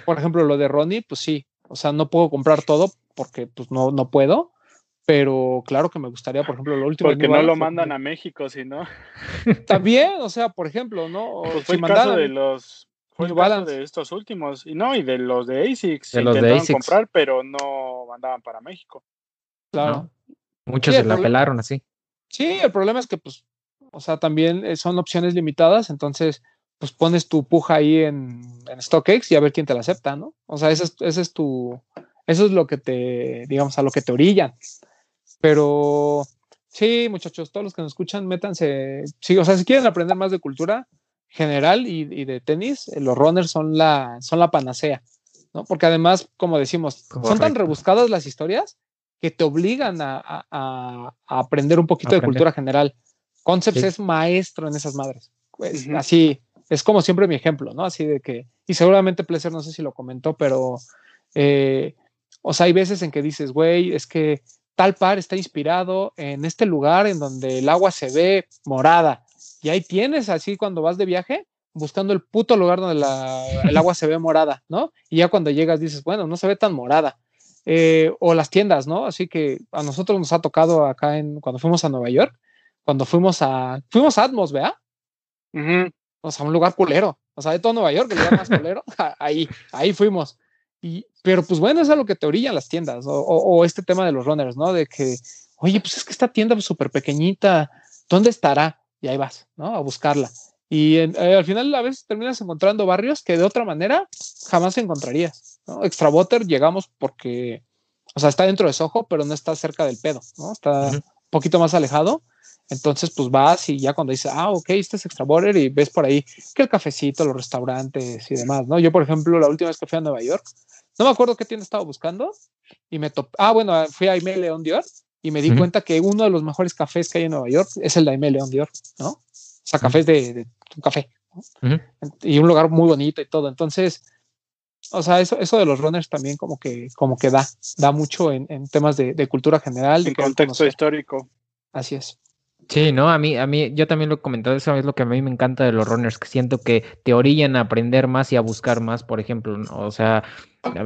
S2: por ejemplo, lo de Ronnie, pues sí, o sea, no puedo comprar todo porque pues no, no puedo, pero claro que me gustaría, por ejemplo, lo último.
S3: Porque no lo mandan a México, si no.
S2: También, o sea, por ejemplo, ¿no?
S3: Pues fue el caso de los. Fue el caso de estos últimos. Y no, y de los de ASICS.
S1: De los de ASICS.
S3: comprar, pero no mandaban para México.
S2: Claro.
S1: Muchos se la pelaron así.
S2: Sí, el problema es que, pues, o sea, también eh, son opciones limitadas, entonces, pues pones tu puja ahí en, en StockX y a ver quién te la acepta, ¿no? O sea, ese es, ese es tu. Eso es lo que te, digamos, a lo que te orillan. Pero sí, muchachos, todos los que nos escuchan, métanse. Sí, o sea, si quieren aprender más de cultura general y, de tenis, eh, los runners son la, son la panacea, ¿no? Porque además, como decimos, son tan rebuscadas las historias que te obligan a, aprender un poquito de cultura general. Concepts es maestro en esas madres. Pues, Así, es como siempre mi ejemplo, ¿no? Así de que, y seguramente Pleasure, no sé si lo comentó, pero, eh, o sea, hay veces en que dices, güey, es que tal par está inspirado en este lugar en donde el agua se ve morada. Y ahí tienes, así cuando vas de viaje, buscando el puto lugar donde el agua se ve morada, ¿no? Y ya cuando llegas dices, bueno, no se ve tan morada. Eh, o las tiendas, ¿no? Así que a nosotros nos ha tocado acá en, cuando fuimos a Nueva York, cuando fuimos a, fuimos a Atmos, ¿vea? O sea, un lugar culero. O sea, de todo Nueva York, el lugar más culero, ahí, ahí fuimos. Y, pero pues bueno, es a lo que te orillan las tiendas o, este tema de los runners, ¿no? De que, oye, pues es que esta tienda súper pequeñita, ¿dónde estará? Y ahí vas, ¿no? A buscarla. Y eh, al final a veces terminas encontrando barrios que de otra manera jamás encontrarías, ¿no? Extra Water llegamos porque, o sea, está dentro de Soho, pero no está cerca del pedo, ¿no? Está un poquito más alejado. Entonces, pues vas y ya cuando dices, ah, ok, este es Extra Water y ves por ahí que el cafecito, los restaurantes y demás, ¿no? Yo, por ejemplo, la última vez que fui a Nueva York, no me acuerdo qué tienda estaba buscando y me topé. Ah, bueno, fui a Aimé León Dior y me di cuenta que uno de los mejores cafés que hay en Nueva York es el de Aimé León Dior, ¿no? O sea, cafés de, un café. Y un lugar muy bonito y todo. Entonces, o sea, eso, eso de los runners también como que, como que da, da mucho en, temas de, cultura general.
S3: En contexto histórico.
S2: Así es.
S1: Sí, no, a mí, a mí, yo también lo he comentado, eso es lo que a mí me encanta de los runners, que siento que te orillan a aprender más y a buscar más, por ejemplo, o sea,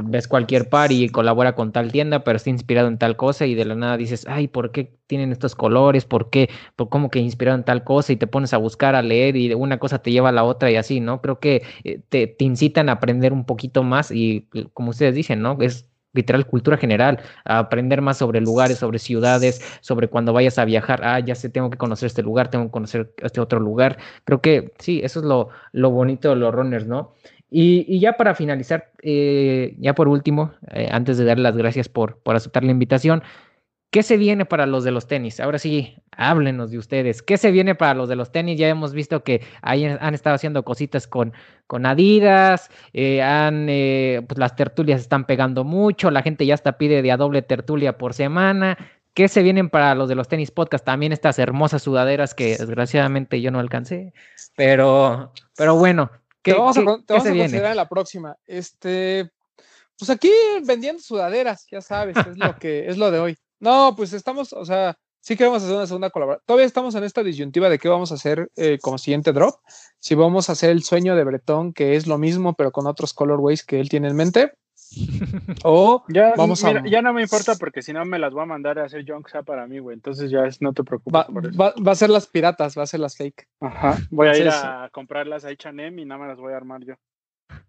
S1: ves cualquier par y colabora con tal tienda, pero está inspirado en tal cosa y de la nada dices, ay, ¿por qué tienen estos colores? ¿Por qué? ¿Por cómo que inspirado en tal cosa? Y te pones a buscar, a leer y una cosa te lleva a la otra y así, ¿no? Creo que eh, te, incitan a aprender un poquito más y como ustedes dicen, ¿no? Es literal cultura general, aprender más sobre lugares, sobre ciudades, sobre cuando vayas a viajar, ah, ya sé, tengo que conocer este lugar, tengo que conocer este otro lugar. Creo que sí, eso es lo, lo bonito de los runners, ¿no? Y, ya para finalizar, eh, ya por último, eh, antes de dar las gracias por, por aceptar la invitación, ¿Qué se viene para los de los tenis? Ahora sí, háblenos de ustedes. ¿Qué se viene para los de los tenis? Ya hemos visto que ahí han estado haciendo cositas con, con Adidas, eh, eh, pues las tertulias están pegando mucho, la gente ya hasta pide de a doble tertulia por semana. ¿Qué se vienen para los de los tenis podcast? También estas hermosas sudaderas que desgraciadamente yo no alcancé. Pero, pero bueno,
S2: ¿qué, te vamos, a, te vamos a considerar en la próxima. Este, pues aquí vendiendo sudaderas, ya sabes, es lo que es lo de hoy. No, pues estamos, o sea, sí queremos hacer una segunda colaboración. Todavía estamos en esta disyuntiva de qué vamos a hacer eh, como siguiente drop. Si vamos a hacer el sueño de Bretón, que es lo mismo, pero con otros colorways que él tiene en mente. o
S3: ya, vamos a... ya no me importa porque si no me las voy a mandar a hacer Yonksa para mí, güey. Entonces ya es, no te preocupes.
S2: Va, por eso. Va, a ser las piratas, va a ser las fake.
S3: Ajá. Voy a ir a comprarlas a H&M y nada más las voy a armar yo.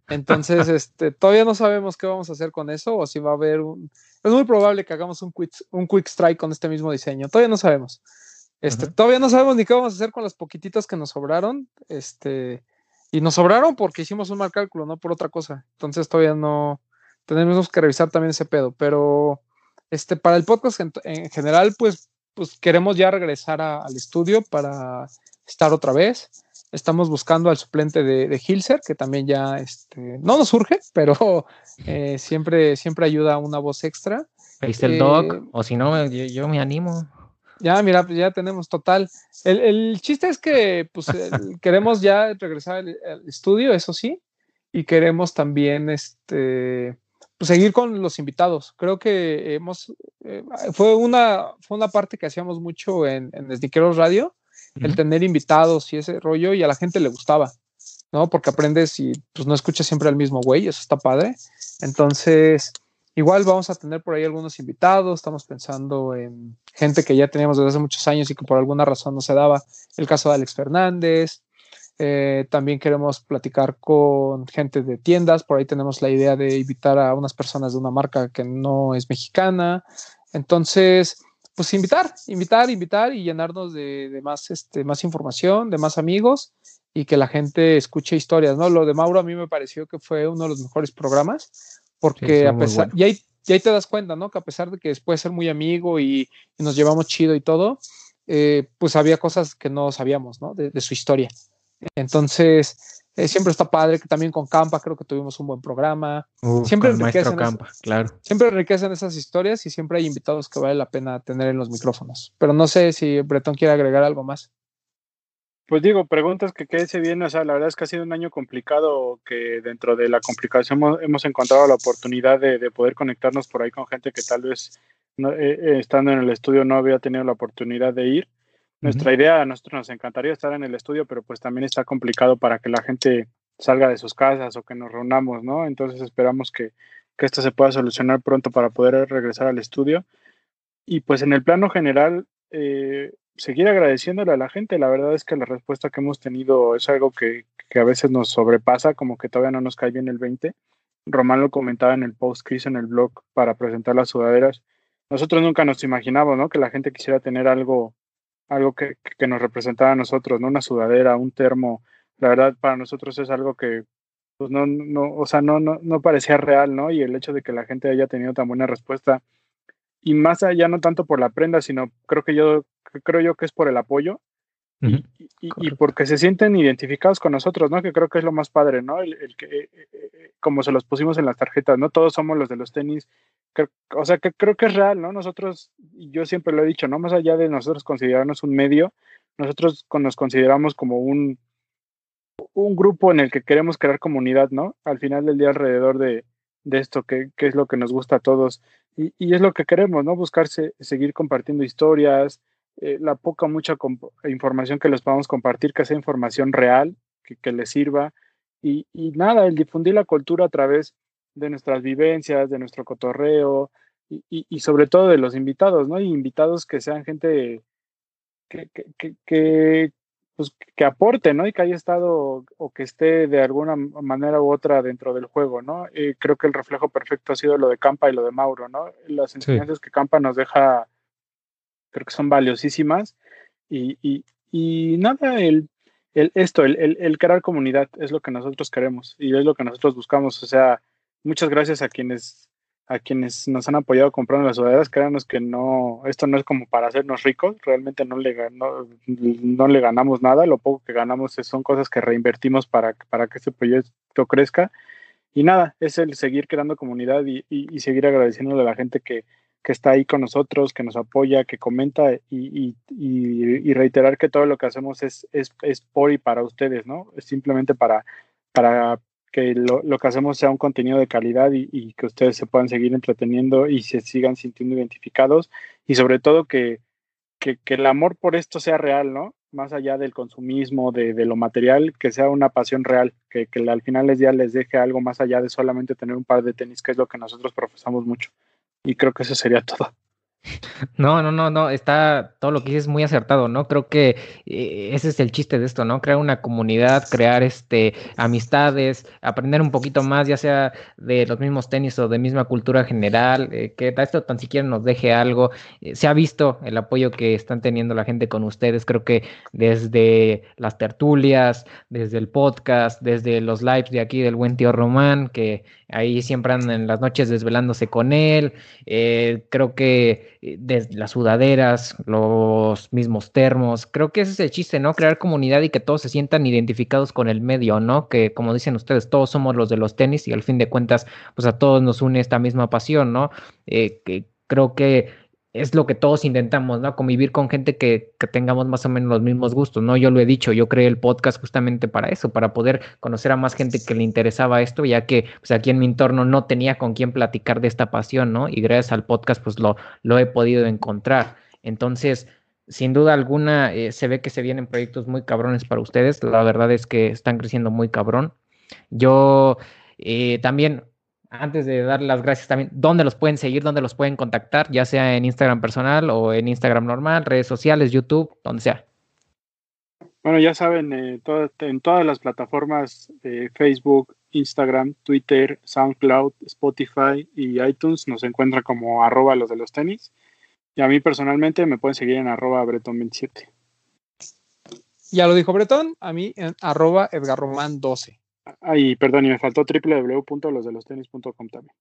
S2: Entonces, este, todavía no sabemos qué vamos a hacer con eso o si va a haber un... Es muy probable que hagamos un quick, un quick strike con este mismo diseño. Todavía no sabemos. Este, Todavía no sabemos ni qué vamos a hacer con las poquititas que nos sobraron. Este, y nos sobraron porque hicimos un mal cálculo, no por otra cosa. Entonces todavía no tenemos que revisar también ese pedo. Pero este, para el podcast en, general, pues, pues queremos ya regresar al estudio para estar otra vez. Estamos buscando al suplente de, de Hilser, que también ya este, no nos surge, pero eh, siempre, siempre ayuda una voz extra.
S1: Ahí el doc, eh, o si no, yo, me animo.
S2: Ya, mira, pues ya tenemos total. El, el chiste es que pues, queremos ya regresar al, estudio, eso sí, y queremos también este, seguir con los invitados. Creo que hemos, eh, fue, una, fue una parte que hacíamos mucho en, en Radio, el tener invitados y ese rollo, y a la gente le gustaba, ¿no? Porque aprendes y pues no escuchas siempre al mismo güey, eso está padre. Entonces, igual vamos a tener por ahí algunos invitados, estamos pensando en gente que ya teníamos desde hace muchos años y que por alguna razón no se daba, el caso de Alex Fernández. Eh, también queremos platicar con gente de tiendas, por ahí tenemos la idea de invitar a unas personas de una marca que no es mexicana. Entonces, pues invitar, invitar, invitar y llenarnos de, más, este, más información, de más amigos y que la gente escuche historias, ¿no? Lo de Mauro a mí me pareció que fue uno de los mejores programas porque a pesar, y, ahí, ahí, te das cuenta, ¿no? Que a pesar de que después ser muy amigo y, nos llevamos chido y todo, eh, pues había cosas que no sabíamos, ¿no? de su historia. Entonces, eh, siempre está padre, que también con Campa creo que tuvimos un buen programa. siempre enriquecen
S1: Campa, claro.
S2: Siempre enriquecen esas historias y siempre hay invitados que vale la pena tener en los micrófonos. Pero no sé si Bretón quiere agregar algo más.
S3: Pues digo, preguntas que quede bien, o sea, la verdad es que ha sido un año complicado, que dentro de la complicación hemos, encontrado la oportunidad de, poder conectarnos por ahí con gente que tal vez no, eh, eh, estando en el estudio no había tenido la oportunidad de ir. Nuestra idea, a nosotros nos encantaría estar en el estudio, pero pues también está complicado para que la gente salga de sus casas o que nos reunamos, ¿no? Entonces esperamos que, esto se pueda solucionar pronto para poder regresar al estudio. Y pues en el plano general, eh, seguir agradeciéndole a la gente. La verdad es que la respuesta que hemos tenido es algo que, que, a veces nos sobrepasa, como que todavía no nos cae bien el 20. Román lo comentaba en el post que hizo en el blog para presentar las sudaderas. Nosotros nunca nos imaginamos, ¿no? Que la gente quisiera tener algo algo que, que, nos representaba a nosotros, ¿no? Una sudadera, un termo. La verdad, para nosotros es algo que, pues no, no, o sea, no, no, no parecía real, ¿no? Y el hecho de que la gente haya tenido tan buena respuesta, y más allá no tanto por la prenda, sino creo que yo, creo yo que es por el apoyo y, porque se sienten identificados con nosotros, ¿no? Que creo que es lo más padre, ¿no? El, que, eh, eh, como se los pusimos en las tarjetas, ¿no? Todos somos los de los tenis. o sea, que creo que es real, ¿no? Nosotros, yo siempre lo he dicho, ¿no? Más allá de nosotros considerarnos un medio, nosotros nos consideramos como un, un grupo en el que queremos crear comunidad, ¿no? Al final del día alrededor de, de esto, que, que, es lo que nos gusta a todos. Y, y es lo que queremos, ¿no? Buscarse, seguir compartiendo historias, eh, la poca, mucha información que les podamos compartir, que sea información real, que, que les sirva. Y, y, nada, el difundir la cultura a través de nuestras vivencias, de nuestro cotorreo y, y, sobre todo de los invitados, ¿no? Y invitados que sean gente que, que, que, pues, que aporte, ¿no? Y que haya estado o que esté de alguna manera u otra dentro del juego, ¿no? Eh, creo que el reflejo perfecto ha sido lo de Campa y lo de Mauro, ¿no? Las enseñanzas que Campa nos deja creo que son valiosísimas. Y, y, y nada, el, el, esto, el, el, crear comunidad es lo que nosotros queremos y es lo que nosotros buscamos. O sea, muchas gracias a quienes a quienes nos han apoyado comprando las sudaderas, créanos que no, esto no es como para hacernos ricos, realmente no le, no, no le ganamos nada, lo poco que ganamos son cosas que reinvertimos para, para que este proyecto crezca. Y nada, es el seguir creando comunidad y, y, y seguir agradeciendo a la gente que, que está ahí con nosotros, que nos apoya, que comenta y, y, reiterar que todo lo que hacemos es, es, es, por y para ustedes, ¿no? Es simplemente para, para que lo, lo que hacemos sea un contenido de calidad y, que ustedes se puedan seguir entreteniendo y se sigan sintiendo identificados y sobre todo que, que, que el amor por esto sea real, ¿no? Más allá del consumismo, de, de lo material, que sea una pasión real, que, que al final les deje algo más allá de solamente tener un par de tenis, que es lo que nosotros profesamos mucho. Y creo que eso sería todo.
S1: No, no, no, no, está todo lo que dices muy acertado, ¿no? Creo que eh, ese es el chiste de esto, ¿no? Crear una comunidad, crear este amistades, aprender un poquito más, ya sea de los mismos tenis o de misma cultura general, eh, que esto tan siquiera nos deje algo. Eh, se ha visto el apoyo que están teniendo la gente con ustedes, creo que desde las tertulias, desde el podcast, desde los lives de aquí del buen tío Román, que ahí siempre andan en las noches desvelándose con él. Eh, creo que eh, las sudaderas, los mismos termos, creo que ese es el chiste, ¿no? Crear comunidad y que todos se sientan identificados con el medio, ¿no? Que como dicen ustedes, todos somos los de los tenis y al fin de cuentas, pues a todos nos une esta misma pasión, ¿no? Eh, que creo que es lo que todos intentamos, ¿no? Convivir con gente que, que, tengamos más o menos los mismos gustos, ¿no? Yo lo he dicho, yo creé el podcast justamente para eso, para poder conocer a más gente que le interesaba esto, ya que pues aquí en mi entorno no tenía con quién platicar de esta pasión, ¿no? Y gracias al podcast pues lo, lo he podido encontrar. Entonces, sin duda alguna, eh, se ve que se vienen proyectos muy cabrones para ustedes. La verdad es que están creciendo muy cabrón. Yo eh, también antes de dar las gracias también, ¿dónde los pueden seguir? ¿Dónde los pueden contactar? Ya sea en Instagram personal o en Instagram normal, redes sociales, YouTube, donde sea.
S3: Bueno, ya saben, eh, en todas las plataformas Facebook, Instagram, Twitter, SoundCloud, Spotify y iTunes nos encuentran como arroba los de los tenis. Y a mí personalmente me pueden seguir en arroba Bretón27.
S2: Ya lo dijo Bretón, a mí en arroba Edgarroman12.
S3: Ay, perdón, y me faltó www.losdelostenis.com también.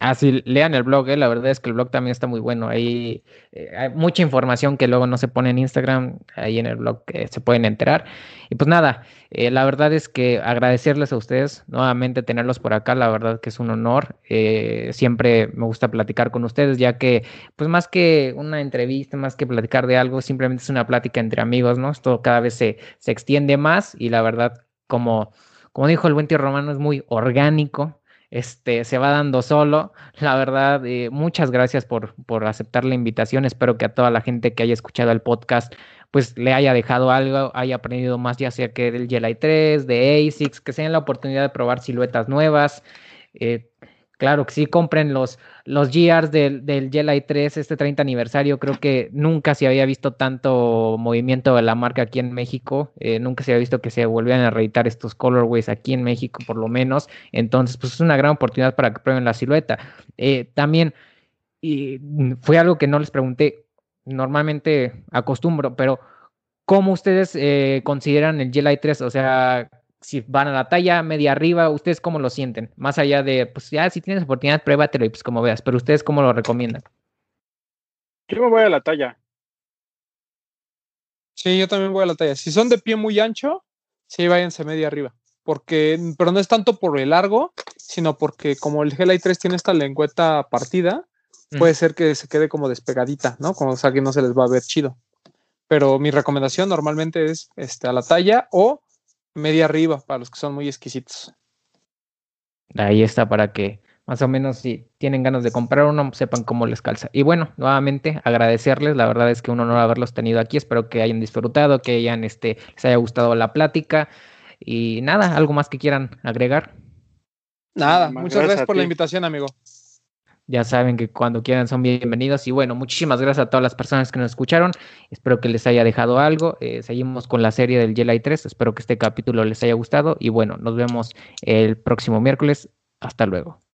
S1: Ah, sí, lean el blog, eh, la verdad es que el blog también está muy bueno. Ahí eh, hay mucha información que luego no se pone en Instagram, ahí en el blog eh, se pueden enterar. Y pues nada, eh, la verdad es que agradecerles a ustedes nuevamente tenerlos por acá, la verdad que es un honor. Eh, siempre me gusta platicar con ustedes, ya que pues más que una entrevista, más que platicar de algo, simplemente es una plática entre amigos, ¿no? Esto cada vez se, se extiende más y la verdad como como dijo el buen tío Romano, es muy orgánico, este, se va dando solo. La verdad, eh, muchas gracias por, por aceptar la invitación. Espero que a toda la gente que haya escuchado el podcast, pues le haya dejado algo, haya aprendido más, ya sea que del Jelly 3, de ASICS, que se den la oportunidad de probar siluetas nuevas. Eh, Claro que sí, compren los, los GRs del, del Jelly 3, este 30 aniversario. Creo que nunca se había visto tanto movimiento de la marca aquí en México. Eh, nunca se había visto que se volvieran a reeditar estos colorways aquí en México, por lo menos. Entonces, pues es una gran oportunidad para que prueben la silueta. Eh, también, y fue algo que no les pregunté. Normalmente acostumbro, pero ¿cómo ustedes eh, consideran el Jelly 3? O sea, si van a la talla media arriba, ¿ustedes cómo lo sienten? Más allá de, pues ya si tienes oportunidad, pruébatelo y pues como veas, pero ¿ustedes cómo lo recomiendan?
S3: Yo me voy a la talla.
S2: Sí, yo también voy a la talla. Si son de pie muy ancho, sí, váyanse media arriba. Porque, pero no es tanto por el largo, sino porque como el Gel 3 tiene esta lengüeta partida, mm. puede ser que se quede como despegadita, ¿no? Como o sea que no se les va a ver chido. Pero mi recomendación normalmente es este, a la talla o media arriba para los que son muy exquisitos.
S1: Ahí está para que más o menos si tienen ganas de comprar uno, sepan cómo les calza. Y bueno, nuevamente agradecerles, la verdad es que un honor haberlos tenido aquí, espero que hayan disfrutado, que hayan, este, les haya gustado la plática y nada, algo más que quieran agregar.
S2: Nada, muchas gracias por la invitación, amigo.
S1: Ya saben que cuando quieran son bienvenidos. Y bueno, muchísimas gracias a todas las personas que nos escucharon. Espero que les haya dejado algo. Eh, seguimos con la serie del Jelly 3. Espero que este capítulo les haya gustado. Y bueno, nos vemos el próximo miércoles. Hasta luego.